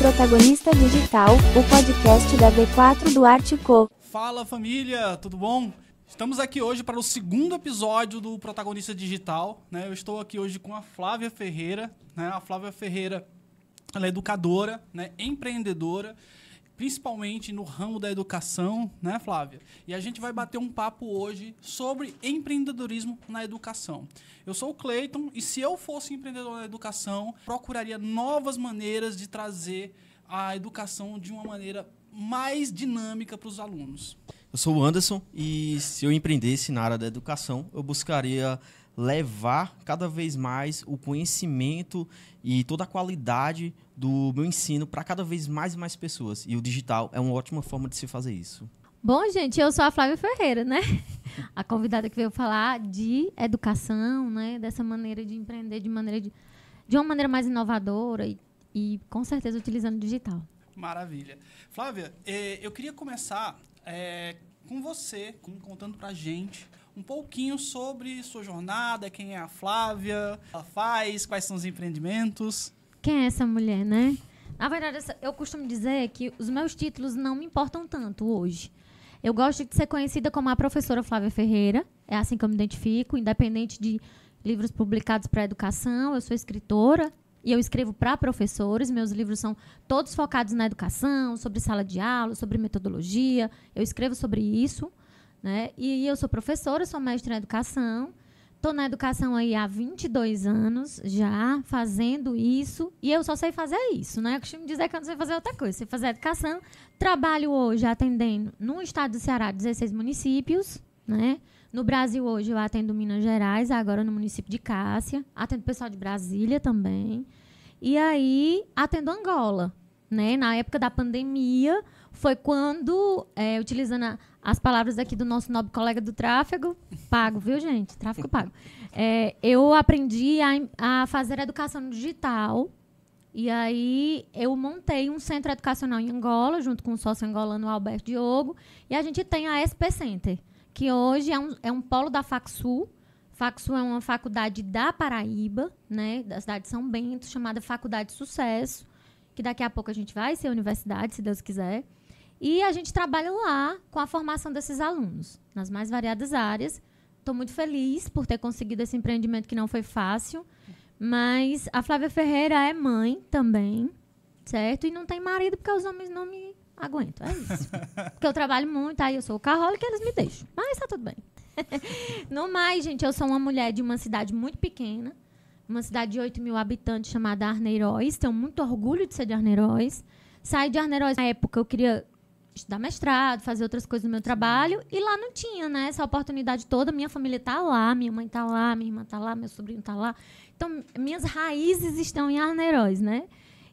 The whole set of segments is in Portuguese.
Protagonista Digital, o podcast da V4 do Artico. Fala família, tudo bom? Estamos aqui hoje para o segundo episódio do Protagonista Digital. Né? Eu estou aqui hoje com a Flávia Ferreira. Né? A Flávia Ferreira ela é educadora, né? empreendedora, principalmente no ramo da educação, né, Flávia? E a gente vai bater um papo hoje sobre empreendedorismo na educação. Eu sou o Cleiton e se eu fosse empreendedor na educação, procuraria novas maneiras de trazer a educação de uma maneira mais dinâmica para os alunos. Eu sou o Anderson e se eu empreendesse na área da educação, eu buscaria levar cada vez mais o conhecimento e toda a qualidade do meu ensino para cada vez mais e mais pessoas. E o digital é uma ótima forma de se fazer isso. Bom, gente, eu sou a Flávia Ferreira, né? A convidada que veio falar de educação, né? Dessa maneira de empreender de maneira de, de uma maneira mais inovadora e, e com certeza utilizando o digital. Maravilha. Flávia, eh, eu queria começar eh, com você, com, contando pra gente um pouquinho sobre sua jornada, quem é a Flávia, ela faz, quais são os empreendimentos. Quem é essa mulher, né? Na verdade, eu costumo dizer que os meus títulos não me importam tanto hoje. Eu gosto de ser conhecida como a professora Flávia Ferreira, é assim que eu me identifico, independente de livros publicados para educação, eu sou escritora e eu escrevo para professores, meus livros são todos focados na educação, sobre sala de aula, sobre metodologia, eu escrevo sobre isso, né? E eu sou professora, sou mestre em educação, Estou na educação aí há 22 anos já, fazendo isso. E eu só sei fazer isso, né? Eu costumo dizer que eu não sei fazer outra coisa. Sei fazer educação. Trabalho hoje atendendo no estado do Ceará 16 municípios, né? No Brasil hoje eu atendo Minas Gerais, agora no município de Cássia. Atendo pessoal de Brasília também. E aí atendo Angola, né? Na época da pandemia foi quando, é, utilizando a- as palavras aqui do nosso nobre colega do tráfego, pago, viu, gente? Tráfego pago. É, eu aprendi a, a fazer educação digital. E aí eu montei um centro educacional em Angola, junto com o sócio angolano Alberto Diogo. E a gente tem a SP Center, que hoje é um, é um polo da FacSul. FacSul é uma faculdade da Paraíba, né, da cidade de São Bento, chamada Faculdade de Sucesso, que daqui a pouco a gente vai ser universidade, se Deus quiser. E a gente trabalha lá com a formação desses alunos, nas mais variadas áreas. Estou muito feliz por ter conseguido esse empreendimento que não foi fácil. Mas a Flávia Ferreira é mãe também, certo? E não tem marido porque os homens não me aguentam. É isso. porque eu trabalho muito, aí eu sou o carrola que eles me deixam. Mas tá tudo bem. no mais, gente, eu sou uma mulher de uma cidade muito pequena, uma cidade de 8 mil habitantes chamada Arneiroz. Tenho muito orgulho de ser de Arneiroz. Saí de Arneiroz na época, eu queria estudar mestrado, fazer outras coisas no meu trabalho. E lá não tinha, né? Essa oportunidade toda. Minha família tá lá, minha mãe tá lá, minha irmã tá lá, meu sobrinho tá lá. Então, minhas raízes estão em Arneiroz, né?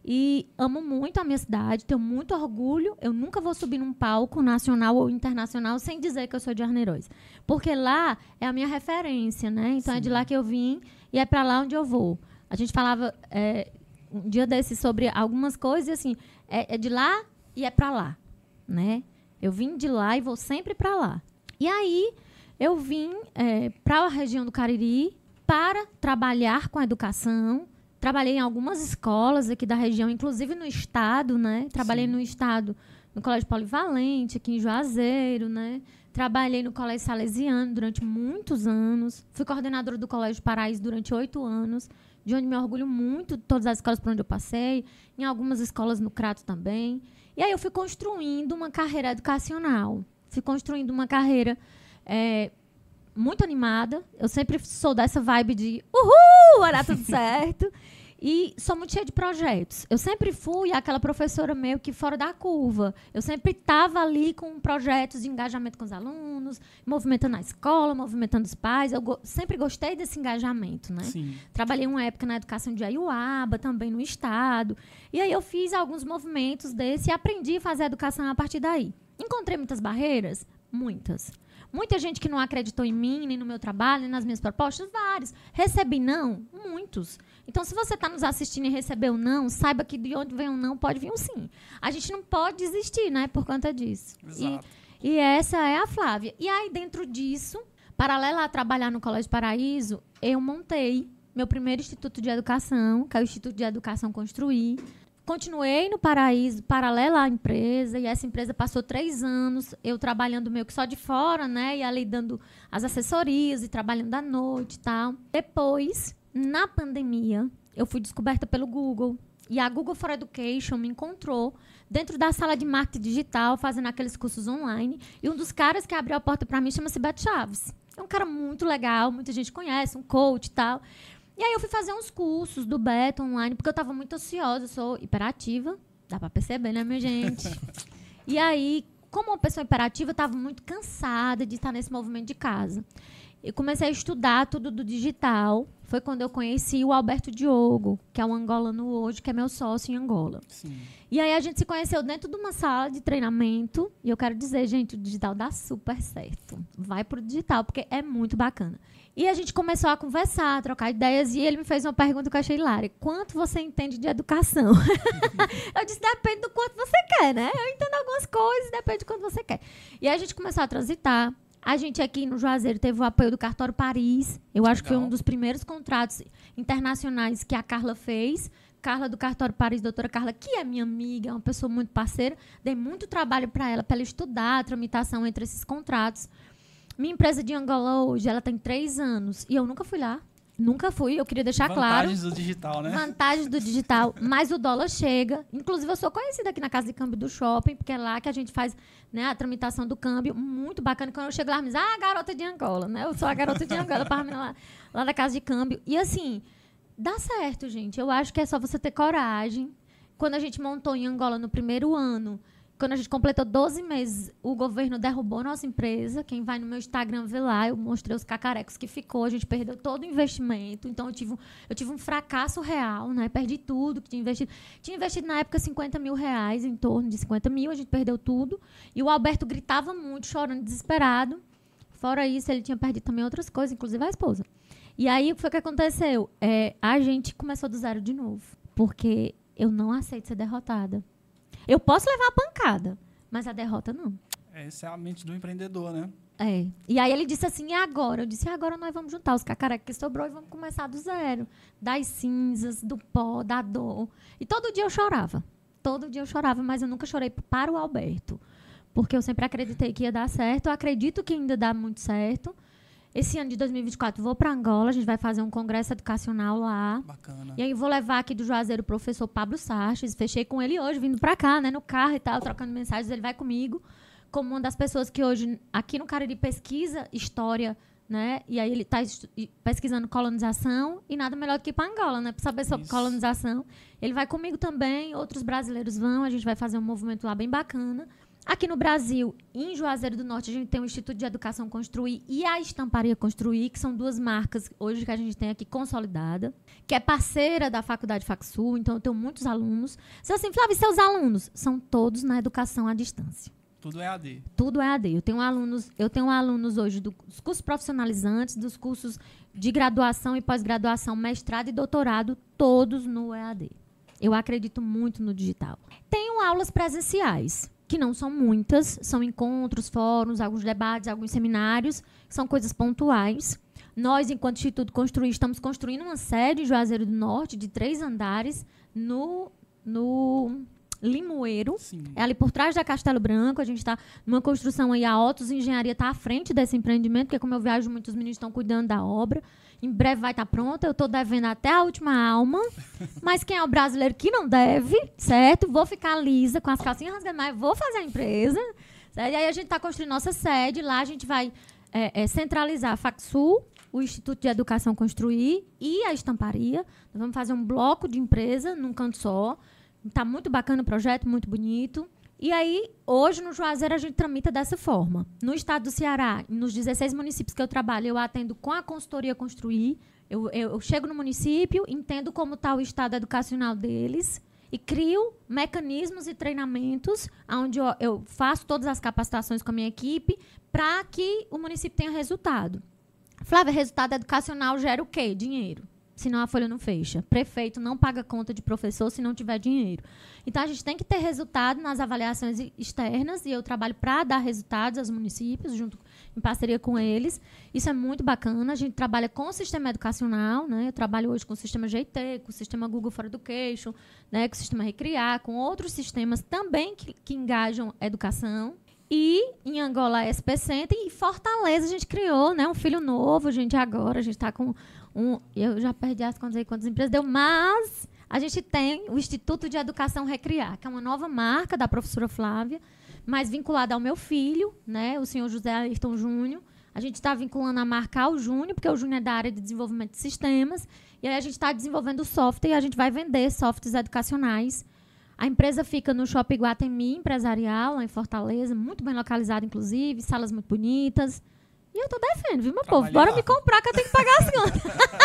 E amo muito a minha cidade, tenho muito orgulho. Eu nunca vou subir num palco nacional ou internacional sem dizer que eu sou de Arneiroz. Porque lá é a minha referência, né? Então é de lá que eu vim e é para lá onde eu vou. A gente falava é, um dia desses sobre algumas coisas e assim, é, é de lá e é para lá, né? Eu vim de lá e vou sempre para lá. E aí eu vim é, para a região do Cariri para trabalhar com a educação. Trabalhei em algumas escolas aqui da região, inclusive no estado, né? Trabalhei Sim. no estado, no Colégio Polivalente, aqui em Juazeiro, né? Trabalhei no Colégio Salesiano durante muitos anos. Fui coordenadora do Colégio Paraíso durante oito anos, de onde me orgulho muito de todas as escolas por onde eu passei, em algumas escolas no Crato também. E aí eu fui construindo uma carreira educacional. Fui construindo uma carreira é, muito animada. Eu sempre sou dessa vibe de uhul, vai dar tudo certo. E sou muito cheia de projetos. Eu sempre fui aquela professora meio que fora da curva. Eu sempre estava ali com projetos de engajamento com os alunos, movimentando a escola, movimentando os pais. Eu go- sempre gostei desse engajamento, né? Sim. Trabalhei uma época na educação de Aiuaba, também no estado. E aí eu fiz alguns movimentos desse e aprendi a fazer educação a partir daí. Encontrei muitas barreiras? Muitas. Muita gente que não acreditou em mim, nem no meu trabalho, nem nas minhas propostas? Vários. Recebi não? Muitos. Então, se você está nos assistindo e recebeu não, saiba que de onde vem um não, pode vir um sim. A gente não pode desistir, né, por conta disso. E- Exato. e essa é a Flávia. E aí, dentro disso, paralela a trabalhar no Colégio Paraíso, eu montei meu primeiro instituto de educação, que é o Instituto de Educação Construir. continuei no Paraíso, paralela à empresa, e essa empresa passou três anos, eu trabalhando meio que só de fora, né? E ali dando as assessorias e trabalhando à noite e tal. Depois, na pandemia, eu fui descoberta pelo Google. E a Google for Education me encontrou dentro da sala de marketing digital, fazendo aqueles cursos online. E um dos caras que abriu a porta para mim chama-se Beto Chaves. É um cara muito legal, muita gente conhece, um coach e tal. E aí eu fui fazer uns cursos do Beto online, porque eu estava muito ansiosa, eu sou hiperativa. Dá para perceber, né, minha gente? e aí, como uma pessoa hiperativa, eu estava muito cansada de estar nesse movimento de casa. Eu comecei a estudar tudo do digital. Foi quando eu conheci o Alberto Diogo, que é um angolano hoje, que é meu sócio em Angola. Sim. E aí a gente se conheceu dentro de uma sala de treinamento. E eu quero dizer, gente, o digital dá super certo. Vai pro digital, porque é muito bacana. E a gente começou a conversar, a trocar ideias, e ele me fez uma pergunta que eu achei hilária. Quanto você entende de educação? eu disse, depende do quanto você quer, né? Eu entendo algumas coisas, depende do quanto você quer. E aí a gente começou a transitar. A gente aqui no Juazeiro teve o apoio do Cartório Paris. Eu acho que foi Legal. um dos primeiros contratos internacionais que a Carla fez. Carla do Cartório Paris, doutora Carla, que é minha amiga, é uma pessoa muito parceira. Dei muito trabalho para ela, para ela estudar a tramitação entre esses contratos. Minha empresa de Angola hoje, ela tem três anos. E eu nunca fui lá. Nunca fui. Eu queria deixar claro. Vantagens do digital, né? Vantagens do digital, mas o dólar chega. Inclusive, eu sou conhecida aqui na casa de câmbio do shopping, porque é lá que a gente faz né, a tramitação do câmbio. Muito bacana. Quando eu chego lá, me diz, ah, a garota de Angola, né? Eu sou a garota de Angola, para lá, lá da casa de câmbio. E assim, dá certo, gente. Eu acho que é só você ter coragem. Quando a gente montou em Angola no primeiro ano, quando a gente completou 12 meses, o governo derrubou nossa empresa. Quem vai no meu Instagram vê lá, eu mostrei os cacarecos que ficou, a gente perdeu todo o investimento. Então eu tive, um- eu tive um fracasso real, né? Perdi tudo que tinha investido. Tinha investido na época 50 mil reais, em torno de 50 mil, a gente perdeu tudo. E o Alberto gritava muito, chorando, desesperado. Fora isso, ele tinha perdido também outras coisas, inclusive a esposa. E aí, o que foi que aconteceu? É, a gente começou do zero de novo. Porque eu não aceito ser derrotada. Eu posso levar a pancada, mas a derrota não. Essa é a mente do empreendedor, né? É. E aí ele disse assim, e agora? Eu disse, e agora nós vamos juntar os cacarecas que sobrou e vamos começar do zero. Das cinzas, do pó, da dor. E todo dia eu chorava. Todo dia eu chorava, mas eu nunca chorei para o Alberto. Porque eu sempre acreditei que ia dar certo. Eu acredito que ainda dá muito certo. Esse ano de 2024 vou para Angola, a gente vai fazer um congresso educacional lá. Bacana. E aí vou levar aqui do Juazeiro o professor Pablo Sarches. Fechei com ele hoje, vindo pra cá, né? No carro e tal, trocando mensagens. Ele vai comigo como uma das pessoas que hoje, aqui no Cariri, pesquisa história, né? E aí ele está pesquisando colonização e nada melhor do que ir para Angola, né? Para saber sobre Isso. colonização. Ele vai comigo também, outros brasileiros vão. A gente vai fazer um movimento lá bem bacana. Aqui no Brasil, em Juazeiro do Norte, a gente tem o Instituto de Educação Construir e a Estamparia Construir, que são duas marcas hoje que a gente tem aqui consolidada, que é parceira da Faculdade Facsul, então eu tenho muitos alunos. Você assim, Flávio, e seus alunos? São todos na educação à distância. Tudo é AD. Tudo é AD. Eu tenho alunos, eu tenho alunos hoje do- dos cursos profissionalizantes, dos cursos de graduação e pós-graduação, mestrado e doutorado, todos no EAD. Eu acredito muito no digital. Tenho aulas presenciais, que não são muitas, são encontros, fóruns, alguns debates, alguns seminários, são coisas pontuais. Nós, enquanto Instituto Construir, estamos construindo uma sede em Juazeiro do Norte de três andares no, no Limoeiro. Sim. É ali por trás da Castelo Branco. A gente está numa construção aí. A Otos Engenharia está à frente desse empreendimento, porque como eu viajo muito, os meninos estão cuidando da obra. Em breve vai estar pronta. Eu estou devendo até a última alma. Mas quem é o brasileiro que não deve, certo? Vou ficar lisa com as calcinhas rasgadas, mas vou fazer a empresa. Certo? E aí a gente está construindo nossa sede. Lá a gente vai é, é, centralizar a Facsul, o Instituto de Educação Construir e a estamparia. Nós vamos fazer um bloco de empresa num canto só. Tá muito bacana o projeto, muito bonito. E aí, hoje no Juazeiro a gente tramita dessa forma. No estado do Ceará, nos 16 municípios que eu trabalho, eu atendo com a consultoria Construir. Eu, eu, eu chego no município, entendo como está o estado educacional deles e crio mecanismos e treinamentos onde eu, eu faço todas as capacitações com a minha equipe para que o município tenha resultado. Flávia, resultado educacional gera o quê? Dinheiro. Senão a folha não fecha. Prefeito não paga conta de professor se não tiver dinheiro. Então a gente tem que ter resultado nas avaliações externas e eu trabalho para dar resultados aos municípios, junto em parceria com eles. Isso é muito bacana. A gente trabalha com o sistema educacional, né? Eu trabalho hoje com o sistema GT, com o sistema Google for Education, né? com o sistema Recriar, com outros sistemas também que, que engajam educação. E em Angola, SP Center, e Fortaleza a gente criou, né, um filho novo, gente, agora a gente está com um, eu já perdi as contas aí quantas empresas deu, mas a gente tem o Instituto de Educação Recriar, que é uma nova marca da professora Flávia, mas vinculada ao meu filho, né, o senhor José Ayrton Júnior. A gente está vinculando a marca ao Júnior, porque o Júnior é da área de desenvolvimento de sistemas, e aí a gente está desenvolvendo software e a gente vai vender softwares educacionais a empresa fica no Shopping Guatemi Empresarial, lá em Fortaleza, muito bem localizado, inclusive, salas muito bonitas. E eu tô defendendo, viu, meu povo? Trabalhe Bora me comprar que eu tenho que pagar as contas.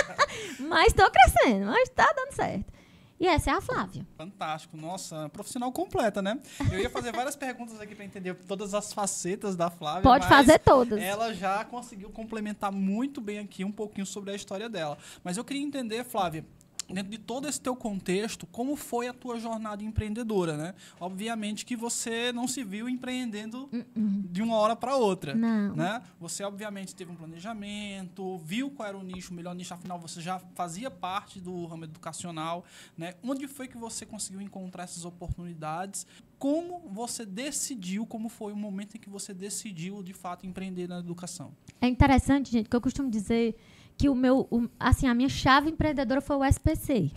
mas tô crescendo, mas tá dando certo. E essa é a Flávia. Fantástico. Nossa, profissional completa, né? Eu ia fazer várias perguntas aqui para entender todas as facetas da Flávia. Pode fazer todas. Ela já conseguiu complementar muito bem aqui um pouquinho sobre a história dela. Mas eu queria entender, Flávia, dentro de todo esse teu contexto, como foi a tua jornada empreendedora, né? Obviamente que você não se viu empreendendo de uma hora para outra, Não. né? Você obviamente teve um planejamento, viu qual era o nicho, o melhor nicho, afinal você já fazia parte do ramo educacional, né? Onde foi que você conseguiu encontrar essas oportunidades? Como você decidiu, como foi o momento em que você decidiu de fato empreender na educação? É interessante, gente, que eu costumo dizer que o meu, o- assim, a minha chave empreendedora foi o SPC.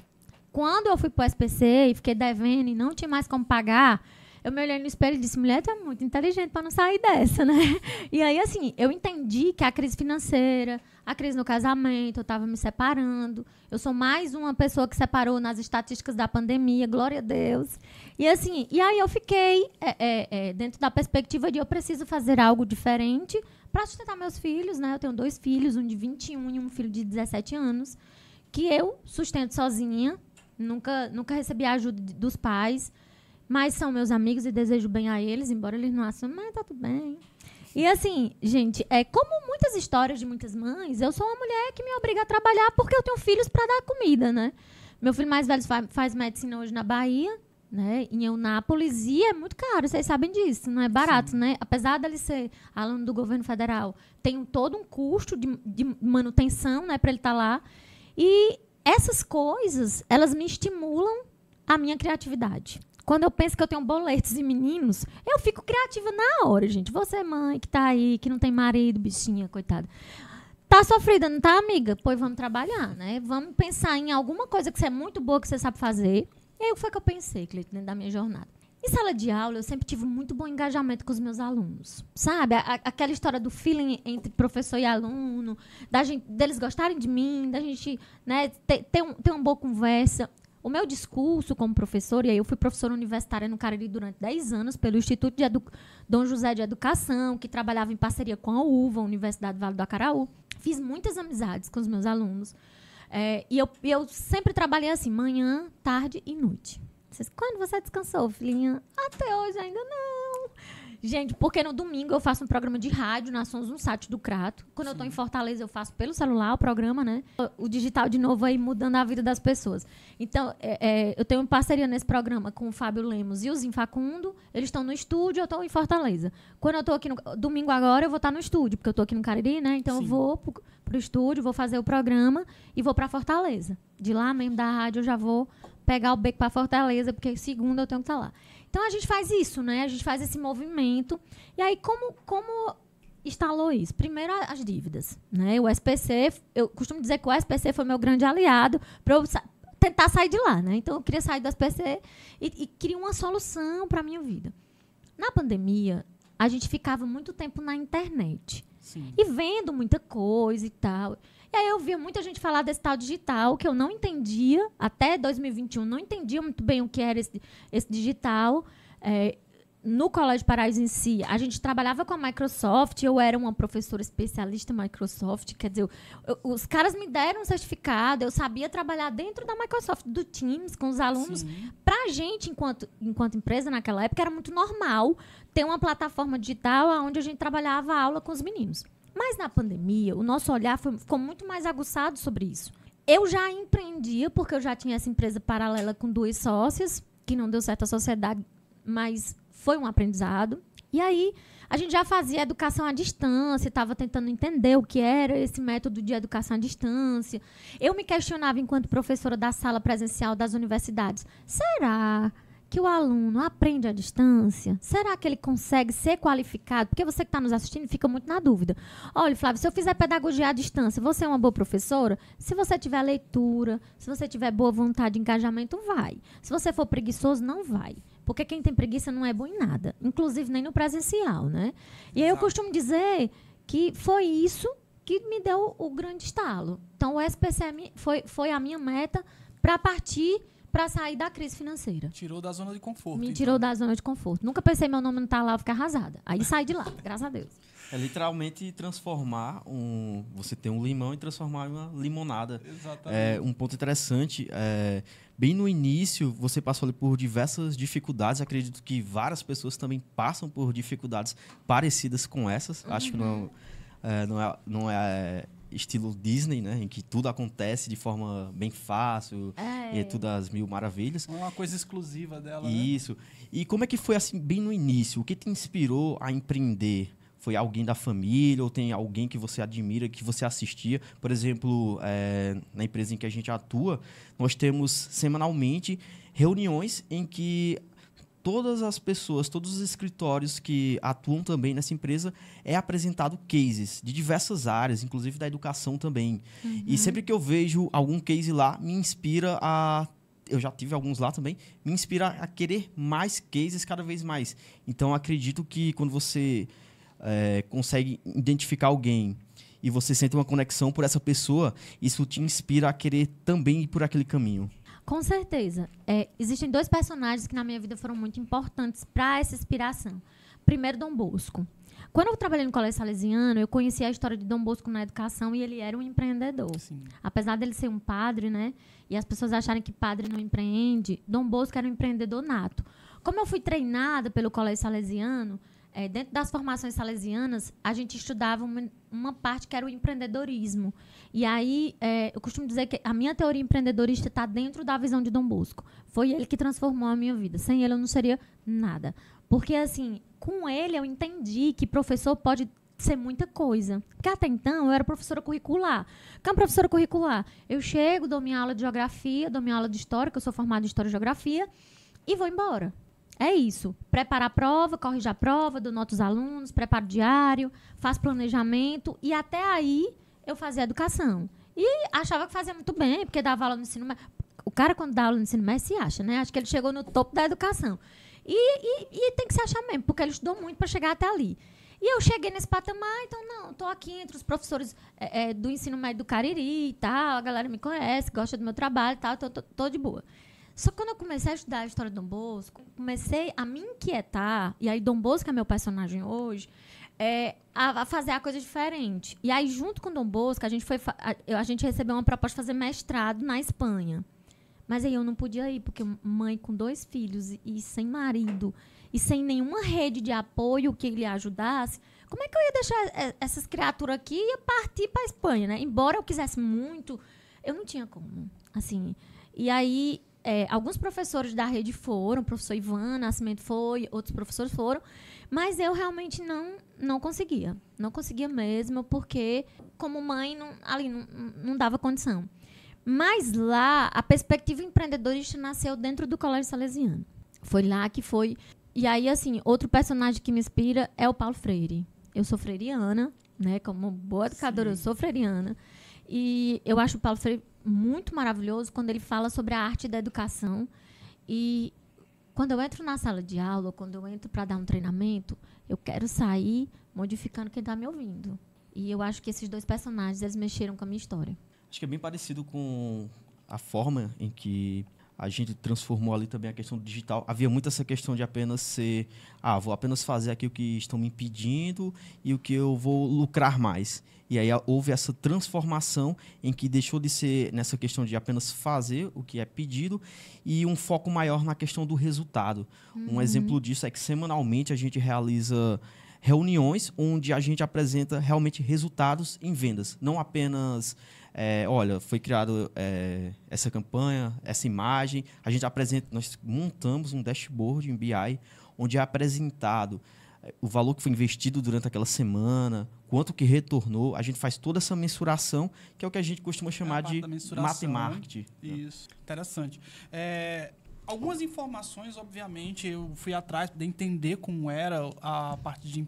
Quando eu fui pro SPC e fiquei devendo e não tinha mais como pagar, eu me olhei no espelho e disse, mulher, tu é muito inteligente para não sair dessa, né? E aí, assim, eu entendi que a crise financeira, a crise no casamento, eu estava me separando. Eu sou mais uma pessoa que separou nas estatísticas da pandemia, glória a Deus. E assim, e aí eu fiquei é, é, é, dentro da perspectiva de eu preciso fazer algo diferente para sustentar meus filhos, né? Eu tenho dois filhos, um de 21 e um filho de 17 anos, que eu sustento sozinha. Nunca, nunca recebi a ajuda de- dos pais, mas são meus amigos e desejo bem a eles, embora eles não assumam, mas tá tudo bem. E assim, gente, é como muitas histórias de muitas mães, eu sou uma mulher que me obriga a trabalhar porque eu tenho filhos para dar comida, né? Meu filho mais velho fa- faz medicina hoje na Bahia, né? Em Eunápolis, e é muito caro, vocês sabem disso, não é barato, né? Apesar dele ser aluno do governo federal, tem um- todo um custo de, de manutenção, né, para ele estar lá. E essas coisas, elas me estimulam a minha criatividade. Quando eu penso que eu tenho boletos e meninos, eu fico criativa na hora, gente. Você, mãe, que tá aí, que não tem marido, bichinha, coitada. Tá sofrida, não tá, amiga? Pois vamos trabalhar, né? Vamos pensar em alguma coisa que você é muito boa, que você sabe fazer. Aí foi que eu pensei, Cleiton, dentro da minha jornada. Em sala de aula, eu sempre tive muito bom engajamento com os meus alunos. Sabe? A- aquela história do feeling entre professor e aluno, da gente, deles gostarem de mim, da gente né, ter, ter, um- ter uma boa conversa. O meu discurso como professora, e aí eu fui professora universitária no Cariri durante 10 anos, pelo Instituto de Edu Dom José de Educação, que trabalhava em parceria com a UVA, Universidade Vale do Acaraú. Fiz muitas amizades com os meus alunos. É, e eu, eu sempre trabalhei assim, manhã, tarde e noite. Quando você descansou, filhinha? Até hoje ainda não. Gente, porque no domingo eu faço um programa de rádio na Sons um site do Crato. Quando eu tô em Fortaleza, eu faço pelo celular o programa, né? O digital de novo aí mudando a vida das pessoas. Então, é, é, eu tenho uma parceria nesse programa com o Fábio Lemos e o Zim Facundo. Eles estão no estúdio, eu tô em Fortaleza. Quando eu tô aqui no. Domingo agora, eu vou estar no estúdio, porque eu tô aqui no Cariri, né? Então Sim. eu vou pro, pro estúdio, vou fazer o programa e vou pra Fortaleza. De lá mesmo da rádio eu já vou pegar o beco pra Fortaleza, porque segunda eu tenho que estar lá. Então a gente faz isso, né? A gente faz esse movimento. E aí, como, como instalou isso? Primeiro, as dívidas. Né? O SPC, eu costumo dizer que o SPC foi meu grande aliado para eu sa- tentar sair de lá. Né? Então, eu queria sair do SPC e, e queria uma solução para a minha vida. Na pandemia, a gente ficava muito tempo na internet Sim. e vendo muita coisa e tal. E aí eu via muita gente falar desse tal digital que eu não entendia, até 2021, não entendia muito bem o que era esse, esse digital. É, no Colégio Paraíso em si, a gente trabalhava com a Microsoft, eu era uma professora especialista em Microsoft, quer dizer, eu- os caras me deram um certificado, eu sabia trabalhar dentro da Microsoft, do Teams, com os alunos, Sim. Pra gente, enquanto, enquanto empresa naquela época, era muito normal ter uma plataforma digital onde a gente trabalhava a aula com os meninos. Mas na pandemia, o nosso olhar foi- ficou muito mais aguçado sobre isso. eu já empreendia, porque eu já tinha essa empresa paralela com duas sócias, que não deu certo a sociedade, mas foi um aprendizado. E aí, a gente já fazia educação à distância, estava tentando entender o que era esse método de educação à distância. Eu me questionava, enquanto professora da sala presencial das universidades, será que o aluno aprende à distância? Será que ele consegue ser qualificado? Porque você que está nos assistindo fica muito na dúvida. Olha, Flávio, se eu fizer pedagogia à distância, você é uma boa professora? Se você tiver leitura, se você tiver boa vontade de engajamento, vai. Se você for preguiçoso, não vai. Porque quem tem preguiça não é bom em nada, inclusive nem no presencial, né? E aí eu costumo dizer que foi isso que me deu o grande estalo. Então o SPCM foi, foi a minha meta para partir para sair da crise financeira. Tirou da zona de conforto. Me então. tirou da zona de conforto. Nunca pensei meu nome não tá lá, eu ficar arrasada. Aí saí de lá, graças a Deus. É literalmente transformar um. Você tem um limão e transformar em uma limonada. Exatamente. É, um ponto interessante. É, bem no início, você passou ali por diversas dificuldades. Acredito que várias pessoas também passam por dificuldades parecidas com essas. Acho que não, é, não, é, não é estilo Disney, né? Em que tudo acontece de forma bem fácil É. e é tudo às mil maravilhas. Uma coisa exclusiva dela, né? Isso. E como é que foi assim, bem no início? O que te inspirou a empreender? Foi alguém da família ou tem alguém que você admira, que você assistia? Por exemplo, é, na empresa em que a gente atua, nós temos semanalmente reuniões em que todas as pessoas, todos os escritórios que atuam também nessa empresa é apresentado cases de diversas áreas, inclusive da educação também. E sempre que eu vejo algum case lá, me inspira a eu já tive alguns lá também, me inspira a querer mais cases cada vez mais. Então, acredito que quando você é, consegue identificar alguém e você sente uma conexão por essa pessoa, isso te inspira a querer também ir por aquele caminho. Com certeza. É, existem dois personagens que na minha vida foram muito importantes para essa inspiração. Primeiro, Dom Bosco. Quando eu trabalhei no Colégio Salesiano, eu conheci a história de Dom Bosco na educação e ele era um empreendedor. Sim. Apesar dele ser um padre, né? E as pessoas acharem que padre não empreende, Dom Bosco era um empreendedor nato. Como eu fui treinada pelo Colégio Salesiano, eh, dentro das formações salesianas, a gente estudava uma, uma parte que era o empreendedorismo. E aí, eh, eu costumo dizer que a minha teoria empreendedorista está dentro da visão de Dom Bosco. Foi ele que transformou a minha vida. Sem ele, eu não seria nada. Porque, assim, com ele, eu entendi que professor pode ser muita coisa. Porque até então eu era professora curricular. Que é uma professora curricular? Eu chego, dou minha aula de geografia, dou minha aula de história, que eu sou formada em história e geografia, e vou embora. É isso. Prepara a prova, corrige a prova, dou nota aos alunos, preparo diário, faço planejamento, e até aí eu fazia educação. E achava que fazia muito bem, porque dava aula no ensino médio. O cara, quando dá aula no ensino médio, se acha, né? Acho que ele chegou no topo da educação. E, e- e tem que se achar mesmo, porque ele estudou muito para chegar até ali. E eu cheguei nesse patamar, então não, estou aqui entre os professores é, é, do ensino médio do Cariri e tal, a galera me conhece, gosta do meu trabalho e tal, tô, tô, tô de boa. Só que quando eu comecei a estudar a história de Dom Bosco, comecei a me inquietar, e aí Dom Bosco é meu personagem hoje, é, a, a fazer a coisa diferente. E aí, junto com Dom Bosco, a gente, foi a, a gente recebeu uma proposta de fazer mestrado na Espanha. Mas aí eu não podia ir, porque mãe com dois filhos e, e sem marido, e sem nenhuma rede de apoio que lhe ajudasse, como é que eu ia deixar eh, essas criaturas aqui e ia partir para Espanha, né? Embora eu quisesse muito, eu não tinha como, assim. E aí, eh, alguns professores da rede foram, o professor Ivan Nascimento foi, outros professores foram, mas eu realmente não, não conseguia. Não conseguia mesmo, porque como mãe, não, ali não, não dava condição. Mas lá, a perspectiva empreendedorista nasceu dentro do Colégio Salesiano. Foi lá que foi. E aí, assim, outro personagem que me inspira é o Paulo Freire. Eu sou freiriana, né? Como boa educadora, eu sou freiriana. E eu acho o Paulo Freire muito maravilhoso quando ele fala sobre a arte da educação. E quando eu entro na sala de aula, quando eu entro para dar um treinamento, eu quero sair modificando quem está me ouvindo. E eu acho que esses dois personagens, eles mexeram com a minha história. Acho que é bem parecido com a forma em que a gente transformou ali também a questão do digital. Havia muito essa questão de apenas ser, ah, vou apenas fazer aqui o que estão me pedindo e o que eu vou lucrar mais. E aí houve essa transformação em que deixou de ser nessa questão de apenas fazer o que é pedido e um foco maior na questão do resultado. Um exemplo disso é que semanalmente a gente realiza reuniões onde a gente apresenta realmente resultados em vendas, não apenas é, olha, foi criado é, essa campanha, essa imagem, a gente apresenta, nós montamos um dashboard em BI onde é apresentado é, o valor que foi investido durante aquela semana, quanto que retornou, a gente faz toda essa mensuração, que é o que a gente costuma chamar de matemática. Isso, interessante. É, algumas informações, obviamente, eu fui atrás para entender como era a parte de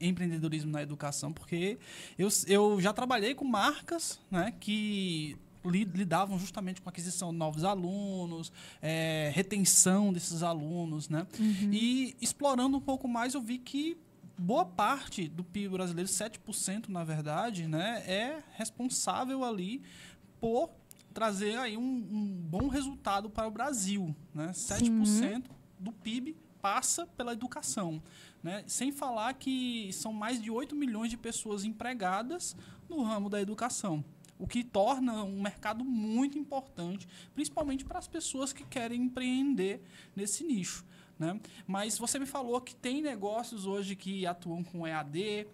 empreendedorismo na educação, porque eu, eu já trabalhei com marcas né, que lidavam justamente com a aquisição de novos alunos, é, retenção desses alunos, né? Uhum. E explorando um pouco mais, eu vi que boa parte do PIB brasileiro, 7% na verdade, né, é responsável ali por trazer aí um, um bom resultado para o Brasil. Né? 7% Sim. do PIB passa pela educação. Né? Sem falar que são mais de 8 milhões de pessoas empregadas no ramo da educação. O que torna um mercado muito importante, principalmente para as pessoas que querem empreender nesse nicho. Né? Mas você me falou que tem negócios hoje que atuam com EAD,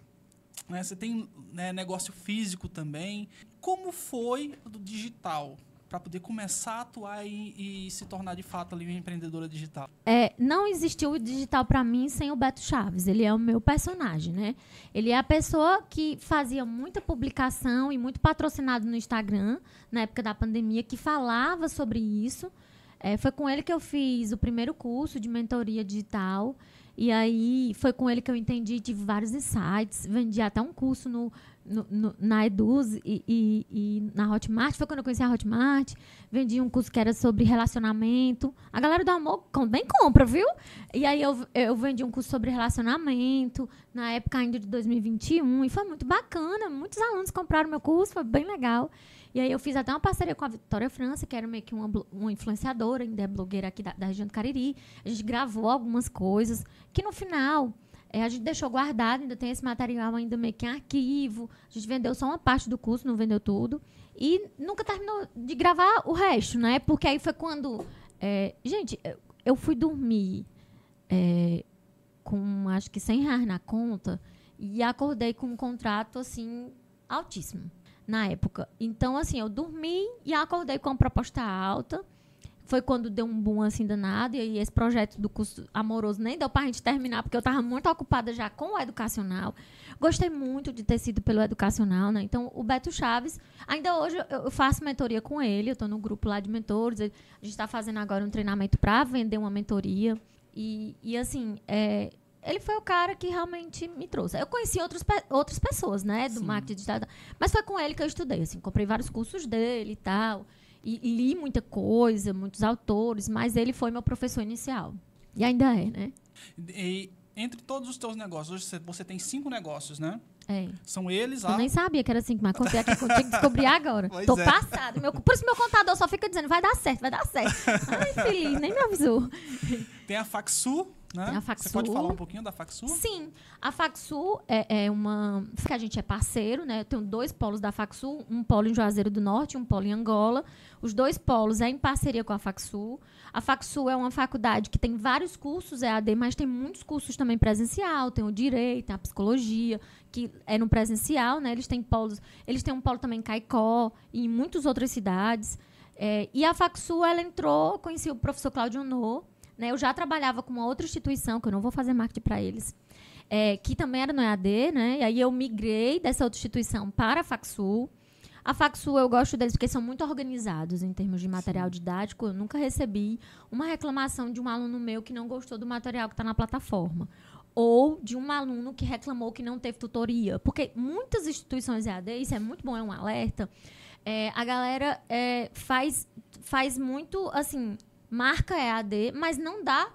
né? Você tem né, negócio físico também. Como foi do digital? para poder começar a atuar e, e, se tornar de fato ali uma empreendedora digital? É, não existiu o digital para mim sem o Beto Chaves. Ele é o meu personagem, né? Ele é a pessoa que fazia muita publicação e muito patrocinado no Instagram na época da pandemia que falava sobre isso. É, foi com ele que eu fiz o primeiro curso de mentoria digital. E aí foi com ele que eu entendi, tive vários insights, vendi até um curso no, no, no, na Eduz e, e, e, na Hotmart. Foi quando eu conheci a Hotmart. Vendi um curso que era sobre relacionamento. A galera do amor bem compra, viu? E aí eu, eu vendi um curso sobre relacionamento, na época ainda de 2021. E foi muito bacana. Muitos alunos compraram meu curso, foi bem legal. E aí eu fiz até uma parceria com a Vitória França, que era meio que uma, uma influenciadora, ainda é blogueira aqui da, da região do Cariri. A gente gravou algumas coisas que no final é, a gente deixou guardado, ainda tem esse material ainda meio que em arquivo. A gente vendeu só uma parte do curso, não vendeu tudo. E nunca terminou de gravar o resto, né? Porque aí foi quando. É, gente, eu fui dormir é, com acho que 100 reais na conta e acordei com um contrato assim altíssimo na época. Então, assim, eu dormi e acordei com uma proposta alta. Foi quando deu um boom assim danado. E aí esse projeto do curso amoroso nem deu pra gente terminar, porque eu estava muito ocupada já com o educacional. Gostei muito de ter sido pelo educacional, né? Então, o Beto Chaves, ainda hoje eu faço mentoria com ele, eu estou no grupo lá de mentores. A gente está fazendo agora um treinamento para vender uma mentoria. E, e assim, é, ele foi o cara que realmente me trouxe. Eu conheci outros, outras pessoas, né, do Sim. marketing digital, mas foi com ele que eu estudei, assim, comprei vários cursos dele e tal, e, e li muita coisa, muitos autores, mas ele foi meu professor inicial. E ainda é, né? E entre todos os teus negócios, hoje você tem cinco negócios, né? É. São eles Eu nem sabia que era cinco, mas contei aqui contigo descobrir agora. Pois Tô é. passado. Meu, por isso meu contador só fica dizendo, vai dar certo, vai dar certo. Ai, feliz, nem me avisou. Tem a Faxu, né? Tem a Faxu. Você pode falar um pouquinho da Faxu? Sim. A Faxu é, é uma... Que a gente é parceiro, né? Eu tenho dois polos da Faxu, um polo em Juazeiro do Norte e um polo em Angola. Os dois polos é em parceria com a Faxu. A Faxu é uma faculdade que tem vários cursos EAD, mas tem muitos cursos também presencial. Tem o Direito, a Psicologia, que é no presencial, né? Eles têm polos... Eles têm um polo também em Caicó e em muitas outras cidades. É, e a Faxu, ela entrou, conheci o professor Cláudio Honor, né? Eu já trabalhava com uma outra instituição, que eu não vou fazer marketing para eles, é, que também era no EAD, né? E aí eu migrei dessa outra instituição para a Faxul. A Faxul eu gosto deles porque são muito organizados em termos de material didático. Eu nunca recebi uma reclamação de um aluno meu que não gostou do material que está na plataforma. Ou de um aluno que reclamou que não teve tutoria. Porque muitas instituições EAD, isso é muito bom, é um alerta. É, a galera é, faz, faz muito, assim, marca EAD, mas não dá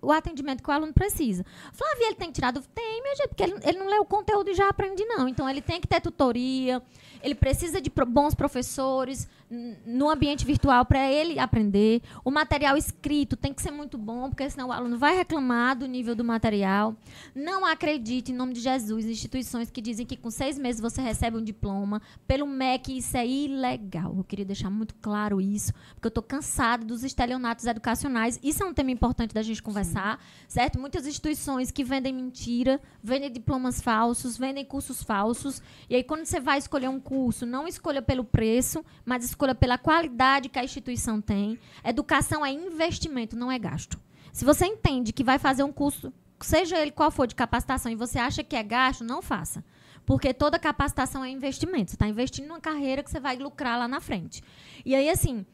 o atendimento que o aluno precisa. Flávia, ele tem tirado? Tem, minha gente, porque ele, ele não lê o conteúdo e já aprende, não. Então, ele tem que ter tutoria, ele precisa de bons professores, no ambiente virtual para ele aprender. O material escrito tem que ser muito bom, porque senão o aluno vai reclamar do nível do material. Não acredite, em nome de Jesus, instituições que dizem que com seis meses você recebe um diploma. Pelo MEC, isso é ilegal. Eu queria deixar muito claro isso, porque eu estou cansada dos estelionatos educacionais. Isso é um tema importante da gente conversar, certo? Muitas instituições que vendem mentira, vendem diplomas falsos, vendem cursos falsos. E aí, quando você vai escolher um curso, não escolha pelo preço, mas escolha pela qualidade que a instituição tem. Educação é investimento, não é gasto. Se você entende que vai fazer um curso, seja ele qual for de capacitação, e você acha que é gasto, não faça. Porque toda capacitação é investimento. Você está investindo numa carreira que você vai lucrar lá na frente. E aí, assim,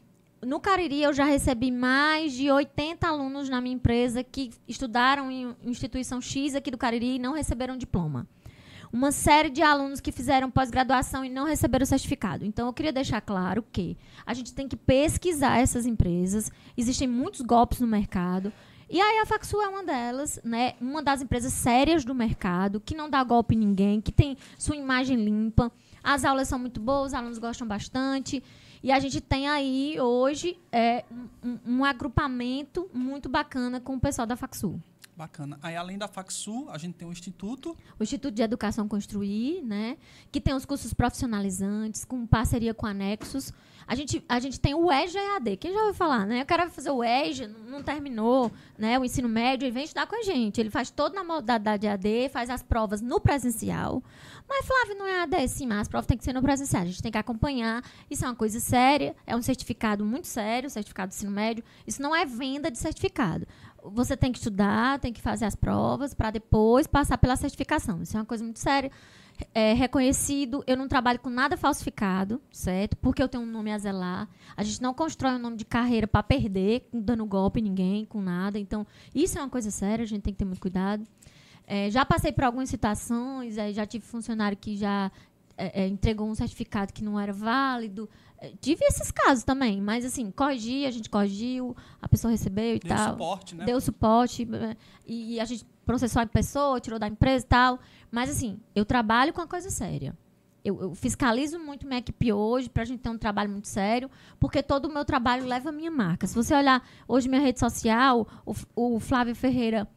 no Cariri eu já recebi mais de 80 alunos na minha empresa que estudaram em instituição X aqui do Cariri e não receberam diploma. Uma série de alunos que fizeram pós-graduação e não receberam certificado. Então, eu queria deixar claro que a gente tem que pesquisar essas empresas. Existem muitos golpes no mercado. E aí a Faxu é uma delas, né? Uma das empresas sérias do mercado, que não dá golpe em ninguém, que tem sua imagem limpa. As aulas são muito boas, os alunos gostam bastante. E a gente tem aí, hoje, é, um, um- um agrupamento muito bacana com o pessoal da Faxu. Bacana. Aí, além da Faxu, a gente tem o Instituto. o Instituto de Educação Construir, né? Que tem os cursos profissionalizantes, com parceria com anexos. A gente, a gente tem o EJA EAD. Quem já ouviu falar, né? O cara vai fazer o EJA, não terminou né, o ensino médio, ele vem estudar com a gente. Ele faz todo na modalidade EAD, faz as provas no presencial. Mas, Flávio, não é EAD? Sim, mas as provas têm que ser no presencial. A gente tem que acompanhar. Isso é uma coisa séria, é um certificado muito sério, certificado de ensino médio. Isso não é venda de certificado. Você tem que estudar, tem que fazer as provas para depois passar pela certificação. Isso é uma coisa muito séria. É reconhecido, eu não trabalho com nada falsificado, certo? Porque eu tenho um nome a zelar. A gente não constrói um nome de carreira para perder, dando golpe em ninguém, com nada. Então, isso é uma coisa séria, a gente tem que ter muito cuidado. É, já passei por algumas situações, é, já tive funcionário que já é, é, entregou um certificado que não era válido. É, tive esses casos também, mas assim, corrigi, a gente corrigiu, a pessoa recebeu e Deu tal suporte, né? deu suporte e a gente processou a pessoa, tirou da empresa e tal. Mas assim, eu trabalho com a coisa séria. Eu, eu fiscalizo muito minha equipe hoje para a gente ter um trabalho muito sério, porque todo o meu trabalho leva a minha marca. Se você olhar hoje minha rede social, o, o Flávio Ferreira,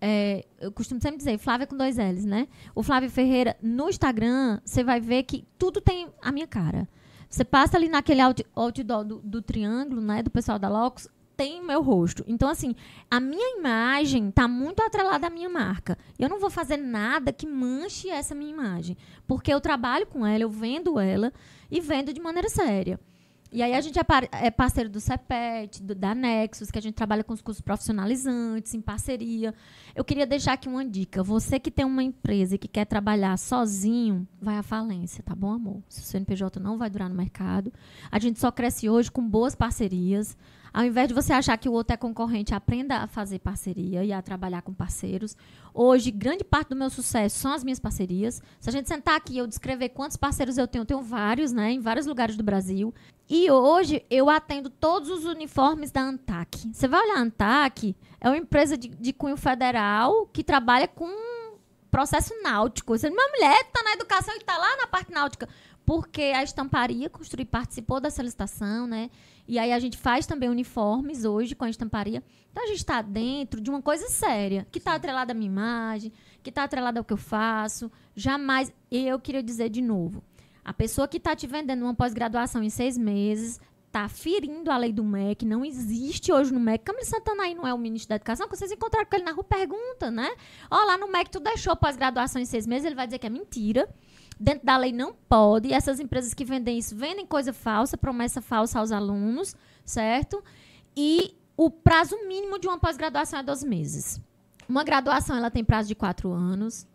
é, eu costumo sempre dizer, Flávia com dois L's, né? O Flávio Ferreira no Instagram, você vai ver que tudo tem a minha cara. Você passa ali naquele out- outdoor do, do triângulo, né, do pessoal da Locus, tem meu rosto. Então, assim, a minha imagem está muito atrelada à minha marca. Eu não vou fazer nada que manche essa minha imagem. Porque eu trabalho com ela, eu vendo ela e vendo de maneira séria. E aí a gente é, par- é parceiro do CEPET, do, da Nexus, que a gente trabalha com os cursos profissionalizantes, em parceria. Eu queria deixar aqui uma dica. Você que tem uma empresa e que quer trabalhar sozinho, vai à falência, tá bom, amor? Se o CNPJ não vai durar no mercado. A gente só cresce hoje com boas parcerias. Ao invés de você achar que o outro é concorrente, aprenda a fazer parceria e a trabalhar com parceiros. Hoje, grande parte do meu sucesso são as minhas parcerias. Se a gente sentar aqui e eu descrever quantos parceiros eu tenho, eu tenho vários, né, em vários lugares do Brasil. E hoje eu atendo todos os uniformes da Antac. Você vai olhar a Antac, é uma empresa de, de cunho federal que trabalha com processo náutico. Você, minha mulher está na educação e está lá na parte náutica. Porque a estamparia construir participou dessa licitação, né? E aí a gente faz também uniformes hoje com a estamparia. Então a gente está dentro de uma coisa séria, que está atrelada à minha imagem, que está atrelada ao que eu faço. Jamais. Eu queria dizer de novo: a pessoa que está te vendendo uma pós-graduação em seis meses está ferindo a lei do MEC, não existe hoje no MEC. Camilo Santana aí não é o ministro da Educação, que vocês encontraram com ele na rua, pergunta, né? Ó, lá no MEC tu deixou pós-graduação em seis meses, ele vai dizer que é mentira. Dentro da lei não pode. E essas empresas que vendem isso vendem coisa falsa, promessa falsa aos alunos, certo? E o prazo mínimo de uma pós-graduação é 12 meses. Uma graduação ela tem prazo de quatro anos,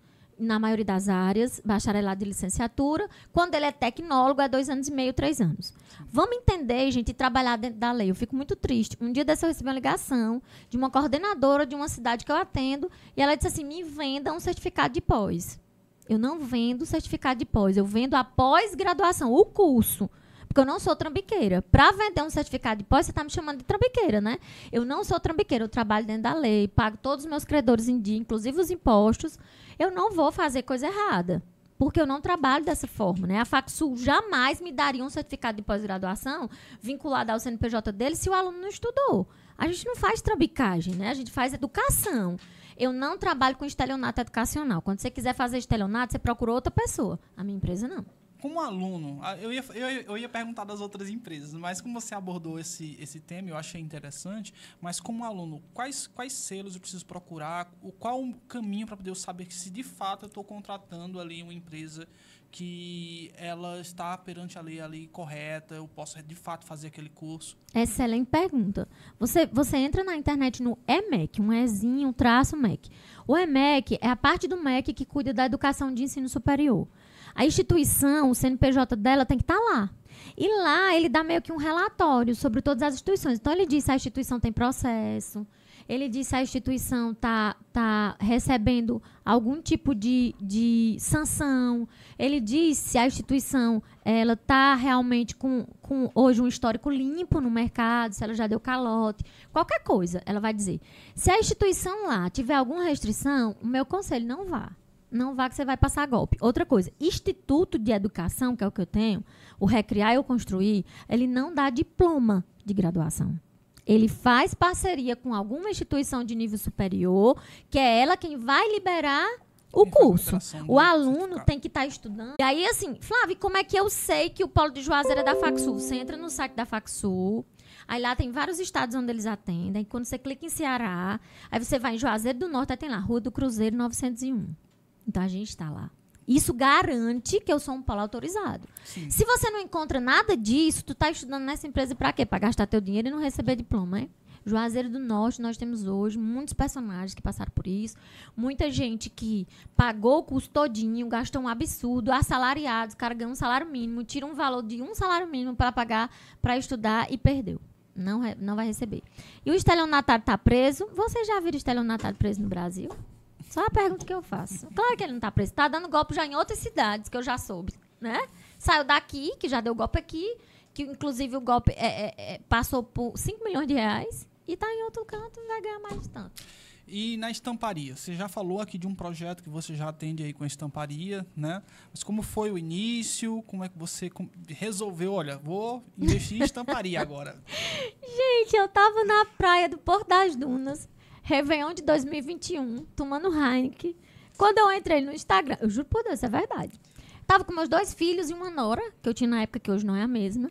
na maioria das áreas, bacharelado de licenciatura. Quando ele é tecnólogo, é dois anos e meio, três anos. Vamos entender, gente, e trabalhar dentro da lei. Eu fico muito triste. Um dia desse eu recebi uma ligação de uma coordenadora de uma cidade que eu atendo, e ela disse assim: me venda um certificado de pós. Eu não vendo certificado de pós, eu vendo a pós-graduação, o curso. Porque eu não sou trambiqueira. Para vender um certificado de pós, você está me chamando de trambiqueira, né? Eu não sou trambiqueira, eu trabalho dentro da lei, pago todos os meus credores em dia, inclusive os impostos. Eu não vou fazer coisa errada. porque eu não trabalho dessa forma, né? A Facsul jamais me daria um certificado de pós-graduação vinculado ao CNPJ dele se o aluno não estudou. A gente não faz trabicagem, né? A gente faz educação. Eu não trabalho com estelionato educacional. Quando você quiser fazer estelionato, você procura outra pessoa. A minha empresa não. Como aluno, eu ia, eu, eu ia perguntar das outras empresas, mas como você abordou esse, esse tema, eu achei interessante. Mas como aluno, quais, quais selos eu preciso procurar? O, qual o caminho para poder eu saber que se de fato eu estou contratando ali uma empresa que ela está perante a lei ali correta, eu posso de fato fazer aquele curso? Excelente pergunta. Você, você entra na internet no EMEC, um Ezinho, um traço MEC. O EMEC é a parte do MEC que cuida da educação de ensino superior. A instituição, o CNPJ dela tem que estar lá. E lá ele dá meio que um relatório sobre todas as instituições. Então ele diz se a instituição tem processo, ele diz se a instituição está tá recebendo algum tipo de, de sanção, ele diz se a instituição ela está realmente com, com hoje um histórico limpo no mercado, se ela já deu calote, qualquer coisa, ela vai dizer. Se a instituição lá tiver alguma restrição, o meu conselho não vá. Não vá que você vai passar golpe. Outra coisa, Instituto de Educação, que é o que eu tenho, o Recriar e o Construir, ele não dá diploma de graduação. Ele faz parceria com alguma instituição de nível superior, que é ela quem vai liberar o curso. O aluno tem que estar estudando. E aí, assim, Flávio, como é que eu sei que o Polo de Juazeiro é da Facsul? Você entra no site da Facsul, aí lá tem vários estados onde eles atendem. Quando você clica em Ceará, aí você vai em Juazeiro do Norte, aí tem lá, Rua do Cruzeiro 901. Então a gente está lá. Isso garante que eu sou um polo autorizado. Sim. Se você não encontra nada disso, tu tá estudando nessa empresa para quê? Para gastar teu dinheiro e não receber diploma, é? Juazeiro do Norte, nós temos hoje muitos personagens que passaram por isso. Muita gente que pagou o custo todinho, gastou um absurdo, assalariados, cara ganha um salário mínimo, tira um valor de um salário mínimo para pagar para estudar e perdeu. Não, não vai receber. E o estelionatário tá preso. Vocês já viram estelionatário preso no Brasil? Só a pergunta que eu faço. Claro que ele não tá preso. Tá dando golpe já em outras cidades, que eu já soube, né? Saiu daqui, que já deu golpe aqui, que inclusive o golpe é- é- é- passou por 5 milhões de reais, e tá em outro canto e vai ganhar mais de tanto. E na estamparia, você já falou aqui de um projeto que você já atende aí com a estamparia, né? Mas como foi o início? Como é que você resolveu, olha, vou investir em estamparia agora? Gente, eu tava na praia do Porto das Dunas, Réveillon de 2021, tomando Heineken. Quando eu entrei no Instagram, eu juro por Deus, isso é verdade. Tava com meus dois filhos e uma nora, que eu tinha na época, que hoje não é a mesma.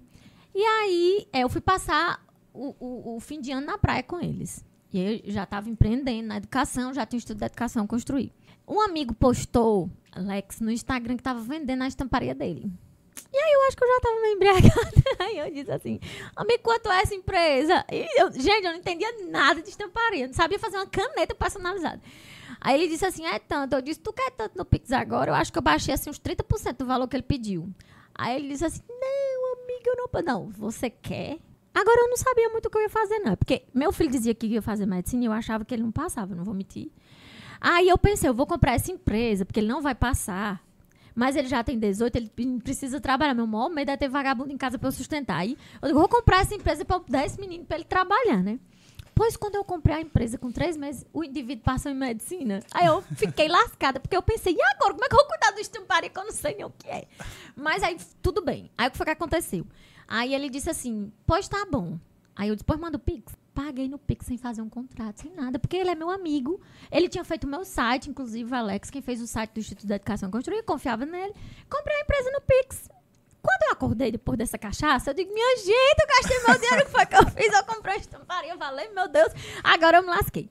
E aí, é, eu fui passar o, o- o fim de ano na praia com eles. E eu já estava empreendendo na educação, já tinha estudo de educação construir. Um amigo postou, Alex, no Instagram, que estava vendendo a estamparia dele. E aí eu acho que eu já estava meio embriagada. Aí eu disse assim, amigo, quanto é essa empresa? E eu- gente, eu não entendia nada de estamparia. Não sabia fazer uma caneta personalizada. Aí ele disse assim, é tanto. Eu disse, tu quer tanto no Pix agora? Eu acho que eu baixei assim uns 30% do valor que ele pediu. Aí ele disse assim, não, amiga, eu não... Não, você quer? Agora eu não sabia muito o que eu ia fazer, não. Porque meu filho dizia que ia fazer medicina e eu achava que ele não passava, não vou mentir. Aí eu pensei, eu vou comprar essa empresa, porque ele não vai passar. Mas ele já tem 18, ele precisa trabalhar. Meu maior medo é ter vagabundo em casa pra eu sustentar. Aí eu digo, vou comprar essa empresa eu dar esse menino pra ele trabalhar, né? Pois quando eu comprei a empresa com três meses, o indivíduo passou em medicina. Aí eu fiquei lascada, porque eu pensei, e agora? Como é que eu vou cuidar do estamparia que eu não sei nem o que é? Mas aí, tudo bem. Aí o que foi que aconteceu? Aí ele disse assim, pois tá bom. Aí eu disse, pois manda o Pix. Paguei no Pix sem fazer um contrato, sem nada, porque ele é meu amigo. Ele tinha feito meu site, inclusive o Alex, quem fez o site do Instituto da Educação Construir, confiava nele. Comprei a empresa no Pix. Quando eu acordei depois dessa cachaça, eu digo, minha gente, eu gastei meu dinheiro, que foi que eu fiz? Eu comprei a estamparia, eu falei, meu Deus, agora eu me lasquei.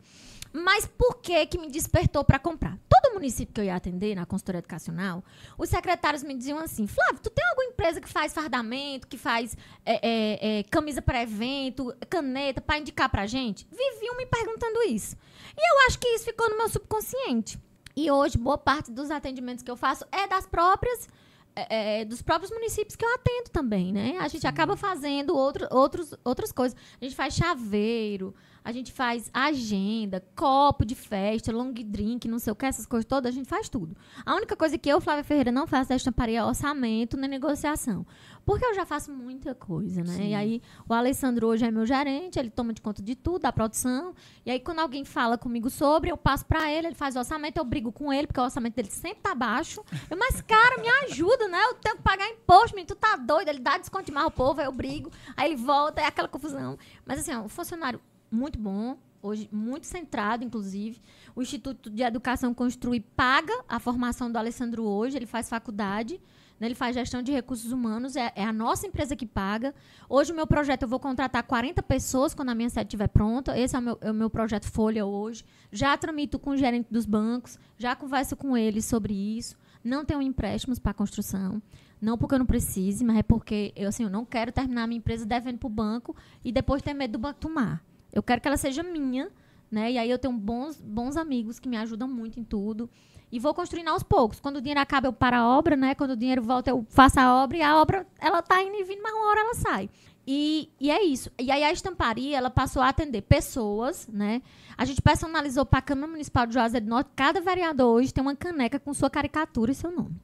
Mas por que que me despertou para comprar? Todo município que eu ia atender na consultoria educacional, os secretários me diziam assim, Flávio, tu tem alguma empresa que faz fardamento, que faz é, é, é, camisa para evento, caneta, para indicar pra gente? Viviam me perguntando isso. E eu acho que isso ficou no meu subconsciente. E hoje, boa parte dos atendimentos que eu faço é das próprias é, é, dos próprios municípios que eu atendo também, né? A gente acaba fazendo outro, outros, outras coisas. A gente faz chaveiro, A gente faz agenda, copo de festa, long drink, não sei o que, essas coisas todas, a gente faz tudo. A única coisa que eu, Flávia Ferreira, não faço da estamparia é orçamento nem negociação. Porque eu já faço muita coisa, né? Sim. E aí, o Alessandro hoje é meu gerente, ele toma de conta de tudo, da produção. E aí, quando alguém fala comigo sobre, eu passo pra ele, ele faz o orçamento, eu brigo com ele, porque o orçamento dele sempre tá baixo. Eu, mas, cara, me ajuda, né? Eu tenho que pagar imposto, menino, tu tá doido? Ele dá desconto demais ao povo, aí eu brigo, aí ele volta, é aquela confusão. Mas, assim, ó, um funcionário muito bom, hoje muito centrado, inclusive. O Instituto de Educação Construi paga a formação do Alessandro hoje, ele faz faculdade, né, ele faz gestão de recursos humanos, é, é a nossa empresa que paga. Hoje, o meu projeto, eu vou contratar 40 pessoas quando a minha sede estiver pronta. Esse é o meu, é o meu projeto Folha hoje. Já tramito com o gerente dos bancos, já converso com eles sobre isso. Não tenho empréstimos para construção. Não porque eu não precise, mas é porque eu, assim, eu não quero terminar a minha empresa devendo para o banco e depois ter medo do banco tomar. Eu quero que ela seja minha, né? E aí eu tenho bons, bons amigos que me ajudam muito em tudo. E vou construindo aos poucos. Quando o dinheiro acaba, eu paro a obra, né? Quando o dinheiro volta, eu faço a obra e a obra, ela tá indo e vindo, mas uma hora ela sai. E, e é isso. E aí a estamparia, ela passou a atender pessoas, né? A gente personalizou para a Câmara Municipal de Juazeiro do Norte. Cada vereador hoje tem uma caneca com sua caricatura e seu nome.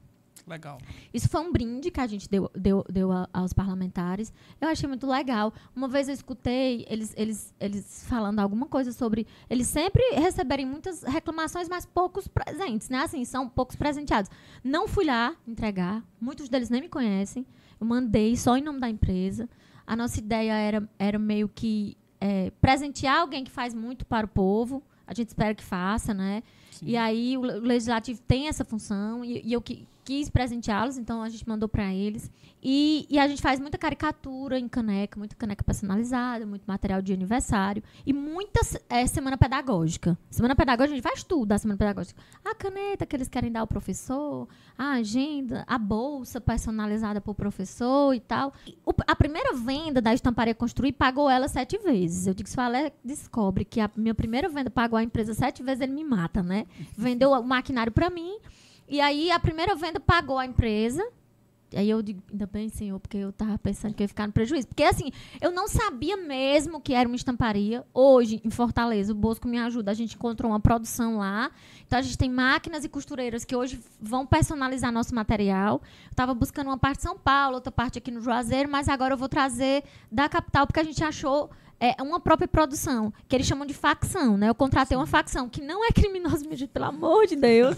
Legal. Isso foi um brinde que a gente deu, deu, deu a- aos parlamentares. Eu achei muito legal. Uma vez eu escutei eles, eles, eles falando alguma coisa sobre eles sempre receberem muitas reclamações, mas poucos presentes, né? Assim, são poucos presenteados. Não fui lá entregar. Muitos deles nem me conhecem. Eu mandei só em nome da empresa. A nossa ideia era, era meio que é, presentear alguém que faz muito para o povo. A gente espera que faça, né? Sim. E aí o le- o legislativo tem essa função e, e eu qui- quis presenteá-los, então a gente mandou para eles. E, e a gente faz muita caricatura em caneca, muita caneca personalizada, muito material de aniversário e muita eh, semana pedagógica. Semana pedagógica a gente faz tudo da semana pedagógica. A caneta que eles querem dar ao professor, a agenda, a bolsa personalizada para o professor e tal. E o- a primeira venda da estamparia construir pagou ela sete vezes. Eu digo, se o Alé descobre que a minha primeira venda pagou a empresa sete vezes, ele me mata, né? Vendeu o maquinário para mim. E aí a primeira venda pagou a empresa. Aí eu digo, ainda bem, senhor, porque eu tava pensando que eu ia ficar no prejuízo. Porque assim, eu não sabia mesmo que era uma estamparia. Hoje, em Fortaleza, o Bosco me ajuda. A gente encontrou uma produção lá. Então a gente tem máquinas e costureiras que hoje vão personalizar nosso material. Eu tava buscando uma parte de São Paulo, outra parte aqui no Juazeiro, mas agora eu vou trazer da capital, porque a gente achou é, uma própria produção, que eles chamam de facção, né? Eu contratei uma facção que não é criminosa, meu Deus, pelo amor de Deus.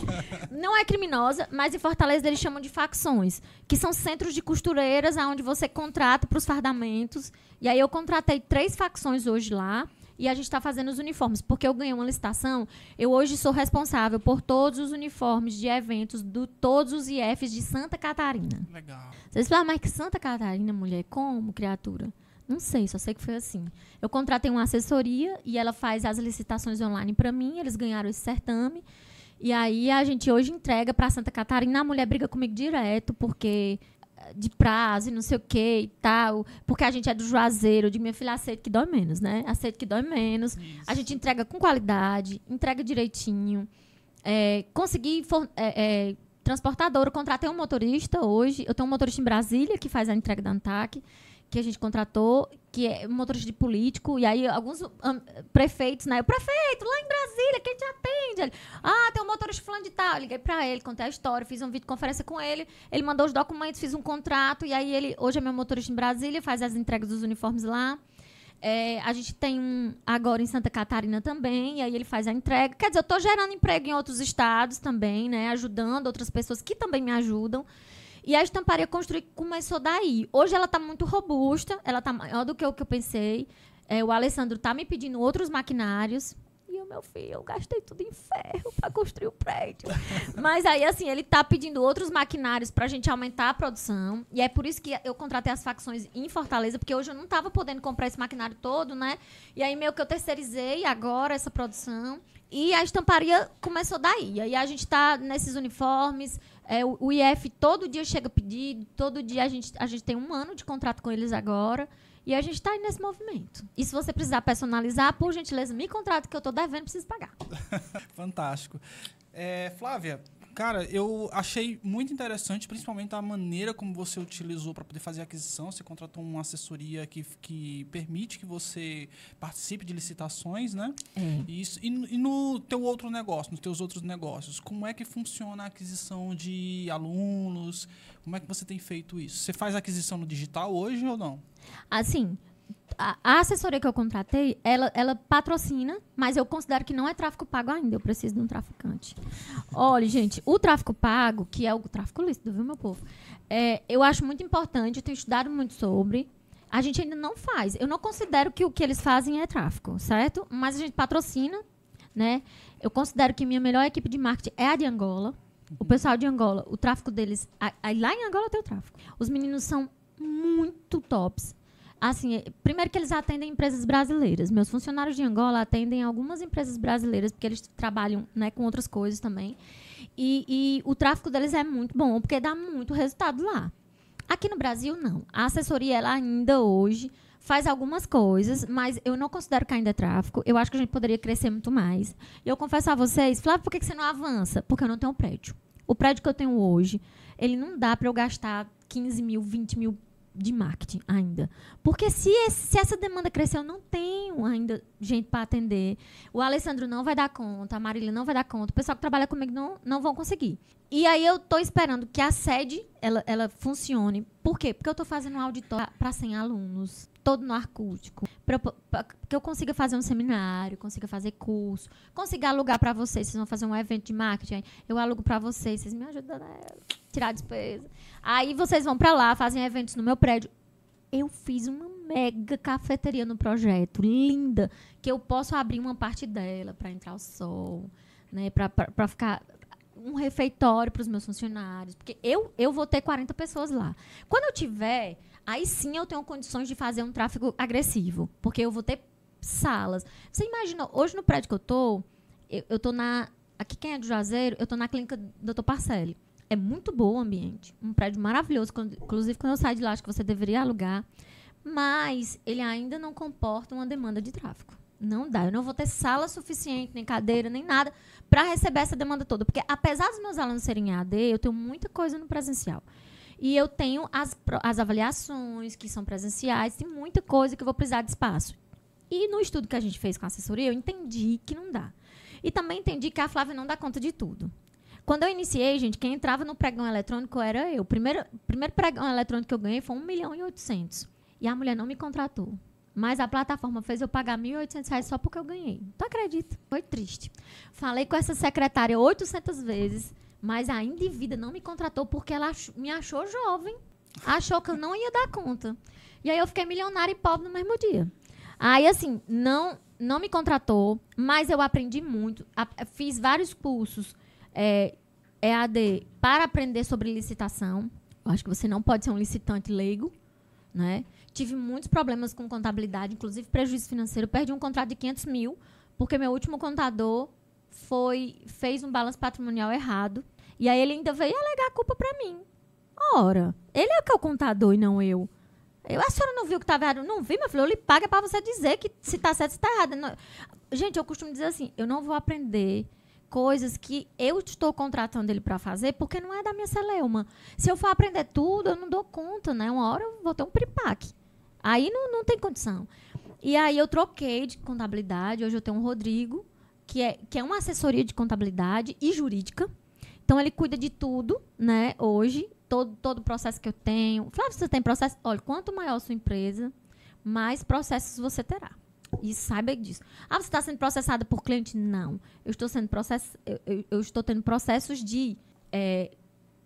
não é criminosa, mas em Fortaleza eles chamam de facções, que são centros de costureiras onde você contrata para os fardamentos. E aí eu contratei três facções hoje lá. E a gente está fazendo os uniformes, porque eu ganhei uma licitação. Eu hoje sou responsável por todos os uniformes de eventos de todos os IFs de Santa Catarina. Legal. Vocês falam, mas que Santa Catarina, mulher, como, criatura? Não sei, só sei que foi assim. Eu contratei uma assessoria e ela faz as licitações online para mim, eles ganharam esse certame. E aí a gente hoje entrega para Santa Catarina, a mulher briga comigo direto, porque eh, de prazo e não sei o que e tal, porque a gente é do Juazeiro, digo, minha filha, aceita que dói menos, né? Aceita que dói menos. A gente entrega com qualidade, entrega direitinho. É, consegui for- é, é, transportadora, contratei um motorista hoje. Eu tenho um motorista em Brasília que faz a entrega da ANTAC, que a gente contratou, que é um motorista de político. E aí, alguns am, prefeitos, né? O prefeito, lá em Brasília, quem te atende? Ele, ah, tem um motorista fulano de tal. Eu liguei pra ele, contei a história, fiz uma videoconferência com ele. Ele mandou os documentos, fiz um contrato. E aí, ele hoje é meu motorista em Brasília, faz as entregas dos uniformes lá. É, a gente tem um agora em Santa Catarina também, e aí ele faz a entrega. Quer dizer, eu estou gerando emprego em outros estados também, né? Ajudando outras pessoas que também me ajudam. E a estamparia construir começou daí. Hoje ela está muito robusta, ela está maior do que o que eu pensei. É, o Alessandro está me pedindo outros maquinários. E o meu filho, eu gastei tudo em ferro para construir o prédio. Mas aí, assim, ele tá pedindo outros maquinários pra gente aumentar a produção. E é por isso que eu contratei as facções em Fortaleza, porque hoje eu não tava podendo comprar esse maquinário todo, né? E aí meio que eu terceirizei agora essa produção. E a estamparia começou daí. E aí a gente tá nesses uniformes. É, o, IF todo dia chega pedido, todo dia a gente, a gente tem um ano de contrato com eles agora. E a gente está nesse movimento. E se você precisar personalizar, por gentileza, me contrata que eu tô devendo, preciso pagar. Fantástico. É, Flávia, Cara, eu achei muito interessante, principalmente a maneira como você utilizou para poder fazer a aquisição. Você contratou uma assessoria que, que permite que você participe de licitações, né? É. Isso, e, no- e no teu outro negócio, nos teus outros negócios, como é que funciona a aquisição de alunos? Como é que você tem feito isso? Você faz aquisição no digital hoje ou não? Assim, a, assessoria que eu contratei, ela, ela patrocina, mas eu considero que não é tráfico pago ainda. Eu preciso de um traficante. Olha, gente, o tráfico pago, que é o tráfico lícito, viu, meu povo? É, eu acho muito importante, eu tenho estudado muito sobre. A gente ainda não faz. Eu não considero que o que eles fazem é tráfico, certo? Mas a gente patrocina, né? Eu considero que minha melhor equipe de marketing é a de Angola. O pessoal de Angola, o tráfico deles. a- a- lá em Angola tem o tráfico. Os meninos são muito tops. Assim, é- primeiro que eles atendem empresas brasileiras. Meus funcionários de Angola atendem algumas empresas brasileiras, porque eles trabalham né, com outras coisas também. E, e o tráfico deles é muito bom, porque dá muito resultado lá. Aqui no Brasil, não. A assessoria, ela ainda hoje faz algumas coisas, mas eu não considero que ainda é tráfico. Eu acho que a gente poderia crescer muito mais. E eu confesso a vocês, Flávio, por que você não avança? Porque eu não tenho prédio. O prédio que eu tenho hoje, ele não dá para eu gastar 15 mil, 20 mil de marketing ainda. Porque se, esse- se essa demanda crescer, eu não tenho ainda gente para atender. O Alessandro não vai dar conta, a Marília não vai dar conta, o pessoal que trabalha comigo não, não vão conseguir. E aí eu tô esperando que a sede ela, ela funcione. Por quê? Porque eu tô fazendo um auditório para 100 alunos, todo no acústico, que eu consiga fazer um seminário, consiga fazer curso, consiga alugar para vocês, vocês vão fazer um evento de marketing, eu alugo para vocês, vocês me ajudam a tirar a despesa. Aí vocês vão para lá, fazem eventos no meu prédio. Eu fiz uma mega cafeteria no projeto, linda, que eu posso abrir uma parte dela para entrar o sol, né, para ficar um refeitório para os meus funcionários, porque eu eu vou ter 40 pessoas lá. Quando eu tiver, aí sim eu tenho condições de fazer um tráfego agressivo, porque eu vou ter salas. Você imagina, hoje no prédio que eu tô, eu, eu tô na aqui quem é do Juazeiro, eu tô na clínica do Dr. Parcelli. É muito bom o ambiente, um prédio maravilhoso, quando- inclusive quando eu saio de lá acho que você deveria alugar, mas ele ainda não comporta uma demanda de tráfego. Não dá, eu não vou ter sala suficiente, nem cadeira, nem nada para receber essa demanda toda, porque apesar dos meus alunos serem AD, eu tenho muita coisa no presencial. E eu tenho as, as avaliações que são presenciais, tem muita coisa que eu vou precisar de espaço. E no estudo que a gente fez com a assessoria, eu entendi que não dá. E também entendi que a Flávia não dá conta de tudo. Quando eu iniciei, gente, quem entrava no pregão eletrônico era eu. O primeiro, primeiro pregão eletrônico que eu ganhei foi 1 milhão e 800. E a mulher não me contratou. Mas a plataforma fez eu pagar 1.800 reais só porque eu ganhei. Tu acredita? Foi triste. Falei com essa secretária 800 vezes, mas a indivídua não me contratou porque ela ach- me achou jovem. Achou que eu não ia dar conta. E aí eu fiquei milionária e pobre no mesmo dia. Aí, assim, não, não me contratou, mas eu aprendi muito. A- fiz vários cursos é, EAD para aprender sobre licitação. Eu acho que você não pode ser um licitante leigo, né? Tive muitos problemas com contabilidade, inclusive prejuízo financeiro. Perdi um contrato de 500 mil, porque meu último contador foi fez um balanço patrimonial errado. E aí ele ainda veio alegar a culpa para mim. Ora, ele é que é o contador e não eu. Eu, a senhora não viu que estava errado? Não vi, meu filho. Eu lhe pago é para você dizer que se está certo, se está errado. Não- Gente, eu costumo dizer assim, eu não vou aprender coisas que eu estou contratando ele para fazer porque não é da minha celeuma. Se eu for aprender tudo, eu não dou conta, né? Uma hora eu vou ter um pripaque. Aí não, não tem condição. E aí eu troquei de contabilidade. Hoje eu tenho um Rodrigo, que é, que é uma assessoria de contabilidade e jurídica. Então ele cuida de tudo, né? Hoje, todo, todo o processo que eu tenho. Flávio, você tem processo? Olha, quanto maior a sua empresa, mais processos você terá. E saiba disso. Ah, você está sendo processada por cliente? Não. Eu estou sendo process... eu, eu- eu estou tendo processos de é,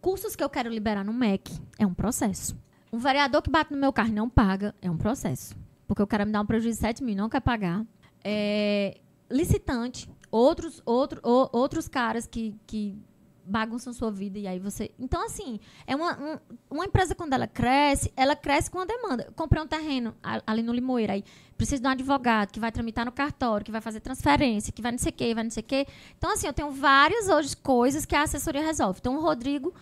cursos que eu quero liberar no MEC. É um processo. Um vereador que bate no meu carro e não paga é um processo. Porque o cara me dá um prejuízo de 7 mil não quer pagar. É, licitante, outros, outro, outros caras que, que bagunçam sua vida e aí você. Então, assim, é uma, um- uma empresa, quando ela cresce, ela cresce com a demanda. Comprei um terreno ali no Limoeiro, aí preciso de um advogado que vai tramitar no cartório, que vai fazer transferência, que vai não sei o quê, vai não sei quê. Então, assim, eu tenho várias hoje coisas que a assessoria resolve. Então, o Rodrigo,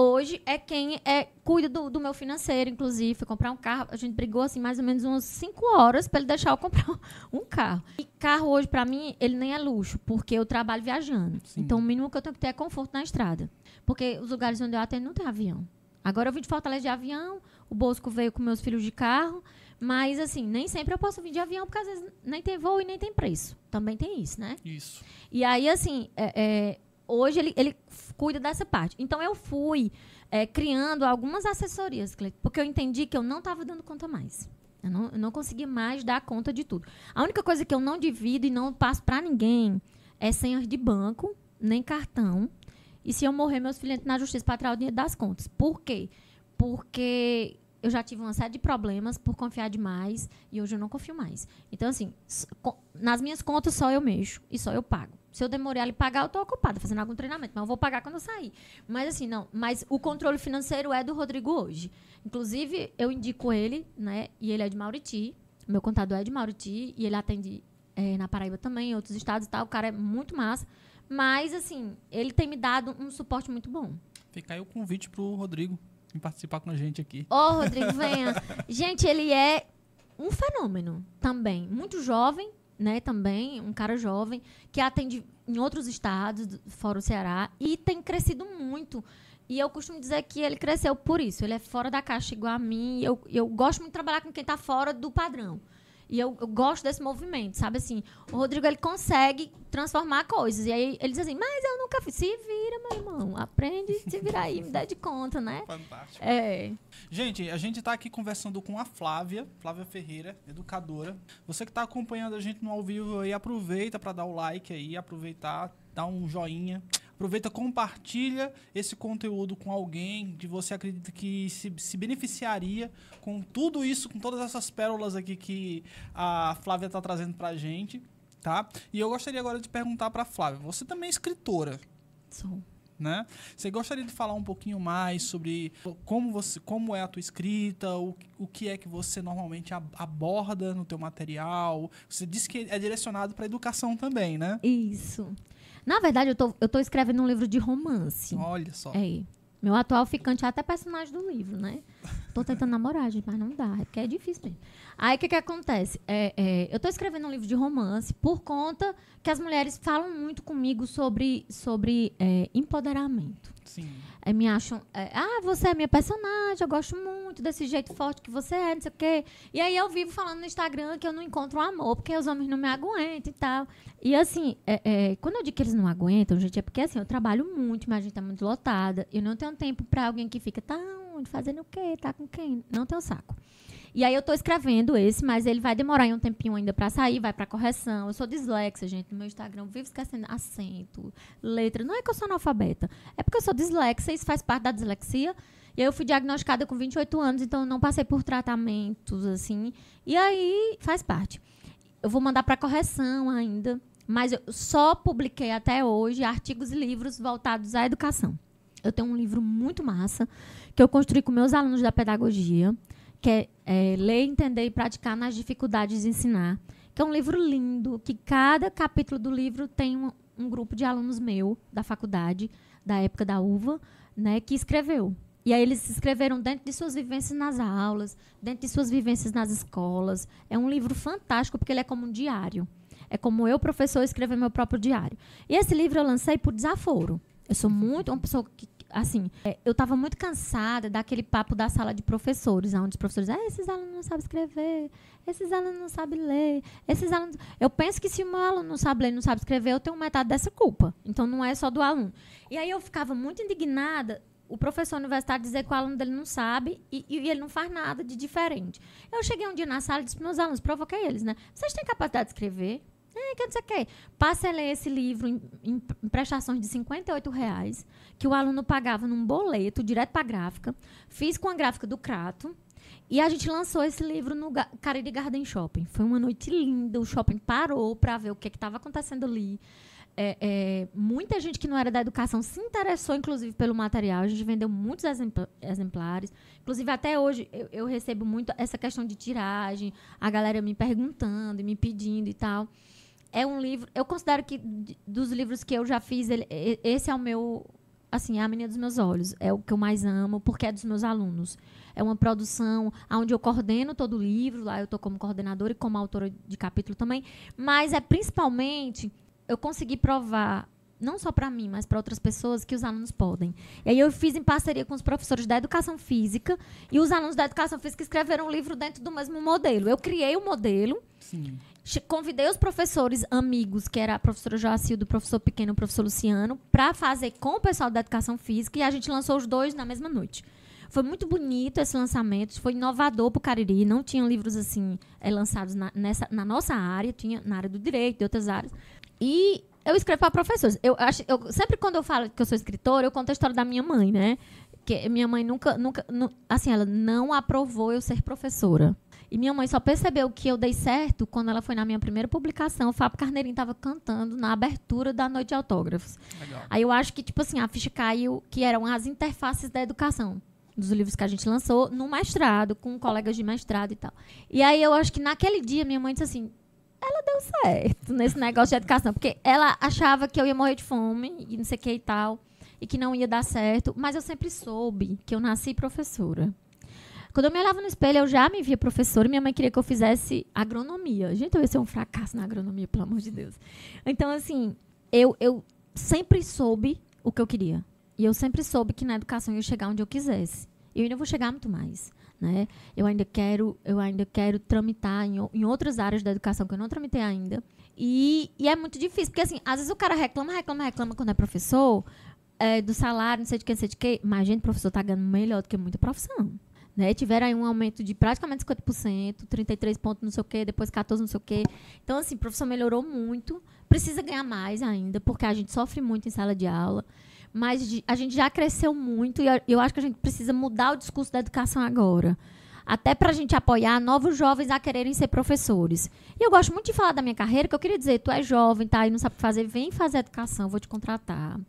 hoje é quem é, cuida do, do meu financeiro, inclusive. Fui comprar um carro. A gente brigou, assim, mais ou menos umas 5 horas para ele deixar eu comprar um carro. E carro hoje, para mim, ele nem é luxo, porque eu trabalho viajando. Sim. Então, o mínimo que eu tenho que ter é conforto na estrada. Porque os lugares onde eu atendo não tem avião. Agora eu vim de Fortaleza de avião, o Bosco veio com meus filhos de carro, mas, assim, nem sempre eu posso vir de avião, porque às vezes nem tem voo e nem tem preço. Também tem isso, né? Isso. E aí, assim, é, é, hoje ele, ele cuida dessa parte. Então, eu fui é, criando algumas assessorias, porque eu entendi que eu não estava dando conta mais. Eu não, eu não consegui mais dar conta de tudo. A única coisa que eu não divido e não passo para ninguém é senhas de banco, nem cartão. E se eu morrer, meus filhos entram na justiça para tirar o dinheiro das contas. Por quê? Porque eu já tive uma série de problemas por confiar demais e hoje eu não confio mais. Então, assim, nas minhas contas só eu mexo e só eu pago. Se eu demorar ali pagar, eu tô ocupada fazendo algum treinamento, mas eu vou pagar quando eu sair. Mas assim, não. Mas o controle financeiro é do Rodrigo hoje. Inclusive, eu indico ele, né? E ele é de Mauriti. Meu contador é de Mauriti e ele atende eh, na Paraíba também, em outros estados e tal. O cara é muito massa. Mas, assim, ele tem me dado um suporte muito bom. Fica aí o convite pro Rodrigo participar com a gente aqui. Ô, Rodrigo, venha. Gente, ele é um fenômeno também. Muito jovem, né? Também, um cara jovem, que atende em outros estados, do- fora o Ceará, e tem crescido muito. E eu costumo dizer que ele cresceu por isso. Ele é fora da caixa igual a mim. Eu, eu gosto muito de trabalhar com quem está fora do padrão. E eu, eu gosto desse movimento, sabe assim? O Rodrigo, ele consegue transformar coisas. E aí ele diz assim, mas eu nunca fiz. Se vira, meu irmão. Aprende, se virar aí, me dá de conta, né? Fantástico. É. Gente, a gente tá aqui conversando com a Flávia, Flávia Ferreira, educadora. Você que tá acompanhando a gente no ao vivo aí, aproveita para dar o like aí, aproveitar, dar um joinha. Aproveita, compartilha esse conteúdo com alguém que você acredita que se, se beneficiaria com tudo isso, com todas essas pérolas aqui que a Flávia tá trazendo pra gente, tá? E eu gostaria agora de perguntar pra Flávia, você também é escritora, Sou. né? Você gostaria de falar um pouquinho mais sobre como você, como é a tua escrita, o, o que é que você normalmente ab- aborda no teu material? Você disse que é direcionado para educação também, né? Isso. Na verdade, eu tô, eu tô escrevendo um livro de romance. Olha só. É. Meu atual ficante é até personagem do livro, né? Tô tentando namorar, gente, mas não dá, é porque é difícil mesmo. Aí o que, que acontece? É, é, eu tô escrevendo um livro de romance por conta que as mulheres falam muito comigo sobre, sobre é, empoderamento. Sim. Aí me acham, é, ah, você é minha personagem, eu gosto muito desse jeito forte que você é, não sei o quê. E aí eu vivo falando no Instagram que eu não encontro amor, porque os homens não me aguentam e tal. E assim, é, é, quando eu digo que eles não aguentam, gente, é porque assim, eu trabalho muito, mas a gente tá muito lotada. Eu não tenho tempo pra alguém que fica, tá onde, fazendo o quê, tá com quem? Não tenho saco. E aí eu tô escrevendo esse, mas ele vai demorar um tempinho ainda pra sair, vai pra correção. Eu sou dislexa, gente, no meu Instagram, vivo esquecendo acento, letra. Não é que eu sou analfabeta, é porque eu sou dislexa, isso faz parte da dislexia. E aí eu fui diagnosticada com 28 anos, então eu não passei por tratamentos, assim. E aí faz parte. Eu vou mandar para correção ainda, mas eu só publiquei até hoje artigos e livros voltados à educação. Eu tenho um livro muito massa que eu construí com meus alunos da pedagogia, que é, é Ler, Entender e Praticar nas Dificuldades de Ensinar, que é um livro lindo, que cada capítulo do livro tem um, um grupo de alunos meu, da faculdade, da época da UVA, né, que escreveu. E aí eles escreveram dentro de suas vivências nas aulas, dentro de suas vivências nas escolas. É um livro fantástico porque ele é como um diário. É como eu, professor, escrever meu próprio diário. E esse livro eu lancei por desaforo. Eu sou muito uma pessoa que, assim, é, eu estava muito cansada daquele papo da sala de professores, onde os professores, ah, esses alunos não sabem escrever, esses alunos não sabem ler, esses alunos. Eu penso que se o meu aluno não sabe ler, não sabe escrever, eu tenho metade dessa culpa. Então não é só do aluno. E aí eu ficava muito indignada o professor universitário dizer que o aluno dele não sabe e, e ele não faz nada de diferente. Eu cheguei um dia na sala e disse para meus alunos, provoquei eles, né? Vocês têm capacidade de escrever? É, que não sei o quê. Passe a ler esse livro em, em, em prestações de 58 reais, que o aluno pagava num boleto, direto para a gráfica. Fiz com a gráfica do Crato. E a gente lançou esse livro no Cariri Garden Shopping. Foi uma noite linda. O shopping parou para ver o que estava acontecendo ali. É, é, muita gente que não era da educação se interessou, inclusive, pelo material. A gente vendeu muitos exempla- exemplares. Inclusive, até hoje, eu, eu recebo muito essa questão de tiragem, a galera me perguntando e me pedindo e tal. É um livro. Eu considero que dos livros que eu já fiz, ele- esse é o meu assim, é a menina dos meus olhos. É o que eu mais amo, porque é dos meus alunos. É uma produção onde eu coordeno todo o livro, lá eu estou como coordenadora e como autora de capítulo também. Mas é principalmente eu consegui provar não só para mim, mas para outras pessoas, que os alunos podem. E aí eu fiz em parceria com os professores da educação física e os alunos da educação física escreveram um livro dentro do mesmo modelo. Eu criei o modelo, Sim. convidei os professores amigos, que era a professora Joacildo, o professor Pequeno e o professor Luciano, para fazer com o pessoal da educação física e a gente lançou os dois na mesma noite. Foi muito bonito esse lançamento, foi inovador para o Cariri. Não tinham livros assim eh, lançados na, nessa, na nossa área, tinha na área do direito, de outras áreas. E eu escrevo para professores. Eu acho, eu, sempre quando eu falo que eu sou escritora, eu conto a história da minha mãe, né? Que minha mãe nunca, nunca, nu- assim, ela não aprovou eu ser professora. E minha mãe só percebeu que eu dei certo quando ela foi na minha primeira publicação. O Fábio Carneirinho estava cantando na abertura da noite de autógrafos. Legal. Aí eu acho que, tipo assim, a ficha caiu, que eram as interfaces da educação. Dos livros que a gente lançou no mestrado, com colegas de mestrado e tal. E aí eu acho que naquele dia minha mãe disse assim: ela deu certo nesse negócio de educação. Porque ela achava que eu ia morrer de fome e não sei o que e tal. E que não ia dar certo. Mas eu sempre soube que eu nasci professora. Quando eu me olhava no espelho, eu já me via professora e minha mãe queria que eu fizesse agronomia. Gente, eu ia ser um fracasso na agronomia, pelo amor de Deus. Então, assim, eu, eu sempre soube o que eu queria. E eu sempre soube que na educação eu ia chegar onde eu quisesse. E eu ainda vou chegar muito mais. Né? Eu ainda quero, eu ainda quero tramitar em, em outras áreas da educação que eu não tramitei ainda. E, e é muito difícil, porque assim, às vezes o cara reclama, reclama, reclama quando é professor, é, do salário, não sei de que, não sei de que. Mas, gente, professor tá ganhando melhor do que muita profissão. Né? Tiveram aí um aumento de praticamente 50%, 33 pontos não sei o quê, depois 14 não sei o quê. Então, assim, o professor melhorou muito. Precisa ganhar mais ainda, porque a gente sofre muito em sala de aula. Mas a gente já cresceu muito e eu acho que a gente precisa mudar o discurso da educação agora. Até para a gente apoiar novos jovens a quererem ser professores. E eu gosto muito de falar da minha carreira, que eu queria dizer, tu é jovem, tá? E não sabe o que fazer, vem fazer educação, vou te contratar.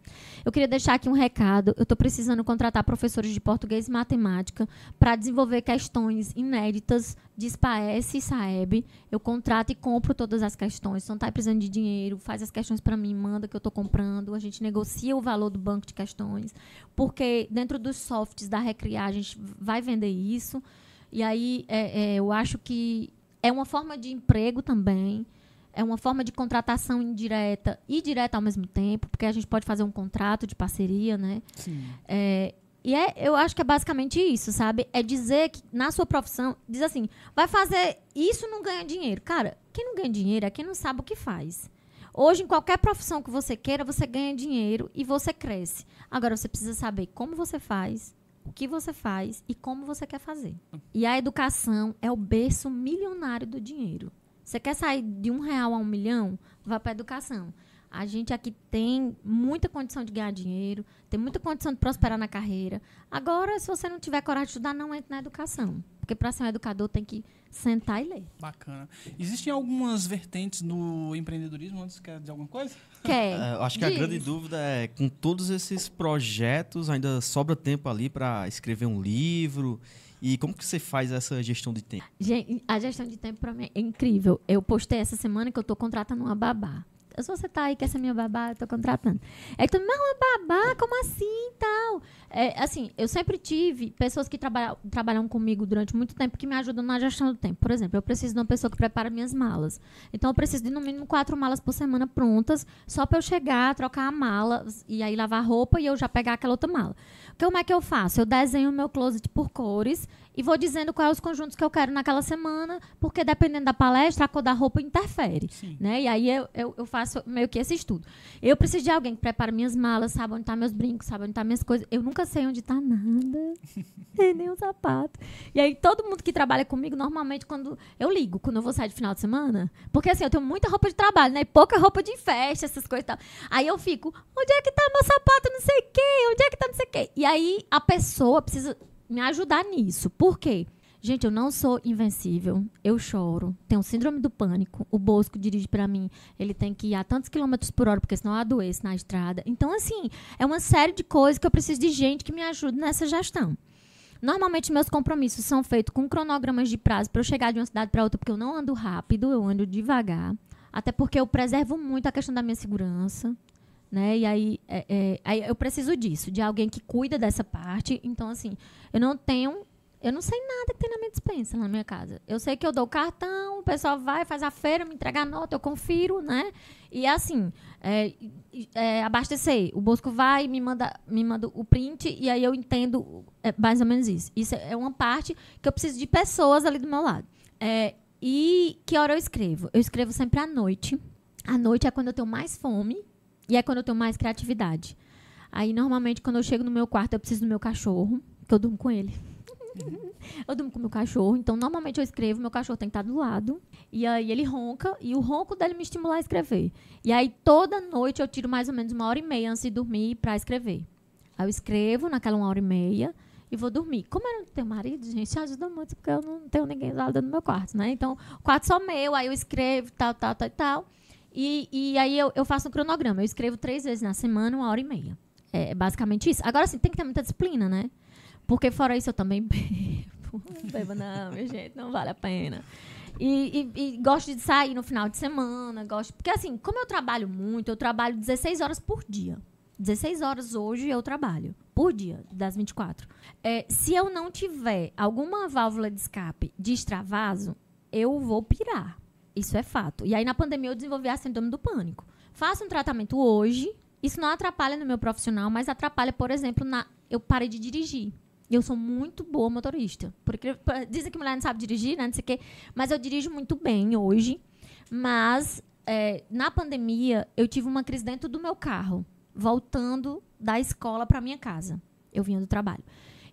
Eu queria deixar aqui um recado. Eu estou precisando contratar professores de português e matemática para desenvolver questões inéditas de SPAES e SAEB. Eu contrato e compro todas as questões. Se não está precisando de dinheiro, faz as questões para mim, manda que eu estou comprando. A gente negocia o valor do banco de questões. Porque dentro dos softs da Recriar, a gente vai vender isso. E aí é, é, eu acho que é uma forma de emprego também. É uma forma de contratação indireta e direta ao mesmo tempo, porque a gente pode fazer um contrato de parceria, né? Sim. É, e é, eu acho que é basicamente isso, sabe? É dizer que na sua profissão, diz assim, vai fazer isso não ganha dinheiro. Cara, quem não ganha dinheiro é quem não sabe o que faz. Hoje, em qualquer profissão que você queira, você ganha dinheiro e você cresce. Agora, você precisa saber como você faz, o que você faz e como você quer fazer. E a educação é o berço milionário do dinheiro. Você quer sair de um real a um milhão? Vá para a educação. A gente aqui tem muita condição de ganhar dinheiro, tem muita condição de prosperar na carreira. Agora, se você não tiver coragem de estudar, não entre na educação. Porque para ser um educador tem que sentar e ler. Bacana. Existem algumas vertentes no empreendedorismo, antes quer dizer alguma coisa? Quer? Eu acho que a Diz. grande dúvida é, com todos esses projetos, ainda sobra tempo ali para escrever um livro? E como que você faz essa gestão de tempo? Gente, a gestão de tempo para mim é incrível. Eu postei essa semana que eu tô contratando uma babá. Se você tá aí, quer ser minha babá, eu tô contratando. É que tu, mas uma babá, como assim tal? É, assim, eu sempre tive pessoas que trabalham, trabalham comigo durante muito tempo que me ajudam na gestão do tempo. Por exemplo, eu preciso de uma pessoa que prepara minhas malas. Então, eu preciso de no mínimo quatro malas por semana prontas, só para eu chegar, trocar a mala e aí lavar a roupa e eu já pegar aquela outra mala. Como é que eu faço? Eu desenho o meu closet por cores e vou dizendo quais os conjuntos que eu quero naquela semana, porque dependendo da palestra, a cor da roupa interfere. Sim. Né? E aí eu, eu, eu faço meio que esse estudo. Eu preciso de alguém que prepare minhas malas, sabe onde estão meus brincos, sabe onde estão minhas coisas. Eu nunca sei onde está nada, nem um sapato. E aí todo mundo que trabalha comigo, normalmente, quando eu ligo, quando eu vou sair de final de semana, porque assim, eu tenho muita roupa de trabalho, né? E pouca roupa de festa, essas coisas e tal. Aí eu fico, onde é que tá meu sapato, não sei o quê? Onde é que tá não sei o quê? E aí a pessoa precisa me ajudar nisso. Por quê? Gente, eu não sou invencível. Eu choro. Tenho síndrome do pânico. O Bosco dirige pra mim. Ele tem que ir a tantos quilômetros por hora, porque senão eu adoeço na estrada. Então, assim, é uma série de coisas que eu preciso de gente que me ajude nessa gestão. Normalmente, meus compromissos são feitos com cronogramas de prazo para eu chegar de uma cidade para outra, porque eu não ando rápido, eu ando devagar. Até porque eu preservo muito a questão da minha segurança. Né? E aí, é, é, aí eu preciso disso, de alguém que cuida dessa parte. Então, assim, eu não tenho. Eu não sei nada que tem na minha dispensa na minha casa. Eu sei que eu dou o cartão, o pessoal vai, faz a feira, me entrega a nota, eu confiro, né? E assim, é, é, abastecer. O Bosco vai, me manda, me manda o print e aí eu entendo é, mais ou menos isso. Isso é uma parte que eu preciso de pessoas ali do meu lado. É, e que hora eu escrevo? Eu escrevo sempre à noite. À noite é quando eu tenho mais fome e é quando eu tenho mais criatividade. Aí, normalmente, quando eu chego no meu quarto, eu preciso do meu cachorro, que eu durmo com ele. eu durmo com meu cachorro, então normalmente eu escrevo, meu cachorro tem que estar do lado. E aí ele ronca, e o ronco dele me estimula a escrever. E aí toda noite eu tiro mais ou menos uma hora e meia antes de dormir para escrever. Aí eu escrevo naquela uma hora e meia e vou dormir. Como eu não tenho marido, gente, ajuda muito, porque eu não tenho ninguém lá dentro do meu quarto, né? Então, o quarto só meu, aí eu escrevo, tal, tal, tal tal. E, e aí eu, eu faço um cronograma. Eu escrevo três vezes na semana, uma hora e meia. É basicamente isso. Agora, assim, tem que ter muita disciplina, né? Porque fora isso eu também bebo. Bebo, não, gente, não vale a pena. E, e, e, gosto de sair no final de semana. Gosto, porque, assim, como eu trabalho muito, eu trabalho 16 horas por dia. 16 horas hoje eu trabalho. Por dia, das 24. É, se eu não tiver alguma válvula de escape de extravaso, eu vou pirar. Isso é fato. E aí, na pandemia, eu desenvolvi a síndrome do pânico. Faço um tratamento hoje. Isso não atrapalha no meu profissional, mas atrapalha, por exemplo, na. Eu parei de dirigir. Eu sou muito boa motorista. Porque dizem que mulher não sabe dirigir, né? Não sei o quê. Mas eu dirijo muito bem hoje. Mas é, na pandemia, eu tive uma crise dentro do meu carro, voltando da escola para minha casa. Eu vinha do trabalho.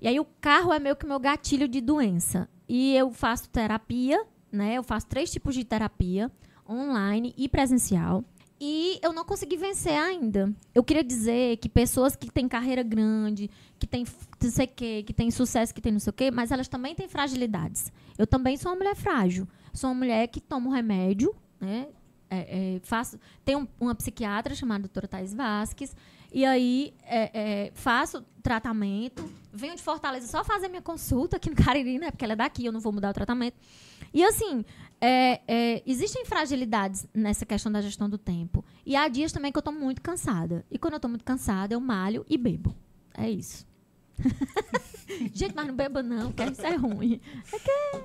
E aí o carro é meio que meu gatilho de doença. E eu faço terapia né? Eu faço três tipos de terapia, online e presencial. E eu não consegui vencer ainda. Eu queria dizer que pessoas que têm carreira grande, que têm não sei o quê, que têm sucesso, que têm não sei o quê, mas elas também têm fragilidades. Eu também sou uma mulher frágil. Sou uma mulher que toma remédio, né? É, é, faço, um, uma psiquiatra chamada doutora Thais Vasques, e aí é, é, faço tratamento, venho de Fortaleza só fazer minha consulta aqui no Cariri, né? Porque ela é daqui, eu não vou mudar o tratamento. E assim, é, é, existem fragilidades nessa questão da gestão do tempo. E há dias também que eu estou muito cansada. E quando eu estou muito cansada, eu malho e bebo. É isso. Gente, mas não beba não, porque isso é ruim. É que...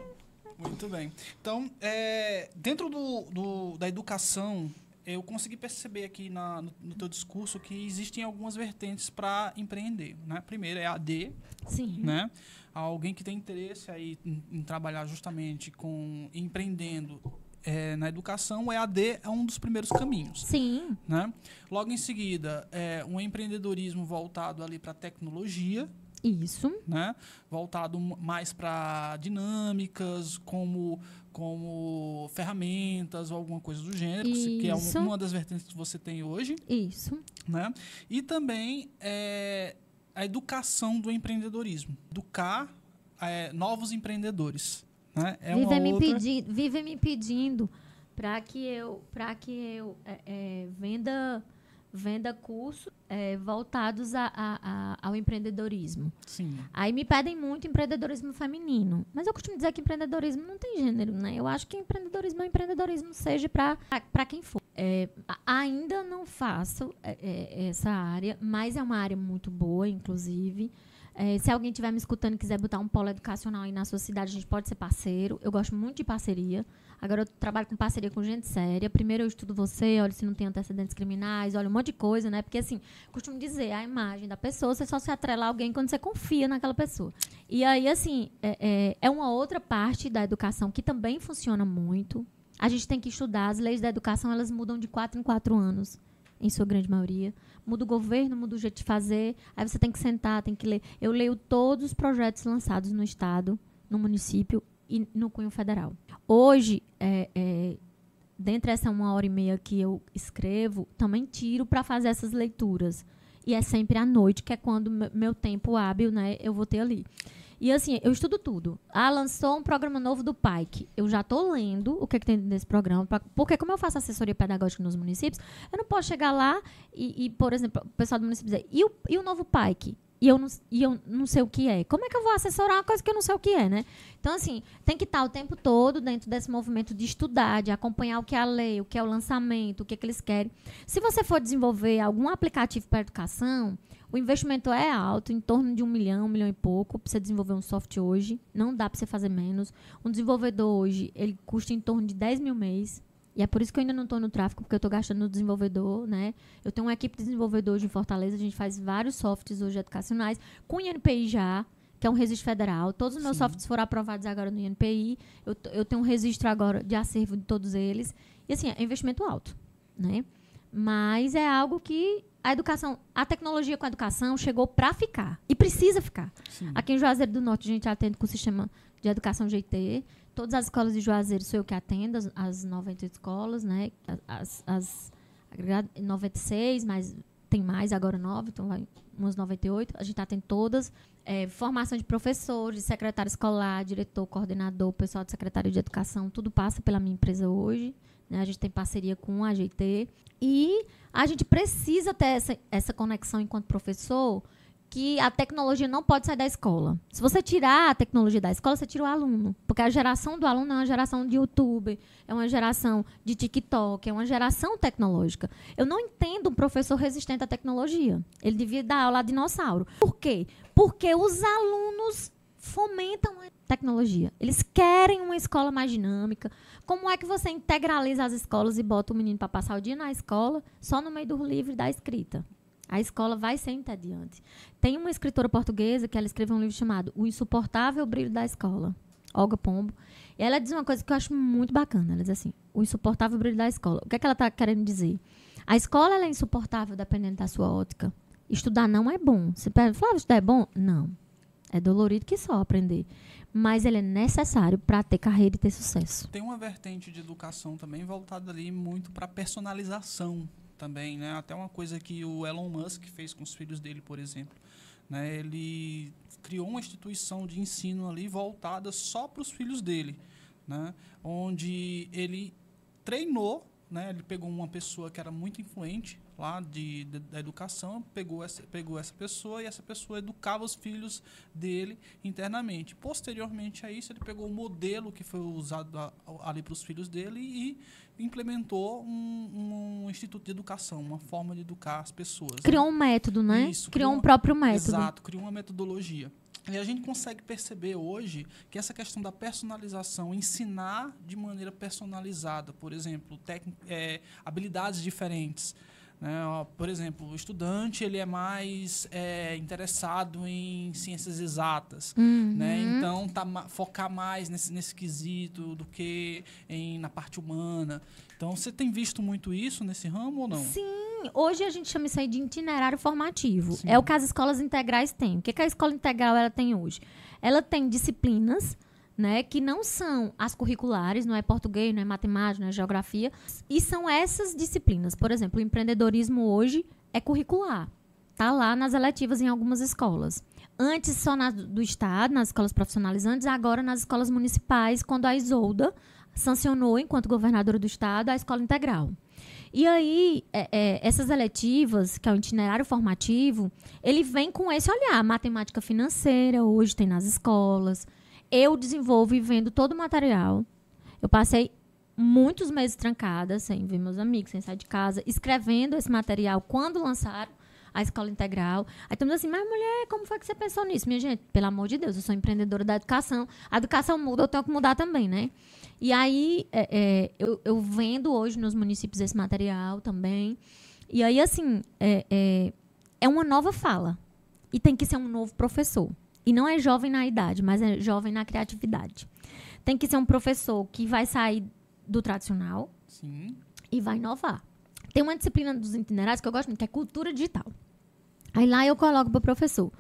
Muito bem. Então, é, dentro do, do, da educação, eu consegui perceber aqui na, no, no teu discurso que existem algumas vertentes para empreender. Né? Primeiro é a AD. Sim. Né? Alguém que tem interesse aí em, em trabalhar justamente com empreendendo é, na educação, o EAD é um dos primeiros caminhos. Sim. Né? Logo em seguida, é, um empreendedorismo voltado ali para tecnologia. Isso. Né? Voltado mais para dinâmicas, como, como ferramentas ou alguma coisa do gênero, Isso. que é uma das vertentes que você tem hoje. Isso. Né? E também é, a educação do empreendedorismo. Educar é, novos empreendedores. Né? É vive, me outra... pedi vive me pedindo para que eu, pra que eu é, é, venda, venda cursos é, voltados a, a, a, ao empreendedorismo. Sim. Aí me pedem muito empreendedorismo feminino. Mas eu costumo dizer que empreendedorismo não tem gênero, né? Eu acho que empreendedorismo é empreendedorismo, seja para quem for. É, ainda não faço é, é, essa área, mas é uma área muito boa, inclusive. É, se alguém estiver me escutando e quiser botar um polo educacional aí na sua cidade, a gente pode ser parceiro. Eu gosto muito de parceria. Agora eu trabalho com parceria com gente séria. Primeiro eu estudo você, olho se não tem antecedentes criminais, olho um monte de coisa, né? Porque assim, costumo dizer, a imagem da pessoa, você só se atrela a alguém quando você confia naquela pessoa. E aí, assim, é, é, é uma outra parte da educação que também funciona muito. A gente tem que estudar. As leis da educação elas mudam de quatro em quatro anos, em sua grande maioria. Muda o governo, muda o jeito de fazer. Aí você tem que sentar, tem que ler. Eu leio todos os projetos lançados no estado, no município e no cunho federal. Hoje, é, é, dentre essa uma hora e meia que eu escrevo, também tiro para fazer essas leituras. E é sempre à noite, que é quando meu tempo hábil, né, eu vou ter ali. E assim, eu estudo tudo. Ah, lançou um programa novo do PAIC. Eu já estou lendo o que, é que tem nesse programa. Pra, porque como eu faço assessoria pedagógica nos municípios, eu não posso chegar lá e, e por exemplo, o pessoal do município dizer, e o, e o novo PAIC? e eu, não, e eu não sei o que é. Como é que eu vou assessorar uma coisa que eu não sei o que é, né? Então, assim, tem que estar o tempo todo dentro desse movimento de estudar, de acompanhar o que é a lei, o que é o lançamento, o que, é que eles querem. Se você for desenvolver algum aplicativo para educação, o investimento é alto, em torno de um milhão, um milhão e pouco, para você desenvolver um software hoje. Não dá para você fazer menos. Um desenvolvedor hoje, ele custa em torno de 10 mil mês. E é por isso que eu ainda não estou no tráfego, porque eu estou gastando no desenvolvedor, né? Eu tenho uma equipe de desenvolvedores em Fortaleza, a gente faz vários softwares hoje educacionais, com INPI já, que é um registro federal. Todos os meus Sim. softwares foram aprovados agora no INPI. Eu, eu tenho um registro agora de acervo de todos eles. E assim, é investimento alto, né? Mas é algo que a educação, a tecnologia com a educação chegou para ficar. E precisa ficar. Sim. Aqui em Juazeiro do Norte, a gente atende com o sistema de educação GT. Todas as escolas de Juazeiro sou eu que atendo, as, as 98 escolas, né? As, as agregado- 96, mas tem mais agora 9, então vai umas 98. A gente atende todas. É, formação de professores, de secretário escolar, diretor, coordenador, pessoal de secretário de educação, tudo passa pela minha empresa hoje. Né? A gente tem parceria com a GT. E a gente precisa ter essa, essa conexão enquanto professor que a tecnologia não pode sair da escola. Se você tirar a tecnologia da escola, você tira o aluno. Porque a geração do aluno é uma geração de YouTube, é uma geração de TikTok, é uma geração tecnológica. Eu não entendo um professor resistente à tecnologia. Ele devia dar aula a dinossauro. Por quê? Porque os alunos fomentam a tecnologia. Eles querem uma escola mais dinâmica. Como é que você integraliza as escolas e bota o menino para passar o dia na escola só no meio do livro da escrita? A escola vai ser entediante. Tem uma escritora portuguesa que ela escreveu um livro chamado O Insuportável Brilho da Escola, Olga Pombo. E ela diz uma coisa que eu acho muito bacana. Ela diz assim: O insuportável brilho da escola. O que, é que ela está querendo dizer? A escola é insuportável dependendo da sua ótica. Estudar não é bom. Você pega, Flávio, estudar é bom? Não. É dolorido que só aprender. Mas ele é necessário para ter carreira e ter sucesso. Tem uma vertente de educação também voltada ali muito para personalização também, né? Até uma coisa que o Elon Musk fez com os filhos dele, por exemplo, né? Ele criou uma instituição de ensino ali voltada só para os filhos dele, né? Onde ele treinou, né? Ele pegou uma pessoa que era muito influente lá de, de- da educação, pegou essa, pegou essa pessoa e essa pessoa educava os filhos dele internamente. Posteriormente a isso, ele pegou o modelo que foi usado a- ali para os filhos dele e implementou um, um instituto de educação, uma forma de educar as pessoas. né? Criou um método, né? Isso, criou criou um próprio método. Exato, criou uma metodologia. E a gente consegue perceber hoje que essa questão da personalização, ensinar de maneira personalizada, por exemplo, é, habilidades diferentes. Né? Por exemplo, o estudante ele é mais é, interessado em ciências exatas. Uhum. Né? Então, tá, focar mais nesse, nesse quesito do que em, na parte humana. Então, você tem visto muito isso nesse ramo ou não? Sim, hoje a gente chama isso aí de itinerário formativo. Sim. É o que as escolas integrais têm. O que, que a escola integral ela tem hoje? Ela tem disciplinas né, que não são as curriculares, não é português, não é matemática, não é geografia, e são essas disciplinas. Por exemplo, o empreendedorismo hoje é curricular. Tá lá nas eletivas em algumas escolas. Antes só na, do estado, nas escolas profissionalizantes, agora nas escolas municipais, quando a Isolda sancionou, enquanto governadora do estado, a escola integral. E aí, é, é, essas eletivas, que é o itinerário formativo, ele vem com esse olhar. Matemática financeira, hoje tem nas escolas. Eu desenvolvo e vendo todo o material. Eu passei muitos meses trancada, sem ver meus amigos, sem sair de casa, escrevendo esse material quando lançaram a escola integral. Aí estamos assim, mas mulher, como foi que você pensou nisso? Minha gente, pelo amor de Deus, eu sou empreendedora da educação. A educação muda, eu tenho que mudar também, né? E aí, é, é, eu, eu vendo hoje nos municípios esse material também. E aí, assim, é, é, é uma nova fala. E tem que ser um novo professor. E não é jovem na idade, mas é jovem na criatividade. Tem que ser um professor que vai sair do tradicional Sim. e vai inovar. Tem uma disciplina dos itinerários que eu gosto muito, que é cultura digital. Aí lá eu coloco para o professor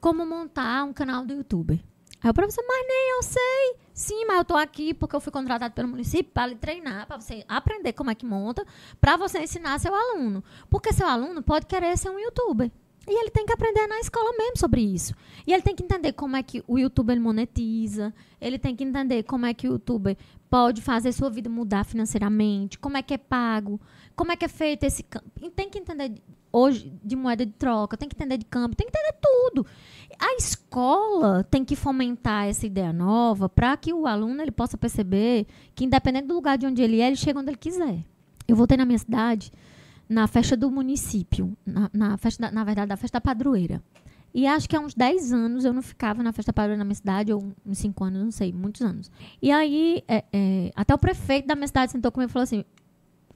como montar um canal do YouTube. Aí o professor, mas nem eu sei. Sim, mas eu tô aqui porque eu fui contratado pelo município para lhe treinar, para você aprender como é que monta, para você ensinar seu aluno. Porque seu aluno pode querer ser um youtuber. E ele tem que aprender na escola mesmo sobre isso. E ele tem que entender como é que o youtuber monetiza, ele tem que entender como é que o youtuber pode fazer sua vida mudar financeiramente, como é que é pago, como é que é feito esse. cam- E tem que entender hoje de moeda de troca, tem que entender de câmbio, tem que entender tudo. A escola tem que fomentar essa ideia nova para que o aluno ele possa perceber que, independente do lugar de onde ele é, ele chega onde ele quiser. Eu voltei na minha cidade na festa do município, na, na festa, da- na verdade, da festa padroeira. E acho que há uns 10 anos eu não ficava na festa padroeira na minha cidade, ou uns 5 anos, não sei, muitos anos. E aí, é, é, até o prefeito da minha cidade sentou comigo e falou assim: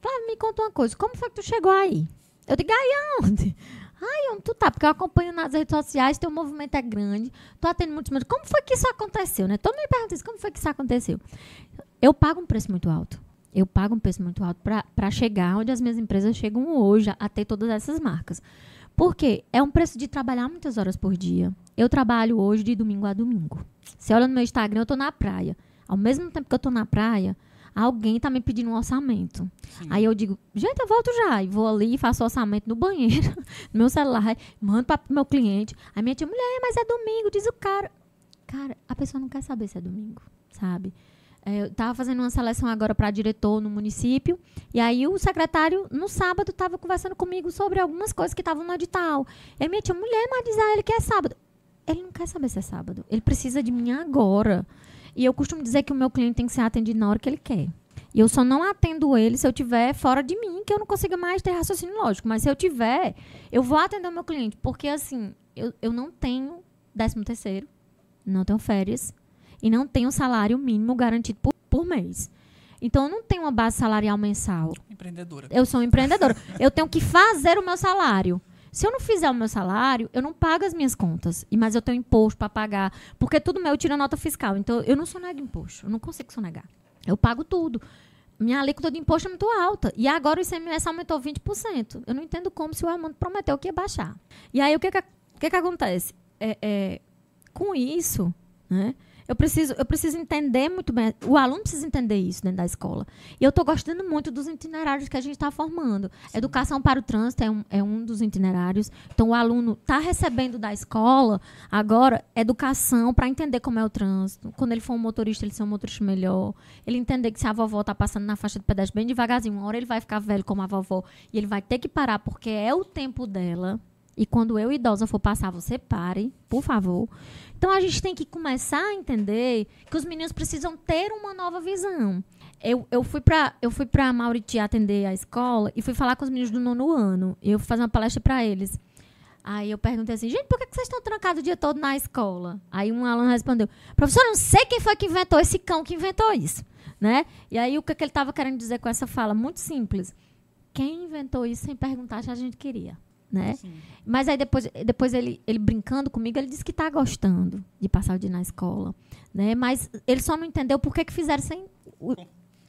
Flávio, me conta uma coisa, como foi que tu chegou aí? Eu digo, aí aonde? Ai, onde tu tá? Porque eu acompanho nas redes sociais, teu movimento é grande, tu atende muitos. Como foi que isso aconteceu, né? Todo mundo me pergunta isso, como foi que isso aconteceu? Eu pago um preço muito alto. Eu pago um preço muito alto para chegar onde as minhas empresas chegam hoje, a, ter todas essas marcas. Por quê? É um preço de trabalhar muitas horas por dia. Eu trabalho hoje de domingo a domingo. Você olha no meu Instagram, eu tô na praia. Ao mesmo tempo que eu tô na praia, alguém tá me pedindo um orçamento. Aí eu digo, gente, eu volto já. E vou ali e faço o orçamento no banheiro, no meu celular, mando para meu cliente. Aí minha tia, mulher, mas é domingo, diz o cara. Cara, a pessoa não quer saber se é domingo, sabe? É, eu estava fazendo uma seleção agora para diretor no município, e aí o secretário, no sábado, estava conversando comigo sobre algumas coisas que estavam no edital. E minha tia, mulher, mas diz a ele que é sábado. Ele não quer saber se é sábado. Ele precisa de mim agora. E eu costumo dizer que o meu cliente tem que ser atendido na hora que ele quer. E eu só não atendo ele se eu tiver fora de mim, que eu não consiga mais ter raciocínio lógico. Mas se eu tiver, eu vou atender o meu cliente. Porque, assim, eu, eu não tenho décimo terceiro, não tenho férias e não tenho salário mínimo garantido por, por mês. Então, eu não tenho uma base salarial mensal. Empreendedora. Eu sou empreendedora. eu tenho que fazer o meu salário. Se eu não fizer o meu salário, eu não pago as minhas contas. Mas eu tenho imposto para pagar. Porque tudo meu tira nota fiscal. Então, eu não sonego imposto. Eu não consigo sonegar. Eu pago tudo. Minha alíquota de imposto é muito alta. E agora o ICMS aumentou 20%. Eu não entendo como se o Armando prometeu que ia baixar. E aí, o que que, o que, que acontece? É, é, com isso, né? Eu preciso, eu preciso entender muito bem. O aluno precisa entender isso dentro da escola. E eu estou gostando muito dos itinerários que a gente está formando. Educação para o trânsito é um, é um dos itinerários. Então, o aluno está recebendo da escola agora educação para entender como é o trânsito. Quando ele for um motorista, ele ser um motorista melhor. Ele entender que se a vovó está passando na faixa de pedestre bem devagarzinho, uma hora ele vai ficar velho como a vovó e ele vai ter que parar porque é o tempo dela. E quando eu, idosa, for passar, você pare, por favor. Então a gente tem que começar a entender que os meninos precisam ter uma nova visão. Eu, eu fui para eu fui Mauriti atender a escola e fui falar com os meninos do nono ano. Eu fui fazer uma palestra para eles. Aí eu perguntei assim, gente, por que vocês estão trancados o dia todo na escola? Aí um aluno respondeu, professor, não sei quem foi que inventou esse cão que inventou isso, né? E aí o que, que ele estava querendo dizer com essa fala? Muito simples. Quem inventou isso sem perguntar se a gente queria, né? Sim. Mas aí depois, depois ele, ele brincando comigo, ele disse que está gostando de passar o dia na escola, né? Mas ele só não entendeu por que que fizeram sem o-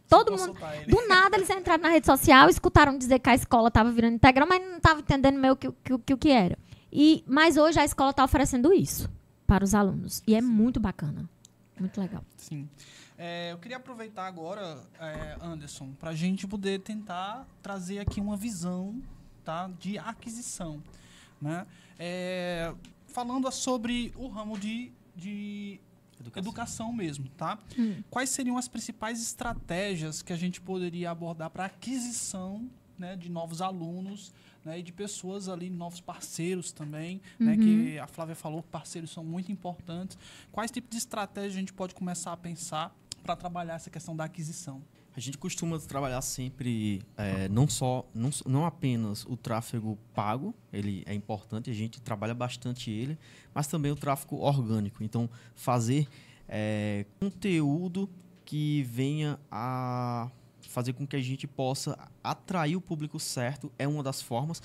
todo mundo ele. do nada eles entraram na rede social, escutaram dizer que a escola estava virando integral, mas não estavam entendendo meio que, que, que o que era. E mas hoje a escola está oferecendo isso para os alunos e é muito bacana, muito legal. Sim. É, eu queria aproveitar agora, é, Anderson, para a gente poder tentar trazer aqui uma visão tá, de aquisição. Né? É, falando sobre o ramo de, de educação. mesmo, tá? Quais seriam as principais estratégias que a gente poderia abordar para aquisição né, de novos alunos né, e de pessoas ali, novos parceiros também, né, que a Flávia falou que parceiros são muito importantes. Quais tipos de estratégias a gente pode começar a pensar para trabalhar essa questão da aquisição? A gente costuma trabalhar sempre é, não só não, não apenas o tráfego pago, ele é importante, a gente trabalha bastante ele, mas também o tráfego orgânico. Então, fazer é, conteúdo que venha a fazer com que a gente possa atrair o público certo é uma das formas.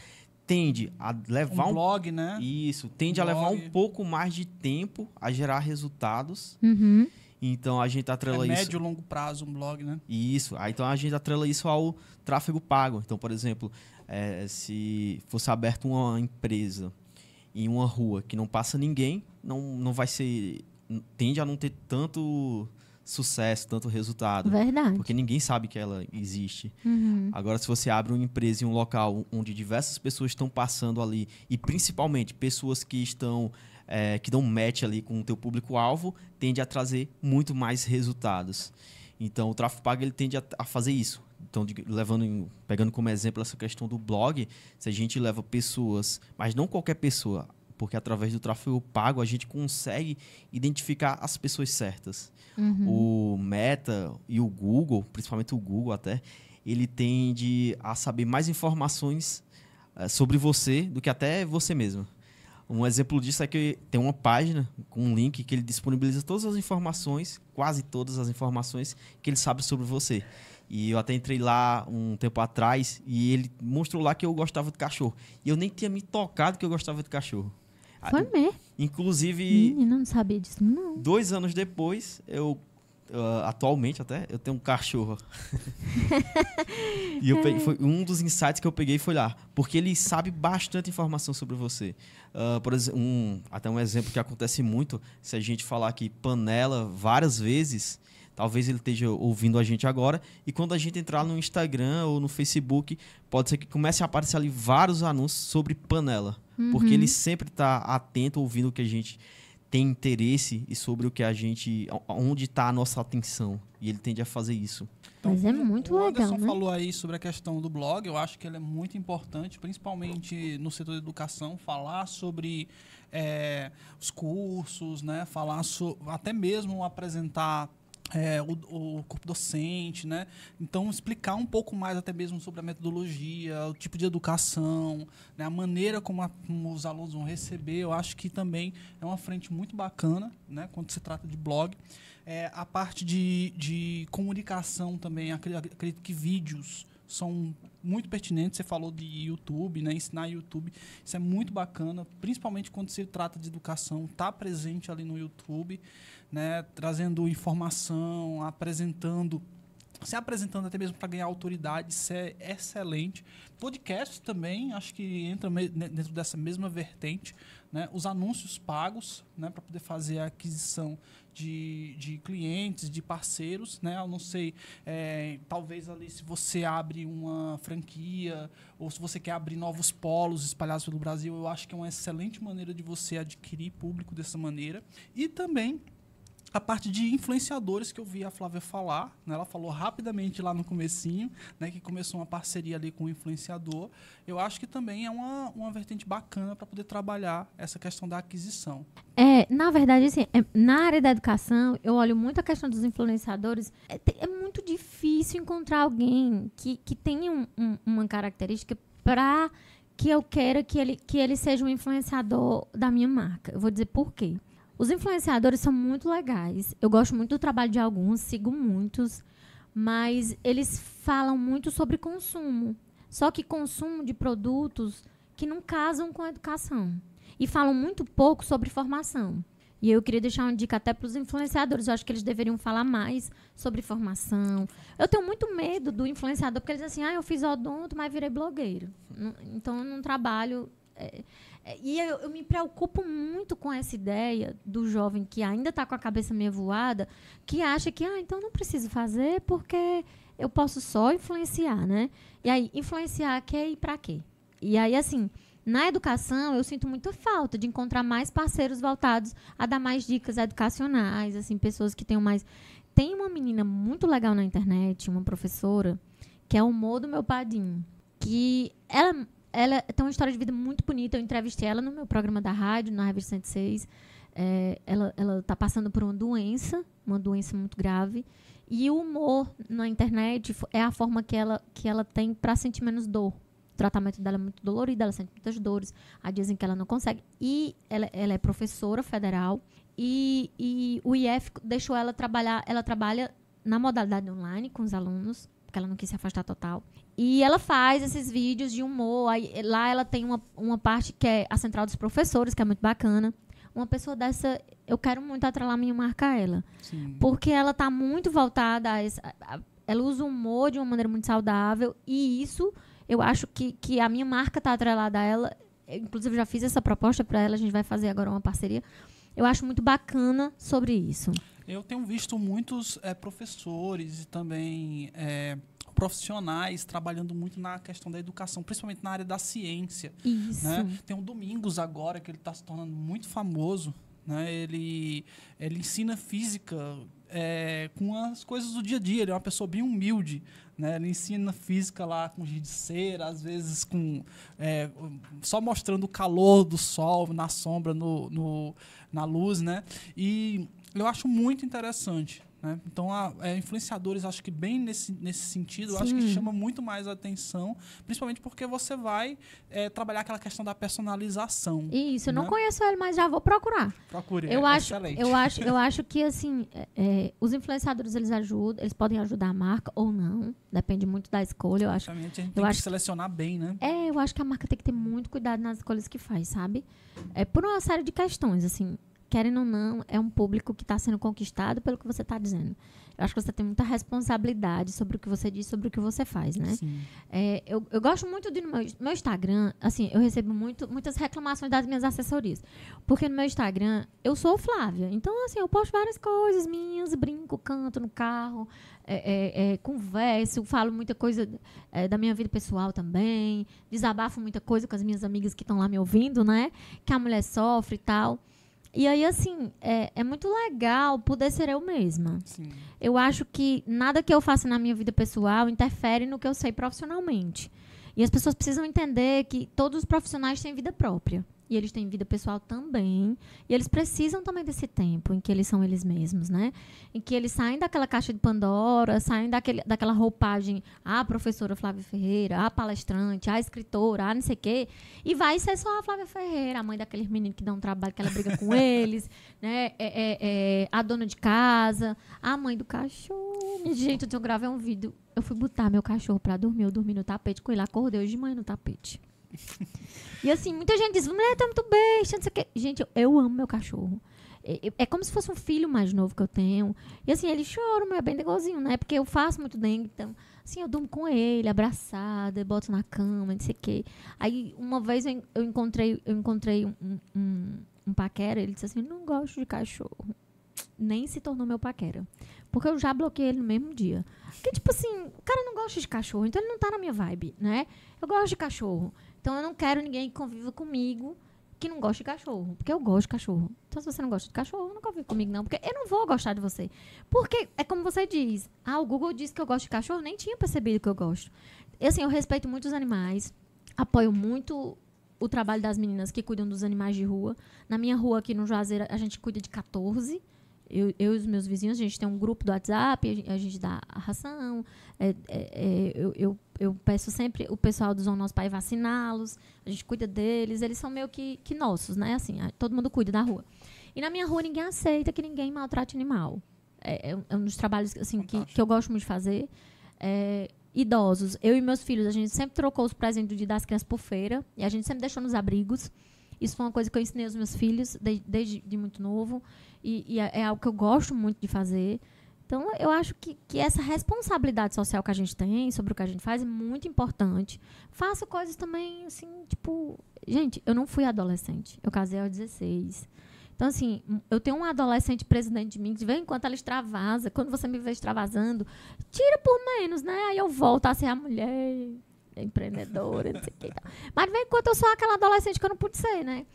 Tende a levar Um um, blog, né? isso, tende a Um levar blog. um pouco mais de tempo a gerar resultados. Uhum. Então a gente É atrela isso. médio e longo prazo um blog, né? Isso. Aí, então a gente atrela isso ao tráfego pago. Então, por exemplo, eh, se fosse aberta uma empresa em uma rua que não passa ninguém, não, não vai ser. tende a não ter tanto sucesso, tanto resultado. Verdade. Porque ninguém sabe que ela existe. Uhum. Agora, se você abre uma empresa em um local onde diversas pessoas estão passando ali, e principalmente pessoas que estão eh, que dão match ali com o teu público-alvo, tende a trazer muito mais resultados. Então, o tráfego pago ele tende a, a fazer isso, Então, de- levando, pegando como exemplo essa questão do blog, se a gente leva pessoas, mas não qualquer pessoa, porque através do tráfego pago a gente consegue identificar as pessoas certas. O Meta e o Google, principalmente o Google até, ele tende a saber mais informações eh, sobre você do que até você mesmo. Um exemplo disso é que tem uma página com um link que ele disponibiliza todas as informações, quase todas as informações que ele sabe sobre você. E eu até entrei lá um tempo atrás e ele mostrou lá que eu gostava de cachorro. E eu nem tinha me tocado que eu gostava de cachorro. Ah, Foi mesmo. Inclusive, Menina, não sabia disso, não. dois anos depois, eu ah, atualmente até eu tenho um cachorro. e peguei- foi um dos insights que eu peguei foi lá, porque ele sabe bastante informação sobre você. Ah, por exemplo, um, até um exemplo que acontece muito, se a gente falar aqui panela várias vezes, talvez ele esteja ouvindo a gente agora, e quando a gente entrar no Instagram ou no Facebook, pode ser que comece a aparecer ali vários anúncios sobre panela, porque ele sempre está atento ouvindo o que a gente tem interesse e sobre o que a gente. onde está a nossa atenção. E ele tende a fazer isso. Mas é muito o legal, Anderson né? falou aí sobre a questão do blog, eu acho que ele é muito importante, principalmente no setor de educação, falar sobre é, os cursos, né? Falar so, até mesmo apresentar é, o, o corpo docente, né? Então explicar um pouco mais até mesmo sobre a metodologia, o tipo de educação, né? a maneira como, a- como os alunos vão receber, eu acho que também é uma frente muito bacana, né? Quando se trata de blog. É, a parte de, de comunicação também, acre- acredito que vídeos são muito pertinentes. Você falou de YouTube, né? Ensinar YouTube, isso é muito bacana, principalmente quando se trata de educação, tá presente ali no YouTube, né? Trazendo informação, apresentando se apresentando até mesmo para ganhar autoridade, isso é excelente. Podcast também, acho que entra dentro dessa mesma vertente. Né? Os anúncios pagos, né? para poder fazer a aquisição de, de clientes, de parceiros. Né? Eu não sei, é, talvez ali se você abre uma franquia ou se você quer abrir novos polos espalhados pelo Brasil, eu acho que é uma excelente maneira de você adquirir público dessa maneira. E também a parte de influenciadores que eu vi a Flávia falar, né? ela falou rapidamente lá no comecinho, né, que começou uma parceria ali com o influenciador. Eu acho que também é uma, uma vertente bacana para poder trabalhar essa questão da aquisição. É, na verdade, assim, é, na área da educação, eu olho muito a questão dos influenciadores. É, é muito difícil encontrar alguém que, que tenha um- um- uma característica para que eu queira que ele, que ele seja um influenciador da minha marca. Eu vou dizer por quê. Os influenciadores são muito legais. Eu gosto muito do trabalho de alguns, sigo muitos, mas eles falam muito sobre consumo. Só que consumo de produtos que não casam com a educação e falam muito pouco sobre formação. E eu queria deixar uma dica até para os influenciadores. Eu acho que eles deveriam falar mais sobre formação. Eu tenho muito medo do influenciador, porque eles dizem assim, ah, eu fiz odonto, mas virei blogueiro. Então, eu não trabalho... é, e eu, eu me preocupo muito com essa ideia do jovem que ainda está com a cabeça meio voada, que acha que, ah, então não preciso fazer porque eu posso só influenciar, né? E aí, influenciar quer ir para quê? E aí, assim, na educação, eu sinto muita falta de encontrar mais parceiros voltados a dar mais dicas educacionais, assim, pessoas que tenham mais. Tem uma menina muito legal na internet, uma professora, que é o Mo do meu padinho, que ela, ela tem uma história de vida muito bonita. Eu entrevistei ela no meu programa da rádio, na Revista 106. É, ela, ela tá passando por uma doença, uma doença muito grave. E o humor na internet é a forma que ela, que ela tem para sentir menos dor. O tratamento dela é muito dolorido, ela sente muitas dores. Há dias em que ela não consegue. E ela, ela é professora federal. E, e o IF deixou ela trabalhar. Ela trabalha na modalidade online com os alunos, porque ela não quis se afastar total. E ela faz esses vídeos de humor. Aí, lá ela tem uma, uma parte que é a central dos professores, que é muito bacana. Uma pessoa dessa, eu quero muito atrelar minha marca a ela. Sim. Porque ela tá muito voltada a, esse, a- a- ela usa o humor de uma maneira muito saudável e isso eu acho que, que a minha marca tá atrelada a ela. Eu, inclusive já fiz essa proposta para ela, a gente vai fazer agora uma parceria. Eu acho muito bacana sobre isso. Eu tenho visto muitos eh, professores e também eh, profissionais trabalhando muito na questão da educação, principalmente na área da ciência. Isso. né? Tem o Domingos agora, que ele está se tornando muito famoso. Né? Ele, ele ensina física é, com as coisas do dia a dia. Ele é uma pessoa bem humilde. Né? Ele ensina física lá com giz de cera, às vezes com é, só mostrando o calor do sol na sombra, no, no, na luz. Né? E eu acho muito interessante. Né? Então, a, é, influenciadores, acho que bem nesse, nesse sentido, eu acho que Sim. chama muito mais a atenção, principalmente porque você vai é, trabalhar aquela questão da personalização. Isso, eu não né? conheço ele, mas já vou procurar. Procure, Eu é acho, excelente. eu acho, eu acho que assim, é, é, os influenciadores eles ajudam, eles podem ajudar a marca ou não, depende muito da escolha. Eu acho, Exatamente, a gente eu tem que acho- selecionar bem, né? é, eu acho que a marca tem que ter muito cuidado nas escolhas que faz, sabe? É por uma série de questões, assim, querendo ou não, é um público que está sendo conquistado pelo que você está dizendo. Eu acho que você tem muita responsabilidade sobre o que você diz, sobre o que você faz, né? É, eu, eu gosto muito de no meu, meu Instagram, assim, eu recebo muito, muitas reclamações das minhas assessorias. Porque no meu Instagram, eu sou Flávia. Então, assim, eu posto várias coisas minhas, brinco, canto no carro, é, é, é, converso, falo muita coisa é, da minha vida pessoal também, desabafo muita coisa com as minhas amigas que estão lá me ouvindo, né? Que a mulher sofre e tal. E aí, assim, é, é muito legal poder ser eu mesma Sim. eu acho que nada que eu faça na minha vida pessoal interfere no que eu sei profissionalmente. E as pessoas precisam entender que todos os profissionais têm vida própria. E eles têm vida pessoal também. E eles precisam também desse tempo em que eles são eles mesmos, né? Em que eles saem daquela caixa de Pandora, saem daquele, daquela roupagem, ah, professora Flávia Ferreira, ah, palestrante, ah, escritora, ah, não sei o quê. E vai ser só a Flávia Ferreira, a mãe daqueles meninos que dão trabalho, que ela briga com eles, né? É, é, é, a dona de casa, a mãe do cachorro. Gente, eu gravei um vídeo. Eu fui botar meu cachorro pra dormir. Eu dormi no tapete com ele. Acordei hoje de manhã no tapete. E assim, muita gente diz, mulher, tá muito besta, não sei o quê. Gente, eu, eu amo meu cachorro. É, é- como se fosse um filho mais novo que eu tenho. E assim, ele chora, mas é bem negocinho, né? Porque eu faço muito dengue, então... Assim, eu durmo com ele, abraçada, boto na cama, não sei o quê. Aí, uma vez eu, eu encontrei, eu encontrei um, um, um paquera, ele disse assim, não gosto de cachorro. Nem se tornou meu paquera. Porque eu já bloqueei ele no mesmo dia. Porque, tipo assim, o cara não gosta de cachorro, então ele não tá na minha vibe, né? Eu gosto de cachorro. Então eu não quero ninguém que conviva comigo que não gosta de cachorro. Porque eu gosto de cachorro. Então se você não gosta de cachorro, não convive comigo, não. Porque eu não vou gostar de você. Porque é como você diz. Ah, o Google disse que eu gosto de cachorro, nem tinha percebido que eu gosto. E assim, eu respeito muito os animais. Apoio muito o trabalho das meninas que cuidam dos animais de rua. Na minha rua aqui no Juazeiro, a gente cuida de 14. Eu, eu e os meus vizinhos, a gente tem um grupo do WhatsApp, a gente, a gente dá a ração. É, é, é, eu, eu, eu peço sempre o pessoal do Zona Nosso Pai vaciná-los. A gente cuida deles. Eles são meio que, que nossos, né? Assim, todo mundo cuida da rua. E na minha rua ninguém aceita que ninguém maltrate animal. É, é um- é dos trabalhos assim, que, que eu gosto muito de fazer. É, idosos, eu e meus filhos, a gente sempre trocou os presentes do dia das crianças por feira. E a gente sempre deixou nos abrigos. Isso foi uma coisa que eu ensinei aos meus filhos de- desde de muito novo. E, e é, é algo que eu gosto muito de fazer. Então, eu acho que, que essa responsabilidade social que a gente tem sobre o que a gente faz é muito importante. Faço coisas também, assim, tipo... Gente, eu não fui adolescente. Eu casei aos 16. Então, assim, eu tenho um adolescente presidente de mim, que de vez em quando ela extravasa. Quando você me vê extravasando, tira por menos, né? Aí eu volto a ser a mulher empreendedora, não sei o que. Mas de vez em quando eu sou aquela adolescente que eu não pude ser, né?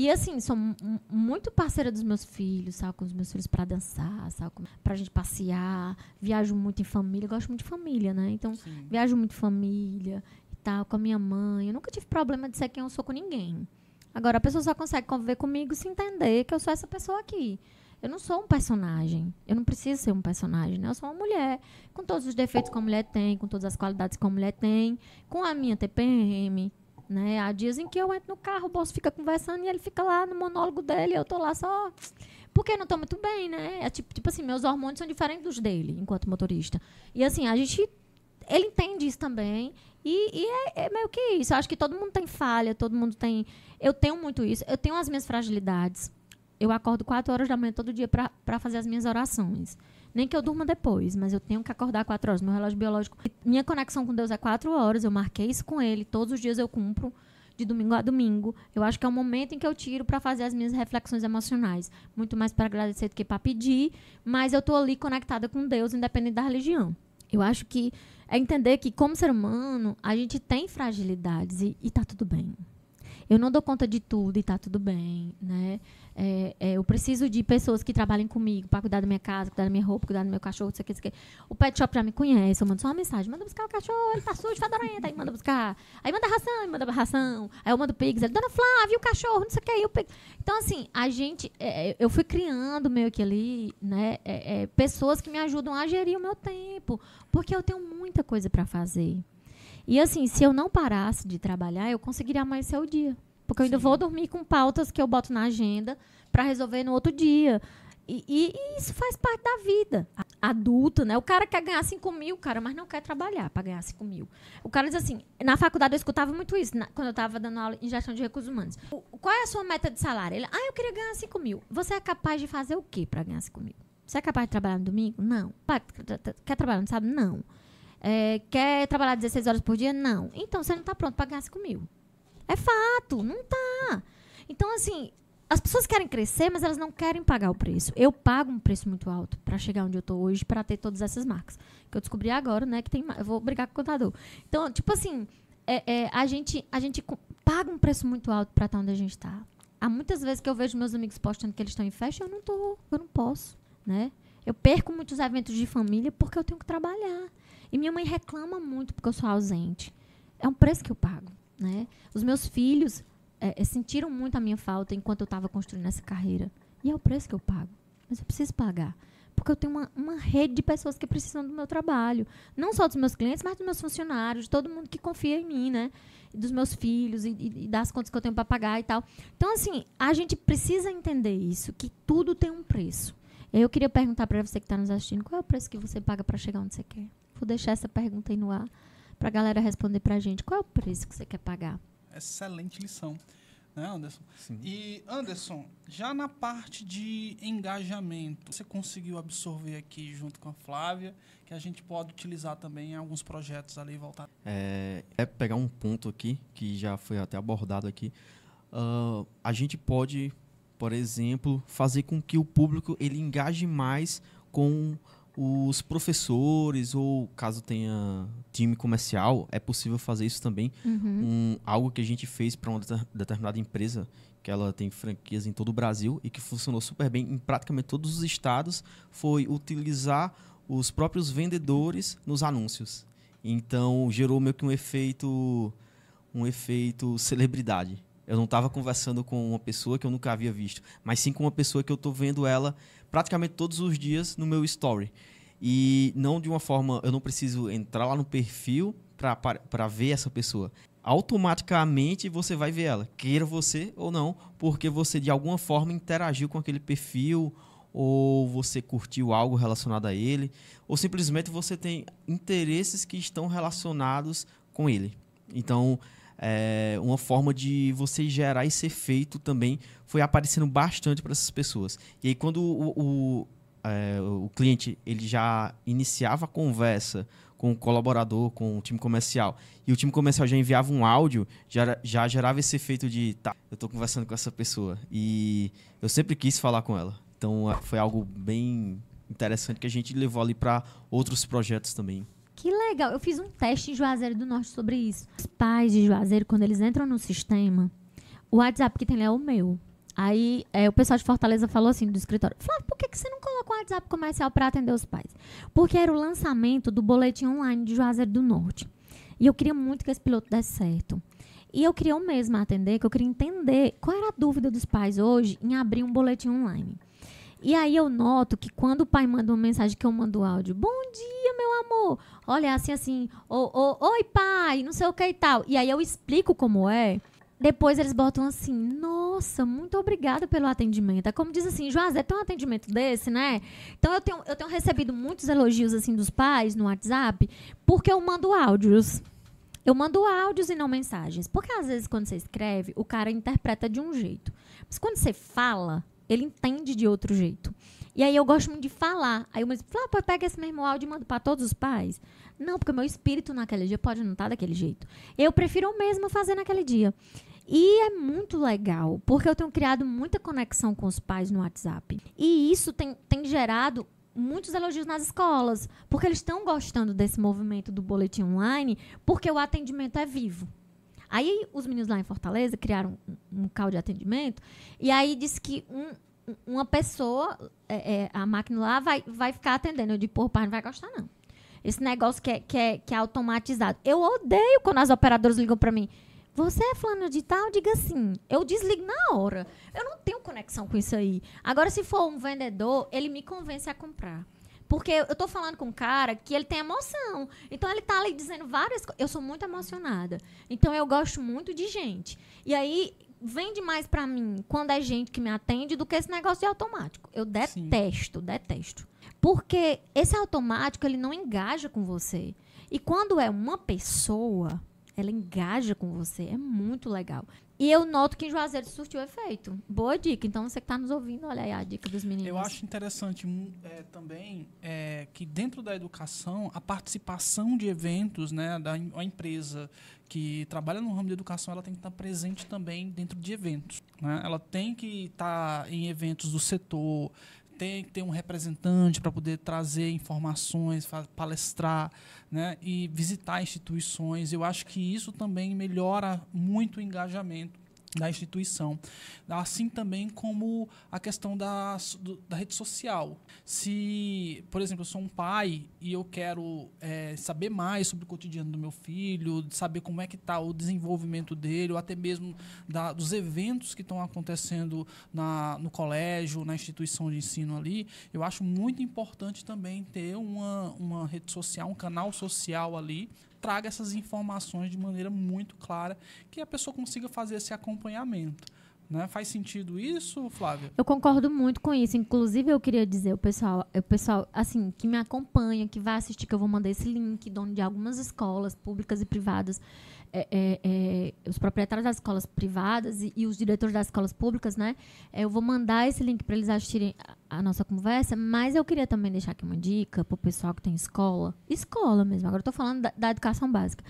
E assim, sou mu- mu- muito parceira dos meus filhos, sabe? Com os meus filhos pra dançar, sabe? Com- Pra gente passear. Viajo muito em família. Gosto muito de família, né? Então, Sim. viajo muito em família e tal, com a minha mãe. Eu nunca tive problema de ser quem eu sou com ninguém. Agora, a pessoa só consegue conviver comigo se entender que eu sou essa pessoa aqui. Eu não sou um personagem. Eu não preciso ser um personagem, né? Eu sou uma mulher. Com todos os defeitos que a mulher tem, com todas as qualidades que a mulher tem, com a minha TPM, né? Há dias em que eu entro no carro, o bolso fica conversando e ele fica lá no monólogo dele, eu tô lá só. Porque não tô muito bem, né? É tipo, tipo assim, meus hormônios são diferentes dos dele, enquanto motorista. E assim, a gente. Ele entende isso também. E, e é, é meio que isso. Eu acho que todo mundo tem falha, todo mundo tem. Eu tenho muito isso. Eu tenho as minhas fragilidades. Eu acordo 4 horas da manhã todo dia para fazer as minhas orações. Nem que eu durma depois, mas eu tenho que acordar 4 horas. Meu relógio biológico. Minha conexão com Deus é 4 horas. Eu marquei isso com ele. Todos os dias eu cumpro, de domingo a domingo. Eu acho que é o momento em que eu tiro para fazer as minhas reflexões emocionais. Muito mais para agradecer do que para pedir. Mas eu tô ali conectada com Deus, independente da religião. Eu acho que é entender que, como ser humano, a gente tem fragilidades e, e tá tudo bem. Eu não dou conta de tudo e tá tudo bem, né? É, é, eu preciso de pessoas que trabalhem comigo para cuidar da minha casa, cuidar da minha roupa, cuidar do meu cachorro, isso aqui, isso aqui. O pet shop já me conhece, eu mando só uma mensagem, manda buscar o cachorro, ele tá sujo, fedorento, aí manda buscar. Aí manda ração, aí manda ração. Aí eu mando pigs, ele, dona Flávia, o cachorro, não sei o que, eu pego. Então, assim, a gente, é, é, eu fui criando meio que ali, né, é, é, pessoas que me ajudam a gerir o meu tempo, porque eu tenho muita coisa para fazer. E assim, se eu não parasse de trabalhar, eu conseguiria amanhecer o dia. Porque eu ainda vou dormir com pautas que eu boto na agenda para resolver no outro dia. E, e, e, isso faz parte da vida adulta, né? O cara quer ganhar 5 mil, cara, mas não quer trabalhar para ganhar 5 mil. O cara diz assim, na faculdade eu escutava muito isso, na, quando eu estava dando aula em gestão de recursos humanos. O, qual é a sua meta de salário? Ele, ah, eu queria ganhar 5 mil. Você é capaz de fazer o quê para ganhar 5 mil? Você é capaz de trabalhar no domingo? Não. Quer trabalhar no sábado? Não. É, quer trabalhar 16 horas por dia? Não. Então você não está pronto para ganhar 5 mil. É fato, não tá. Então, assim, as pessoas querem crescer, mas elas não querem pagar o preço. Eu pago um preço muito alto para chegar onde eu tô hoje, para ter todas essas marcas. Que eu descobri agora, né, que tem Eu vou brigar com o contador. Então, tipo assim, é, é, a, gente, a gente paga um preço muito alto para estar onde a gente está. Há muitas vezes que eu vejo meus amigos postando que eles estão em festa, eu não tô, eu não posso, né? Eu perco muitos eventos de família porque eu tenho que trabalhar. E minha mãe reclama muito porque eu sou ausente. É um preço que eu pago. Né? Os meus filhos é, é, sentiram muito a minha falta enquanto eu estava construindo essa carreira. E é o preço que eu pago. Mas eu preciso pagar. Porque eu tenho uma, uma rede de pessoas que precisam do meu trabalho. Não só dos meus clientes, mas dos meus funcionários, de todo mundo que confia em mim, né? Dos meus filhos e, e das contas que eu tenho para pagar e tal. Então, assim, a gente precisa entender isso, que tudo tem um preço. Eu queria perguntar para você que está nos assistindo, qual é o preço que você paga para chegar onde você quer? Vou deixar essa pergunta aí no ar para a galera responder para a gente. Qual é o preço que você quer pagar? Excelente lição, né, Anderson? Sim. E, Anderson, já na parte de engajamento, você conseguiu absorver aqui junto com a Flávia, que a gente pode utilizar também em alguns projetos ali voltar. É, é pegar um ponto aqui, que já foi até abordado aqui. Uh, a gente pode, por exemplo, fazer com que o público ele engaje mais com os professores ou caso tenha time comercial é possível fazer isso também. Uhum. um, algo que a gente fez para uma determinada empresa que ela tem franquias em todo o Brasil e que funcionou super bem em praticamente todos os estados foi utilizar os próprios vendedores nos anúncios. Então gerou meio que um efeito um efeito celebridade. Eu não estava conversando com uma pessoa que eu nunca havia visto, mas sim com uma pessoa que eu estou vendo ela praticamente todos os dias no meu story. E não de uma forma, eu não preciso entrar lá no perfil para ver essa pessoa. Automaticamente você vai ver ela, queira você ou não, porque você de alguma forma interagiu com aquele perfil ou você curtiu algo relacionado a ele, ou simplesmente você tem interesses que estão relacionados com ele. Então, é, uma forma de você gerar esse efeito também foi aparecendo bastante para essas pessoas. E aí, quando o, o, é, o cliente ele já iniciava a conversa com o colaborador, com o time comercial, e o time comercial já enviava um áudio, já, já gerava esse efeito de, tá, eu estou conversando com essa pessoa. E eu sempre quis falar com ela. Então, foi algo bem interessante que a gente levou ali para outros projetos também. Que legal. Eu fiz um teste em Juazeiro do Norte sobre isso. Os pais de Juazeiro, quando eles entram no sistema, o WhatsApp que tem lá é o meu. Aí é, o pessoal de Fortaleza falou assim do escritório: Flávio, por que, que você não colocou um WhatsApp comercial para atender os pais? Porque era o lançamento do boletim online de Juazeiro do Norte. E eu queria muito que esse piloto desse certo. E eu queria o mesmo atender, que eu queria entender qual era a dúvida dos pais hoje em abrir um boletim online. E aí eu noto que quando o pai manda uma mensagem que eu mando áudio, bom dia, meu amor. Olha, assim, assim, oh, oh, oi, pai, não sei o que e tal. E aí eu explico como é. Depois eles botam assim, nossa, muito obrigada pelo atendimento. É como diz assim, Joazé, tem um atendimento desse, né? Então eu tenho, eu tenho recebido muitos elogios assim dos pais no WhatsApp, porque eu mando áudios. Eu mando áudios e não mensagens. Porque às vezes quando você escreve, o cara interpreta de um jeito. Mas quando você fala, ele entende de outro jeito. E aí eu gosto muito de falar. Aí eu me falo, ah, pega esse mesmo áudio e manda para todos os pais. Não, porque o meu espírito naquele dia pode não estar tá daquele jeito. Eu prefiro o mesmo fazer naquele dia. E é muito legal, porque eu tenho criado muita conexão com os pais no WhatsApp. E isso tem, tem gerado muitos elogios nas escolas, porque eles estão gostando desse movimento do boletim online, porque o atendimento é vivo. Aí os meninos lá em Fortaleza criaram um, um carro de atendimento e aí disse que um- um- uma pessoa, é, é, a máquina lá, vai, vai ficar atendendo. Eu digo, pô, pai não vai gostar, não. Esse negócio que é, que, é, que é automatizado. Eu odeio quando as operadoras ligam pra mim. Você é fulano de tal? Diga sim. Eu desligo na hora. Eu não tenho conexão com isso aí. Agora, se for um vendedor, ele me convence a comprar. Porque eu tô falando com um cara que ele tem emoção. Então ele tá ali dizendo várias coisas. Eu sou muito emocionada. Então eu gosto muito de gente. E aí vende mais pra mim quando é gente que me atende do que esse negócio de automático. Eu detesto, detesto. Porque esse automático ele não engaja com você. E quando é uma pessoa, ela engaja com você. É muito legal. E eu noto que em Juazeiro surtiu efeito. Boa dica. Então, você que está nos ouvindo, olha aí a dica dos meninos. Eu acho interessante hum, é, também é, que dentro da educação a participação de eventos, né, da a empresa que trabalha no ramo de educação, ela tem que estar presente também dentro de eventos. né? Ela tem que estar em eventos do setor, tem que ter um representante para poder trazer informações, palestrar, né, e visitar instituições. Eu acho que isso também melhora muito o engajamento da instituição. Assim também como a questão da, do- da rede social. Se, por exemplo, eu sou um pai e eu quero eh, saber mais sobre o cotidiano do meu filho, saber como é que está o desenvolvimento dele, ou até mesmo da- dos eventos que estão acontecendo na, no colégio, na instituição de ensino ali, eu acho muito importante também ter uma, uma rede social, um canal social ali, traga essas informações de maneira muito clara, que a pessoa consiga fazer esse acompanhamento. Né? Faz sentido isso, Flávia? Eu concordo muito com isso. Inclusive, eu queria dizer, o pessoal, o pessoal assim, que me acompanha, que vai assistir, que eu vou mandar esse link, dono de algumas escolas públicas e privadas, é, é, é, os proprietários das escolas privadas e, e os diretores das escolas públicas, né? É, eu vou mandar esse link para eles assistirem a, a nossa conversa, mas eu queria também deixar aqui uma dica para o pessoal que tem escola. Escola mesmo, agora estou falando da, da educação básica.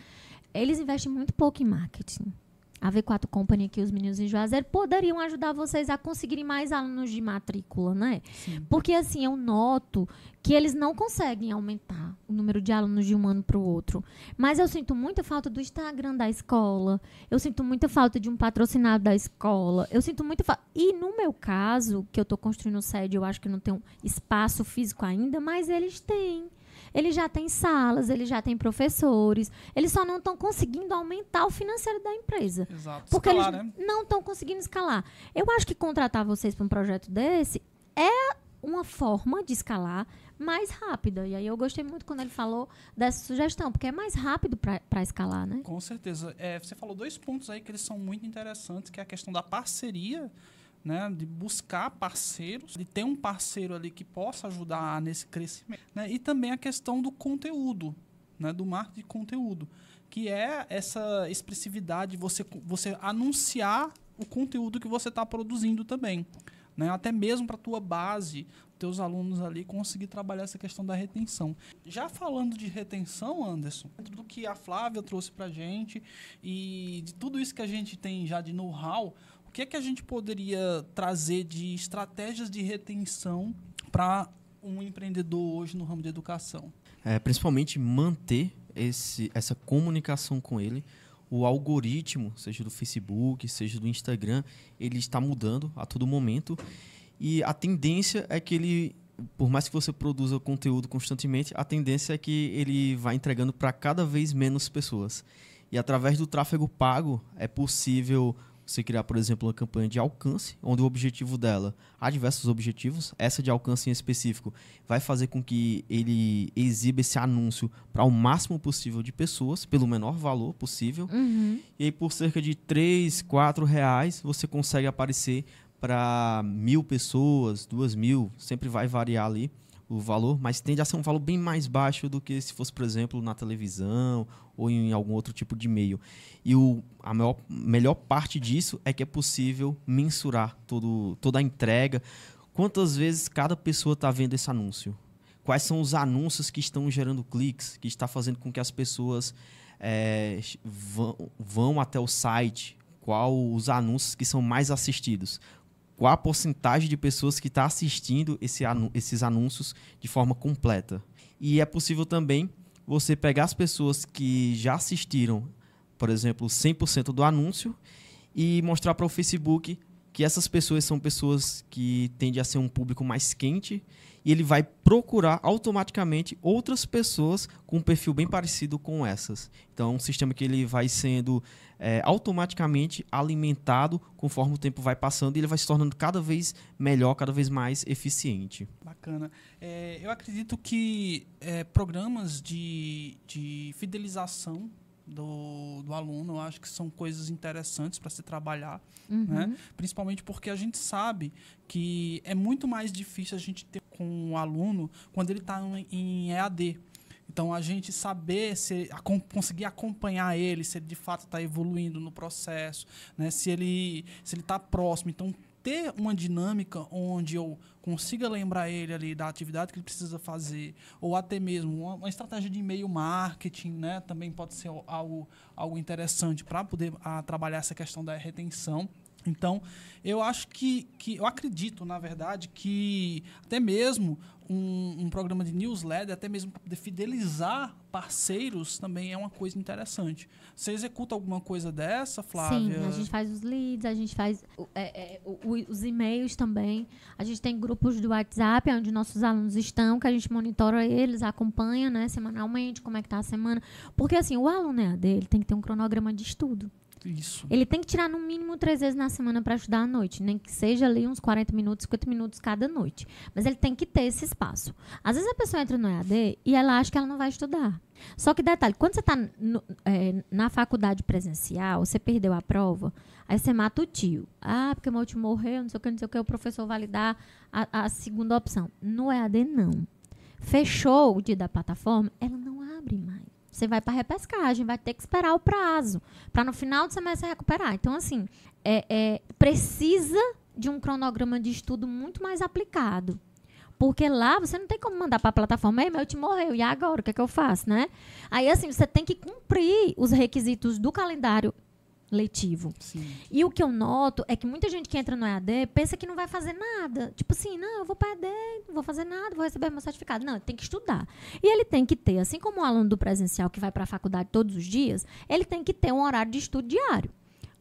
Eles investem muito pouco em marketing. A V4 Company aqui, os meninos em Juazeiro, poderiam ajudar vocês a conseguirem mais alunos de matrícula, né? Sim. Porque, assim, eu noto que eles não conseguem aumentar o número de alunos de um ano para o outro. Mas eu sinto muita falta do Instagram da escola. Eu sinto muita falta de um patrocinado da escola. Eu sinto muita falta. E no meu caso, que eu estou construindo sede, eu acho que não tem um espaço físico ainda, mas eles têm. Eles já têm salas, eles já têm professores. Eles só não estão conseguindo aumentar o financeiro da empresa. Exato. Porque Escalar, eles né? não estão conseguindo escalar. Eu acho que contratar vocês para um projeto desse é uma forma de escalar mais rápida. E aí eu gostei muito quando ele falou dessa sugestão, porque é mais rápido para escalar, né? Com certeza. É, você falou dois pontos aí que eles são muito interessantes, que é a questão da parceria, né, de buscar parceiros, de ter um parceiro ali que possa ajudar nesse crescimento, né, e também a questão do conteúdo, né, do marketing de conteúdo, que é essa expressividade, você você anunciar o conteúdo que você está produzindo também, né, até mesmo para a tua base, teus alunos ali conseguir trabalhar essa questão da retenção. Já falando de retenção, Anderson, do que a Flávia trouxe para gente e de tudo isso que a gente tem já de know-how, o que é que a gente poderia trazer de estratégias de retenção para um empreendedor hoje no ramo de educação? É, principalmente manter esse, essa comunicação com ele. O algoritmo, seja do Facebook, seja do Instagram, ele está mudando a todo momento. E a tendência é que ele, por mais que você produza conteúdo constantemente, a tendência é que ele vai entregando para cada vez menos pessoas. E através do tráfego pago é possível você criar, por exemplo, uma campanha de alcance, onde o objetivo dela, há diversos objetivos, essa de alcance em específico vai fazer com que ele exiba esse anúncio para o máximo possível de pessoas, pelo menor valor possível. Uhum. E aí, por cerca de 3, 4 reais, você consegue aparecer para mil pessoas, duas mil, sempre vai variar ali o valor, mas tende a ser um valor bem mais baixo do que se fosse, por exemplo, na televisão ou em algum outro tipo de meio. E o, a maior, melhor parte disso é que é possível mensurar todo, toda a entrega. Quantas vezes cada pessoa está vendo esse anúncio? Quais são os anúncios que estão gerando cliques, que está fazendo com que as pessoas é, vão, vão até o site? Qual os anúncios que são mais assistidos? Qual a porcentagem de pessoas que está assistindo esse anu esses anúncios de forma completa. E é possível também você pegar as pessoas que já assistiram por exemplo, 100% do anúncio e mostrar para o Facebook que essas pessoas são pessoas que tendem a ser um público mais quente e ele vai procurar automaticamente outras pessoas com um perfil bem parecido com essas. Então, é um sistema que ele vai sendo é, automaticamente alimentado conforme o tempo vai passando e ele vai se tornando cada vez melhor, cada vez mais eficiente. Bacana. É, eu acredito que é, programas de, de fidelização do, do aluno, eu acho que são coisas interessantes para se trabalhar, Uhum. né? principalmente porque a gente sabe que é muito mais difícil a gente ter com o aluno quando ele está em EAD. Então, a gente saber se conseguir acompanhar ele, se ele de fato está evoluindo no processo, né? se ele se ele está próximo. Então, ter uma dinâmica onde eu consiga lembrar ele ali da atividade que ele precisa fazer, ou até mesmo uma, uma estratégia de e-mail marketing, né? também pode ser algo, algo interessante para poder ah, trabalhar essa questão da retenção. Então, eu acho que, que eu acredito, na verdade, que até mesmo um, um programa de newsletter, até mesmo poder fidelizar parceiros, também é uma coisa interessante. Você executa alguma coisa dessa, Flávia? Sim, a gente faz os leads, a gente faz é, é, os e-mails também. A gente tem grupos do WhatsApp onde nossos alunos estão, que a gente monitora eles, acompanha, né, semanalmente, como é que tá a semana. Porque assim, o aluno EAD, ele tem que ter um cronograma de estudo. Isso. Ele tem que tirar no mínimo três vezes na semana para estudar à noite, nem que seja ali uns 40 minutos, 50 minutos cada noite. Mas ele tem que ter esse espaço. Às vezes a pessoa entra no EAD e ela acha que ela não vai estudar. Só que detalhe, quando você está na faculdade presencial, você perdeu a prova, aí você mata o tio. Ah, porque meu tio morreu, não sei o que, não sei o que, o professor vai lhe dar a, a segunda opção. No EAD, não. Fechou o dia da plataforma, ela não abre mais. Você vai para repescagem, vai ter que esperar o prazo para no final do semestre recuperar. Então, assim, é, é, precisa de um cronograma de estudo muito mais aplicado. Porque lá você não tem como mandar para a plataforma, ei, meu te morreu, e agora? O que é que eu faço, né? Aí, assim, você tem que cumprir os requisitos do calendário letivo. Sim. E o que eu noto é que muita gente que entra no EAD pensa que não vai fazer nada. Tipo assim, não, eu vou para EAD, não vou fazer nada, vou receber meu certificado. Não, ele tem que estudar. E ele tem que ter, assim como o aluno do presencial que vai para a faculdade todos os dias, ele tem que ter um horário de estudo diário.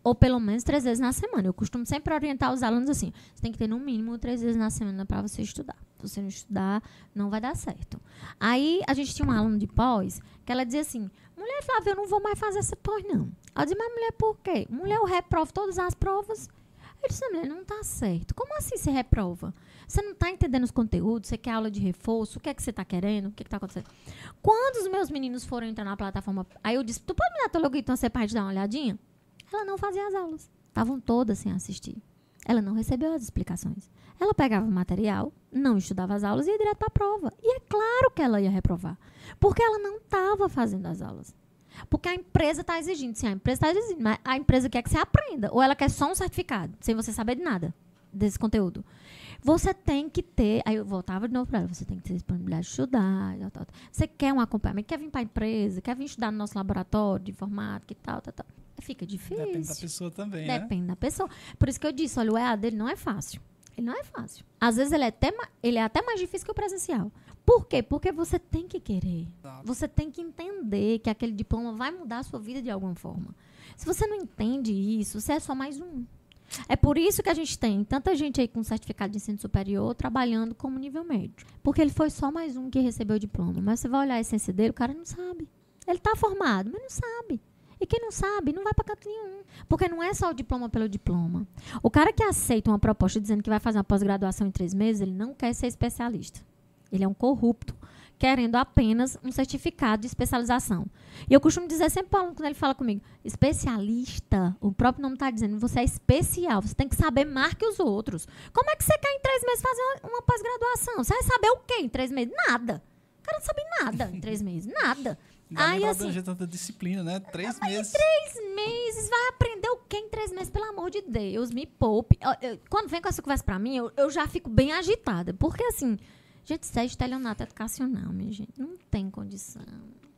Ou pelo menos três vezes na semana. Eu costumo sempre orientar os alunos assim: você tem que ter no mínimo três vezes na semana para você estudar. Se você não estudar, não vai dar certo. Aí a gente tinha um aluno de pós que ela dizia assim: mulher, Flávia, eu não vou mais fazer essa pós, não. Ela dizia, mas mulher, por quê? Mulher, eu reprovo todas as provas. Eu disse, mulher, não tá certo. Como assim você reprova? Você não tá entendendo os conteúdos, você quer aula de reforço, o que é que você tá querendo, o que, que tá acontecendo? Quando os meus meninos foram entrar na plataforma, aí eu disse, tu pode me dar teu login você pra gente dar uma olhadinha? Ela não fazia as aulas. Estavam todas sem assistir. Ela não recebeu as explicações. Ela pegava o material, não estudava as aulas e ia direto para a prova. E é claro que ela ia reprovar. Porque ela não estava fazendo as aulas. Porque a empresa está exigindo. Sim, a empresa está exigindo. Mas a empresa quer que você aprenda. Ou ela quer só um certificado, sem você saber de nada desse conteúdo. Você tem que ter. Aí eu voltava de novo para ela. Você tem que ter disponibilidade de estudar. Tal, tal, tal. Você quer um acompanhamento, quer vir para a empresa, quer vir estudar no nosso laboratório de informática e tal, tal, tal. Fica difícil. Depende da pessoa também, né? Depende da pessoa. Por isso que eu disse, olha, o EAD dele não é fácil. Ele não é fácil. Às vezes ele é até, ele é até mais difícil que o presencial. Por quê? Porque você tem que querer. Você tem que entender que aquele diploma vai mudar a sua vida de alguma forma. Se você não entende isso, você é só mais um. É por isso que a gente tem tanta gente aí com certificado de ensino superior trabalhando como nível médio. Porque ele foi só mais um que recebeu o diploma. Mas você vai olhar a essência dele, o cara não sabe. Ele está formado, mas não sabe. E quem não sabe, não vai para canto nenhum. Porque não é só o diploma pelo diploma. O cara que aceita uma proposta dizendo que vai fazer uma pós-graduação em três meses, ele não quer ser especialista. Ele é um corrupto, querendo apenas um certificado de especialização. E eu costumo dizer sempre para o quando ele fala comigo, especialista, o próprio nome está dizendo, você é especial, você tem que saber mais que os outros. Como é que você quer em três meses fazer uma, uma pós-graduação? Você vai saber o quê em três meses? Nada. O cara não sabe nada em três meses, nada. Não dá nem Aí, pra assim, tanta disciplina, né? Três meses. três meses, vai aprender o quê em três meses? Pelo amor de Deus, me poupe. Ó, eu- Quando vem com essa conversa pra mim, eu, eu já fico bem agitada. Porque, assim, gente, isso é estelionato educacional, minha gente. Não tem condição.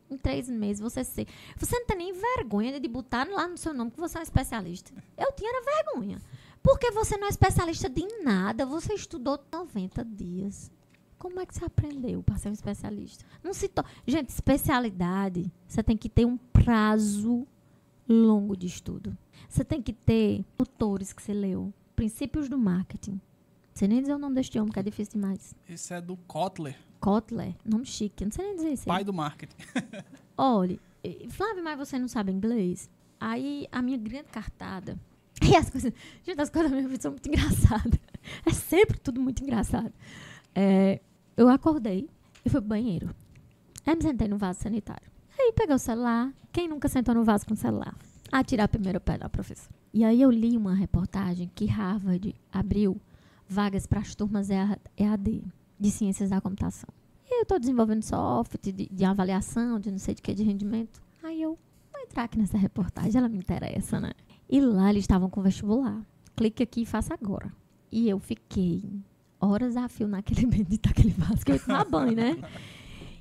Em três meses, você ser... Você não tem nem vergonha de botar lá no seu nome que você é um especialista. Eu tinha era vergonha. Porque você não é especialista de nada. Você estudou 90 dias. Como é que você aprendeu para ser um especialista? Não se to... Gente, especialidade, você tem que ter um prazo longo de estudo. Você tem que ter autores que você leu. Princípios do marketing. Sei nem dizer o nome deste homem, que é difícil demais. Esse é do Kotler, Kotler, nome chique. Não sei nem dizer isso. aí. pai do marketing. Olha, Flávio, mas você não sabe inglês? Aí a minha grande cartada. E as coisas. Gente, as coisas da minha vida são muito engraçadas. É sempre tudo muito engraçado. É, eu acordei e fui pro banheiro. Aí me sentei no vaso sanitário. Aí peguei o celular. Quem nunca sentou no vaso com o celular? Atirar primeiro o pé da professora. E aí eu li uma reportagem que Harvard abriu vagas para as turmas EA- EAD, de ciências da computação. E eu estou desenvolvendo software de, de avaliação, de não sei de que, de rendimento. Aí eu vou entrar aqui nessa reportagem, ela me interessa, né? E lá eles estavam com vestibular. Clique aqui e faça agora. E eu fiquei horas a fio naquele bendito daquele vaso que eu ia tomar banho, né?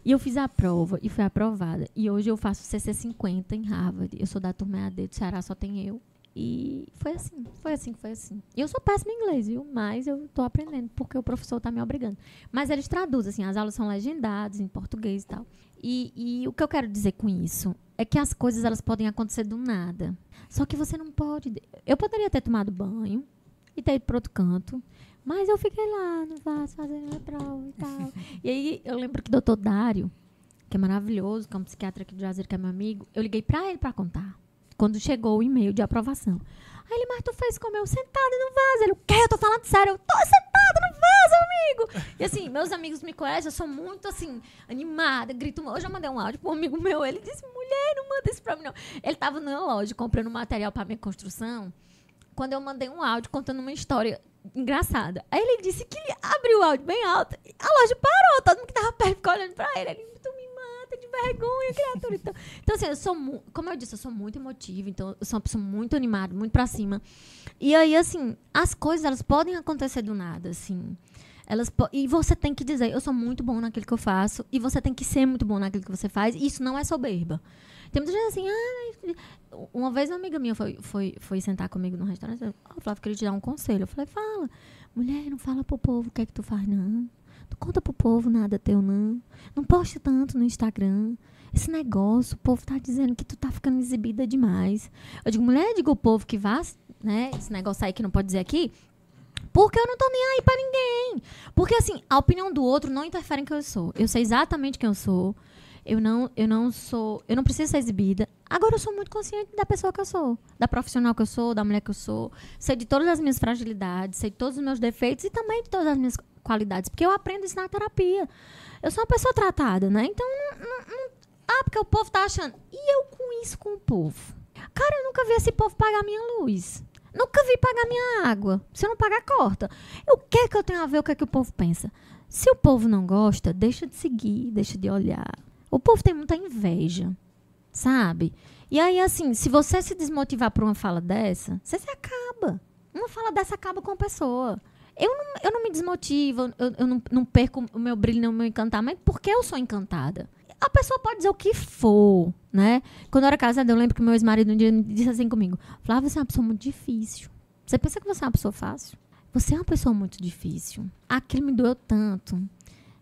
E eu fiz a prova e fui aprovada. E hoje eu faço CC50 em Harvard. Eu sou da turma EAD do Ceará, só tem eu. E foi assim, foi assim, foi assim. E eu sou péssima em inglês, viu? Mas eu tô aprendendo, porque o professor tá me obrigando. Mas eles traduzem, assim, as aulas são legendadas em português e tal. E, e o que eu quero dizer com isso é que as coisas elas podem acontecer do nada. Só que você não pode. Eu poderia ter tomado banho e ter ido para outro canto. Mas eu fiquei lá no vaso fazendo minha prova e tal. e aí eu lembro que o doutor Dário, que é maravilhoso, que é um psiquiatra aqui de Juazeiro, que é meu amigo, eu liguei pra ele pra contar. Quando chegou o e-mail de aprovação. Aí ele, mas tu fez como eu sentada no vaso. Ele, o quê? Eu tô falando sério. Eu tô sentada no vaso, amigo. E assim, meus amigos me conhecem, eu sou muito assim, animada, grito. Hoje eu mandei um áudio pro amigo meu. Ele disse, mulher, não manda isso pra mim, não. Ele tava na loja comprando material pra minha construção. Quando eu mandei um áudio contando uma história engraçada. Aí ele disse que ele abriu o áudio bem alto. A loja parou, todo mundo que tava perto ficou olhando pra ele. Ele, tu me mata de vergonha, criatura. Então, então assim, eu sou, como eu disse, eu sou muito emotiva. Então, eu sou uma pessoa muito animada, muito pra cima. E aí, assim, as coisas, elas podem acontecer do nada, assim. Elas e você tem que dizer, eu sou muito bom naquilo que eu faço. E você tem que ser muito bom naquilo que você faz. E isso não é soberba. Tem muita gente assim, ah, uma vez uma amiga minha foi, foi, foi sentar comigo no restaurante. Oh, Flávio, queria te dar um conselho. Eu falei, fala. Mulher, não fala pro povo o que é que tu faz, não. Não conta pro povo nada teu, não. Não posta tanto no Instagram. Esse negócio, o povo tá dizendo que tu tá ficando exibida demais. Eu digo, mulher, digo o povo que vá, né? Esse negócio aí que não pode dizer aqui. Porque eu não tô nem aí pra ninguém. Porque, assim, a opinião do outro não interfere em quem eu sou. Eu sei exatamente quem eu sou. Eu não, eu não sou. Eu não preciso ser exibida. Agora eu sou muito consciente da pessoa que eu sou. Da profissional que eu sou, da mulher que eu sou. Sei de todas as minhas fragilidades, sei de todos os meus defeitos e também de todas as minhas qualidades. Porque eu aprendo isso na terapia. Eu sou uma pessoa tratada, né? Então, não, não- ah, porque o povo tá achando. E eu com isso com o povo? Cara, eu nunca vi esse povo pagar minha luz. Nunca vi pagar minha água. Se eu não pagar, corta. O que é que eu tenho a ver o que é que o povo pensa? Se o povo não gosta, deixa de seguir, deixa de olhar. O povo tem muita inveja, sabe? E aí, assim, se você se desmotivar por uma fala dessa, você se acaba. Uma fala dessa acaba com a pessoa. Eu não, eu não me desmotivo, eu, eu não, não perco o meu brilho, nem o meu encantamento, porque eu sou encantada. A pessoa pode dizer o que for, né? Quando eu era casada, eu lembro que meu ex-marido um dia me disse assim comigo: Flávia, você é uma pessoa muito difícil. Você pensa que você é uma pessoa fácil? Você é uma pessoa muito difícil. Aquilo me doeu tanto.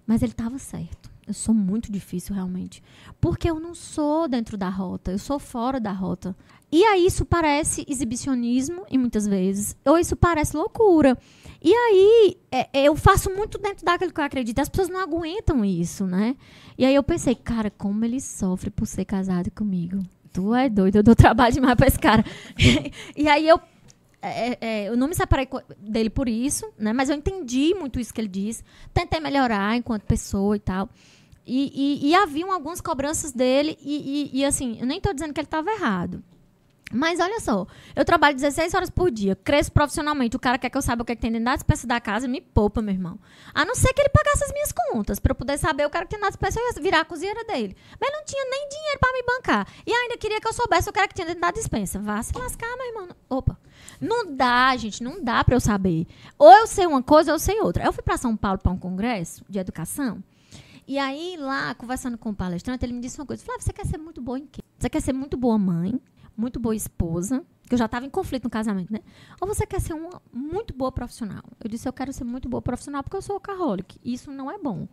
Mas ele estava certo. Eu sou muito difícil, realmente. Porque eu não sou dentro da rota, eu sou fora da rota. E aí isso parece exibicionismo, e muitas vezes, ou isso parece loucura. E aí é, é, eu faço muito dentro daquilo que eu acredito. As pessoas não aguentam isso, né? E aí eu pensei, cara, como ele sofre por ser casado comigo. Tu é doido, eu dou trabalho demais pra esse cara. e aí eu é, é, eu não me separei dele por isso, né? Mas eu entendi muito isso que ele diz. Tentei melhorar enquanto pessoa e tal. E, e, e haviam algumas cobranças dele. E, e, e, assim, eu nem tô dizendo que ele estava errado. Mas olha só, eu trabalho 16 horas por dia, cresço profissionalmente. O cara quer que eu saiba o que, é que tem dentro das peças da casa, me poupa, meu irmão. A não ser que ele pagasse as minhas contas, pra eu poder saber o cara que tem nas peças, eu ia virar a cozinheira dele. Mas ele não tinha nem dinheiro pra me bancar. E ainda queria que eu soubesse o cara que tinha dentro da dispensa. Vá se lascar, meu irmão. Opa. Não dá, gente, não dá pra eu saber. Ou eu sei uma coisa ou eu sei outra. Eu fui pra São Paulo pra um congresso de educação. E aí, lá, conversando com o palestrante, ele me disse uma coisa. Flávia, você quer ser muito boa em quê? Você quer ser muito boa mãe, muito boa esposa, que eu já estava em conflito no casamento, né? Ou você quer ser uma muito boa profissional? Eu disse, eu quero ser muito boa profissional porque eu sou workaholic. Isso não é bom.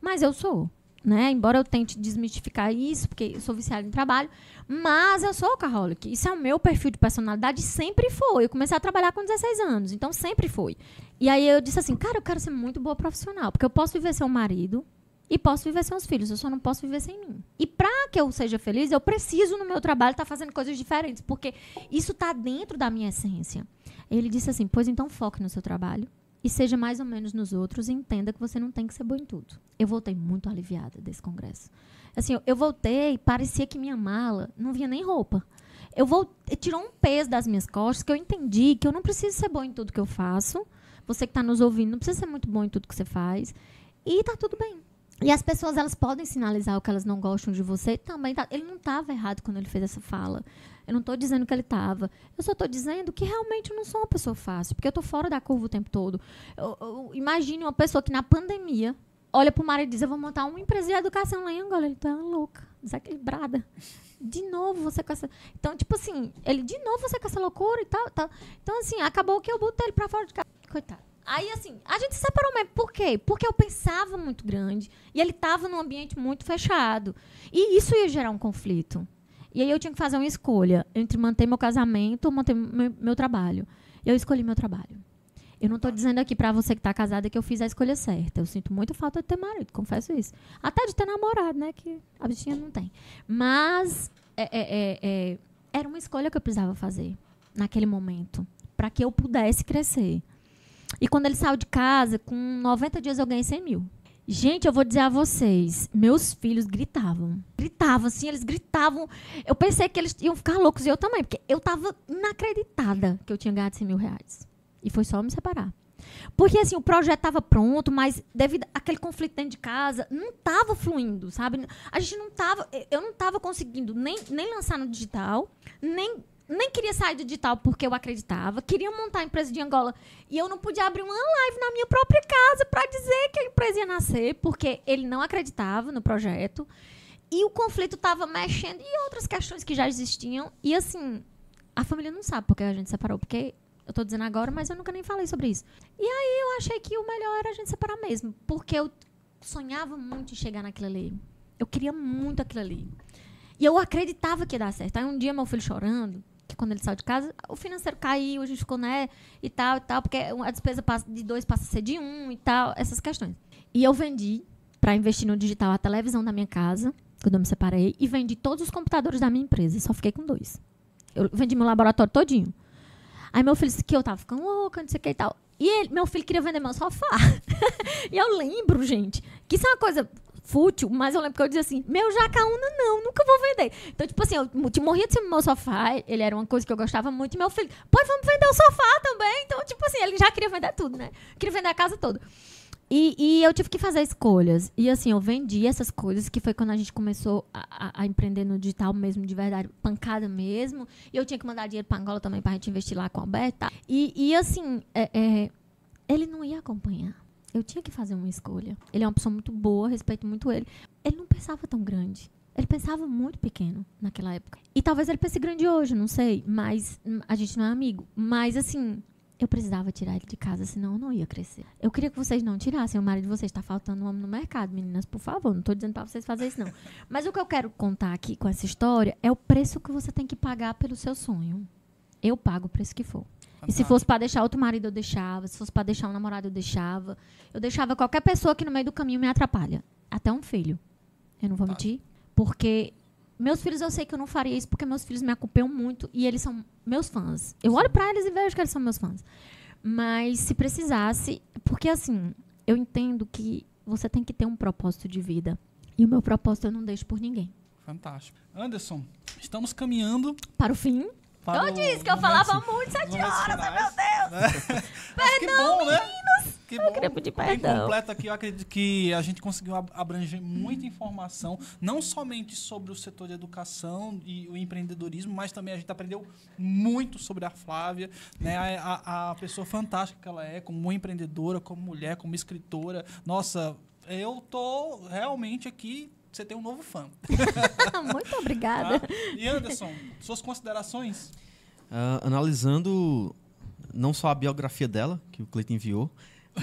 Mas eu sou. né? Embora eu tente desmistificar isso, porque eu sou viciada em trabalho, mas eu sou workaholic. Isso é o meu perfil de personalidade, sempre foi. Eu comecei a trabalhar com 16 anos, então sempre foi. E aí eu disse assim, cara, eu quero ser muito boa profissional, porque eu posso viver sem um marido e posso viver sem os filhos, eu só não posso viver sem mim. E para que eu seja feliz, eu preciso no meu trabalho estar fazendo coisas diferentes, porque isso está dentro da minha essência. Ele disse assim: "Pois então foque no seu trabalho e seja mais ou menos nos outros e entenda que você não tem que ser boa em tudo. Eu voltei muito aliviada desse congresso. Assim, eu, voltei, parecia que minha mala não vinha nem roupa. Eu voltei, tirou um peso das minhas costas que eu entendi que eu não preciso ser bom em tudo que eu faço. Você que está nos ouvindo não precisa ser muito bom em tudo que você faz. E tá tudo bem. E as pessoas elas podem sinalizar o que elas não gostam de você. Também tá, ele não estava errado quando ele fez essa fala. Eu não estou dizendo que ele estava. Eu só estou dizendo que realmente eu não sou uma pessoa fácil, porque eu estou fora da curva o tempo todo. Eu, eu, imagine uma pessoa que na pandemia olha para o marido e diz: Eu vou montar uma empresa de educação lá em Angola. Ele está louca, desequilibrada. De novo você com essa. Então, tipo assim, ele de novo você com essa loucura e tal. tal. Então, assim, acabou que eu botei ele para fora de casa. Coitado. Aí, assim, a gente se separou mesmo. Por quê? Porque eu pensava muito grande e ele estava num ambiente muito fechado. E isso ia gerar um conflito. E aí eu tinha que fazer uma escolha entre manter meu casamento ou manter meu, meu trabalho. Eu escolhi meu trabalho. Eu não estou dizendo aqui para você que está casada que eu fiz a escolha certa. Eu sinto muita falta de ter marido, confesso isso. Até de ter namorado, né? Que a bichinha não tem. Mas é, é, é, é era uma escolha que eu precisava fazer naquele momento para que eu pudesse crescer. E quando ele saiu de casa, com 90 dias eu ganhei 100 mil. Gente, eu vou dizer a vocês, meus filhos gritavam. Gritavam, assim, eles gritavam. Eu pensei que eles iam ficar loucos, e eu também, porque eu tava inacreditada que eu tinha ganhado 100 mil reais. E foi só me separar. Porque, assim, o projeto estava pronto, mas devido àquele conflito dentro de casa, não estava fluindo, sabe? A gente não estava... Eu não estava conseguindo nem, nem lançar no digital, nem nem queria sair do digital porque eu acreditava, queria montar a empresa de Angola e eu não podia abrir uma live na minha própria casa para dizer que a empresa ia nascer, porque ele não acreditava no projeto. E o conflito estava mexendo e outras questões que já existiam. E assim, a família não sabe porque a gente separou, porque eu estou dizendo agora, mas eu nunca nem falei sobre isso. E aí eu achei que o melhor era a gente separar mesmo, porque eu sonhava muito em chegar naquilo ali. Eu queria muito aquilo ali. E eu acreditava que ia dar certo. Aí um dia meu filho chorando, que quando ele saiu de casa, o financeiro caiu, a gente ficou, né, e tal, e tal, porque a despesa de dois passa a ser de um e tal, essas questões. E eu vendi, para investir no digital, a televisão da minha casa, quando eu me separei, e vendi todos os computadores da minha empresa, só fiquei com dois. Eu vendi meu laboratório todinho. Aí meu filho disse que eu tava ficando louca, não sei o que e tal. E ele, meu filho queria vender meu sofá. e eu lembro, gente, que isso é uma coisa fútil, mas eu lembro que eu dizia assim, meu Jacaúna não, nunca vou vender. Então, tipo assim, eu morria de cima do meu sofá, ele era uma coisa que eu gostava muito, e meu filho, pô, vamos vender o sofá também. Então, tipo assim, ele já queria vender tudo, né? Queria vender a casa toda. E, e, eu tive que fazer escolhas. E assim, eu vendi essas coisas, que foi quando a gente começou a, a, a, empreender no digital mesmo, de verdade, pancada mesmo. E eu tinha que mandar dinheiro para Angola também, para a gente investir lá com a Alberta. E, e assim, é, é, ele não ia acompanhar. Eu tinha que fazer uma escolha. Ele é uma pessoa muito boa, respeito muito ele. Ele não pensava tão grande. Ele pensava muito pequeno naquela época. E talvez ele pense grande hoje, não sei. Mas a gente não é amigo. Mas assim, eu precisava tirar ele de casa, senão eu não ia crescer. Eu queria que vocês não tirassem. O marido de vocês está faltando um homem no mercado, meninas, por favor. Não estou dizendo para vocês fazerem isso, não. Mas o que eu quero contar aqui com essa história é o preço que você tem que pagar pelo seu sonho. Eu pago o preço que for. E se fosse para deixar outro marido, eu deixava. Se fosse para deixar um namorado, eu deixava. Eu deixava qualquer pessoa que no meio do caminho me atrapalha. Até um filho. Eu não vou mentir. Porque meus filhos, eu sei que eu não faria isso porque meus filhos me acompanham muito e eles são meus fãs. Eu olho para eles e vejo que eles são meus fãs. Mas se precisasse. Porque assim, eu entendo que você tem que ter um propósito de vida. E o meu propósito eu não deixo por ninguém. Fantástico. Anderson, estamos caminhando para o fim eu disse que eu falava muito sete horas, meu Deus. Né? Perdão, que bom, né? meninos. Que bom. Eu queria pedir perdão. completo aqui, eu acredito que a gente conseguiu abranger muita informação, não somente sobre o setor de educação e o empreendedorismo, mas também a gente aprendeu muito sobre a Flávia, né? A, a, a pessoa fantástica que ela é, como empreendedora, como mulher, como escritora. Nossa, eu tô realmente aqui você tem um novo fã. Muito obrigada. Tá? E Anderson, suas considerações? Uh, analisando não só a biografia dela, que o Cleiton enviou,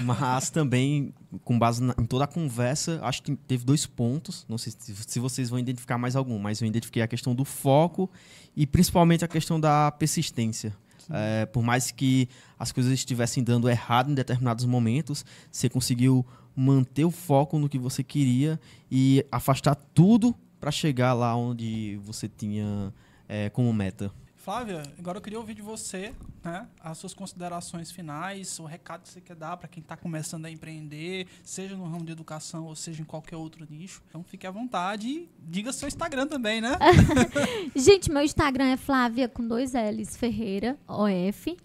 Mas também, com base na- em toda a conversa, acho que teve dois pontos. Não sei se, se vocês vão identificar mais algum, mas eu identifiquei a questão do foco e principalmente a questão da persistência. É, por mais que as coisas estivessem dando errado em determinados momentos, você conseguiu manter o foco no que você queria e afastar tudo para chegar lá onde você tinha é, como meta. Flávia, agora eu queria ouvir de você, né, as suas considerações finais, o recado que você quer dar para quem está começando a empreender, seja no ramo de educação ou seja em qualquer outro nicho. Então fique à vontade e diga seu Instagram também, né? Gente, meu Instagram é Flávia com dois L's Ferreira, OF.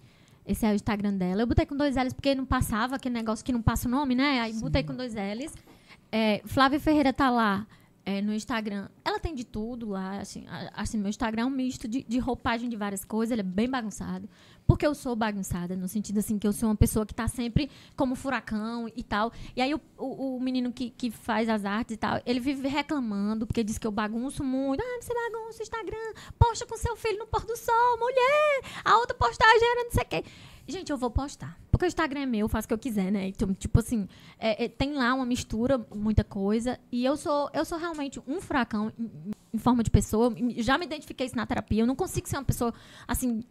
Esse é o Instagram dela. Eu botei com dois L's porque não passava, aquele negócio que não passa o nome, né? Aí botei com dois L's. É, Flávia Ferreira tá lá é, no Instagram. Ela tem de tudo lá. Assim, assim meu Instagram é um misto de, de roupagem de várias coisas. Ele é bem bagunçado. Porque eu sou bagunçada, no sentido assim que eu sou uma pessoa que tá sempre como furacão e tal. E aí o, o, o menino que, que faz as artes e tal, ele vive reclamando, porque diz que eu bagunço muito. Ah, você bagunça o Instagram, posta com seu filho no pôr do sol, mulher! A outra postagem era não sei o quê. Gente, eu vou postar. O Instagram é meu, eu faço o que eu quiser, né? Então, tipo assim, é- é, tem lá uma mistura, muita coisa. E eu sou, eu sou realmente um furacão em, em forma de pessoa. Já me identifiquei isso na terapia. Eu não consigo ser uma pessoa, assim,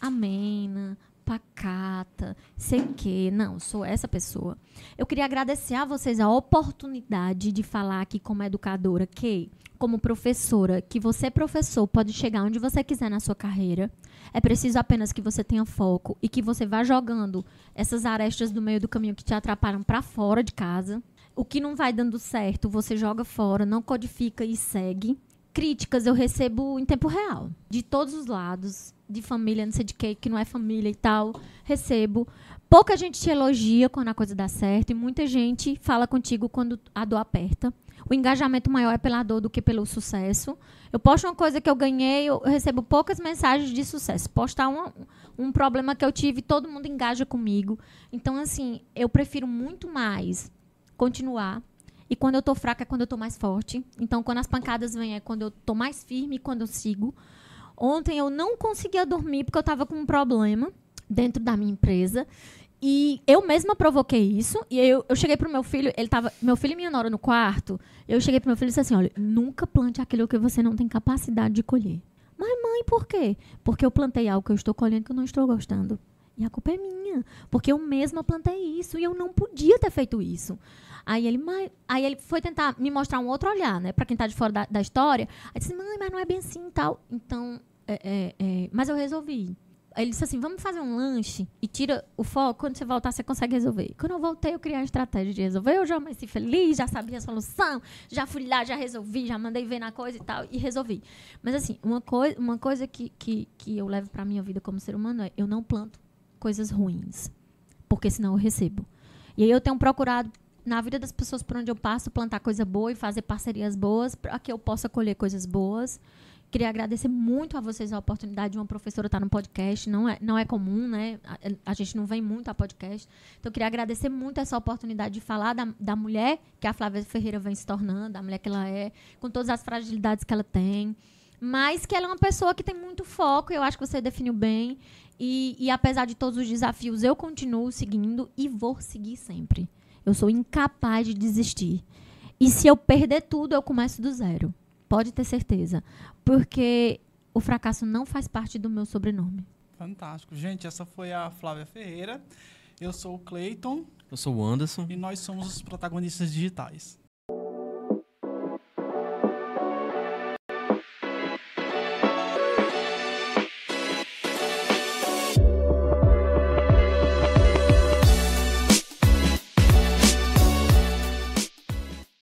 amena, pacata, sei o quê. Não, sou essa pessoa. Eu queria agradecer a vocês a oportunidade de falar aqui como educadora, que, como professora, que você, professor, pode chegar onde você quiser na sua carreira. É preciso apenas que você tenha foco e que você vá jogando essas arestas do meio do caminho que te atrapalham para fora de casa. O que não vai dando certo, você joga fora, não codifica e segue. Críticas eu recebo em tempo real, de todos os lados, de família, não sei de quê, que não é família e tal. Recebo. Pouca gente te elogia quando a coisa dá certo e muita gente fala contigo quando a dor aperta. O engajamento maior é pela dor do que pelo sucesso. Eu posto uma coisa que eu ganhei, eu recebo poucas mensagens de sucesso. Postar um, um problema que eu tive, todo mundo engaja comigo. Então, assim, eu prefiro muito mais continuar. E quando eu tô fraca é quando eu tô mais forte. Então, quando as pancadas vêm é quando eu tô mais firme quando eu sigo. Ontem eu não conseguia dormir porque eu tava com um problema dentro da minha empresa. E eu mesma provoquei isso. E eu, eu cheguei pro meu filho, ele tava. Meu filho e minha nora no quarto. Eu cheguei pro meu filho e disse assim: olha, nunca plante aquilo que você não tem capacidade de colher. Mas, mãe, por quê? Porque eu plantei algo que eu estou colhendo que eu não estou gostando. E a culpa é minha. Porque eu mesma plantei isso e eu não podia ter feito isso. Aí ele, mãe, aí ele foi tentar me mostrar um outro olhar, né? Pra quem tá de fora da, da história. Aí disse, mãe, mas não é bem assim e tal. Então, é, é, é, mas eu resolvi. Ele disse assim, vamos fazer um lanche e tira o foco. Quando você voltar, você consegue resolver. Quando eu voltei, eu criei a estratégia de resolver. Eu já amanheci feliz, já sabia a solução. Já fui lá, já resolvi, já mandei ver na coisa e tal. E resolvi. Mas assim, uma, coi uma coisa que, que, que eu levo pra minha vida como ser humano é, eu não planto coisas ruins. Porque senão eu recebo. E aí eu tenho procurado na vida das pessoas por onde eu passo, plantar coisa boa e fazer parcerias boas para que eu possa colher coisas boas. Queria agradecer muito a vocês a oportunidade de uma professora estar no podcast. Não é, não é comum, né? A, a gente não vem muito a podcast. Então, queria agradecer muito essa oportunidade de falar da, da mulher que a Flávia Ferreira vem se tornando, da mulher que ela é, com todas as fragilidades que ela tem. Mas que ela é uma pessoa que tem muito foco, eu acho que você definiu bem. E, e apesar de todos os desafios, eu continuo seguindo e vou seguir sempre. Eu sou incapaz de desistir. E se eu perder tudo, eu começo do zero. Pode ter certeza. Porque o fracasso não faz parte do meu sobrenome. Fantástico. Gente, essa foi a Flávia Ferreira. Eu sou o Cleiton Eu sou o Anderson. e nós somos os protagonistas digitais.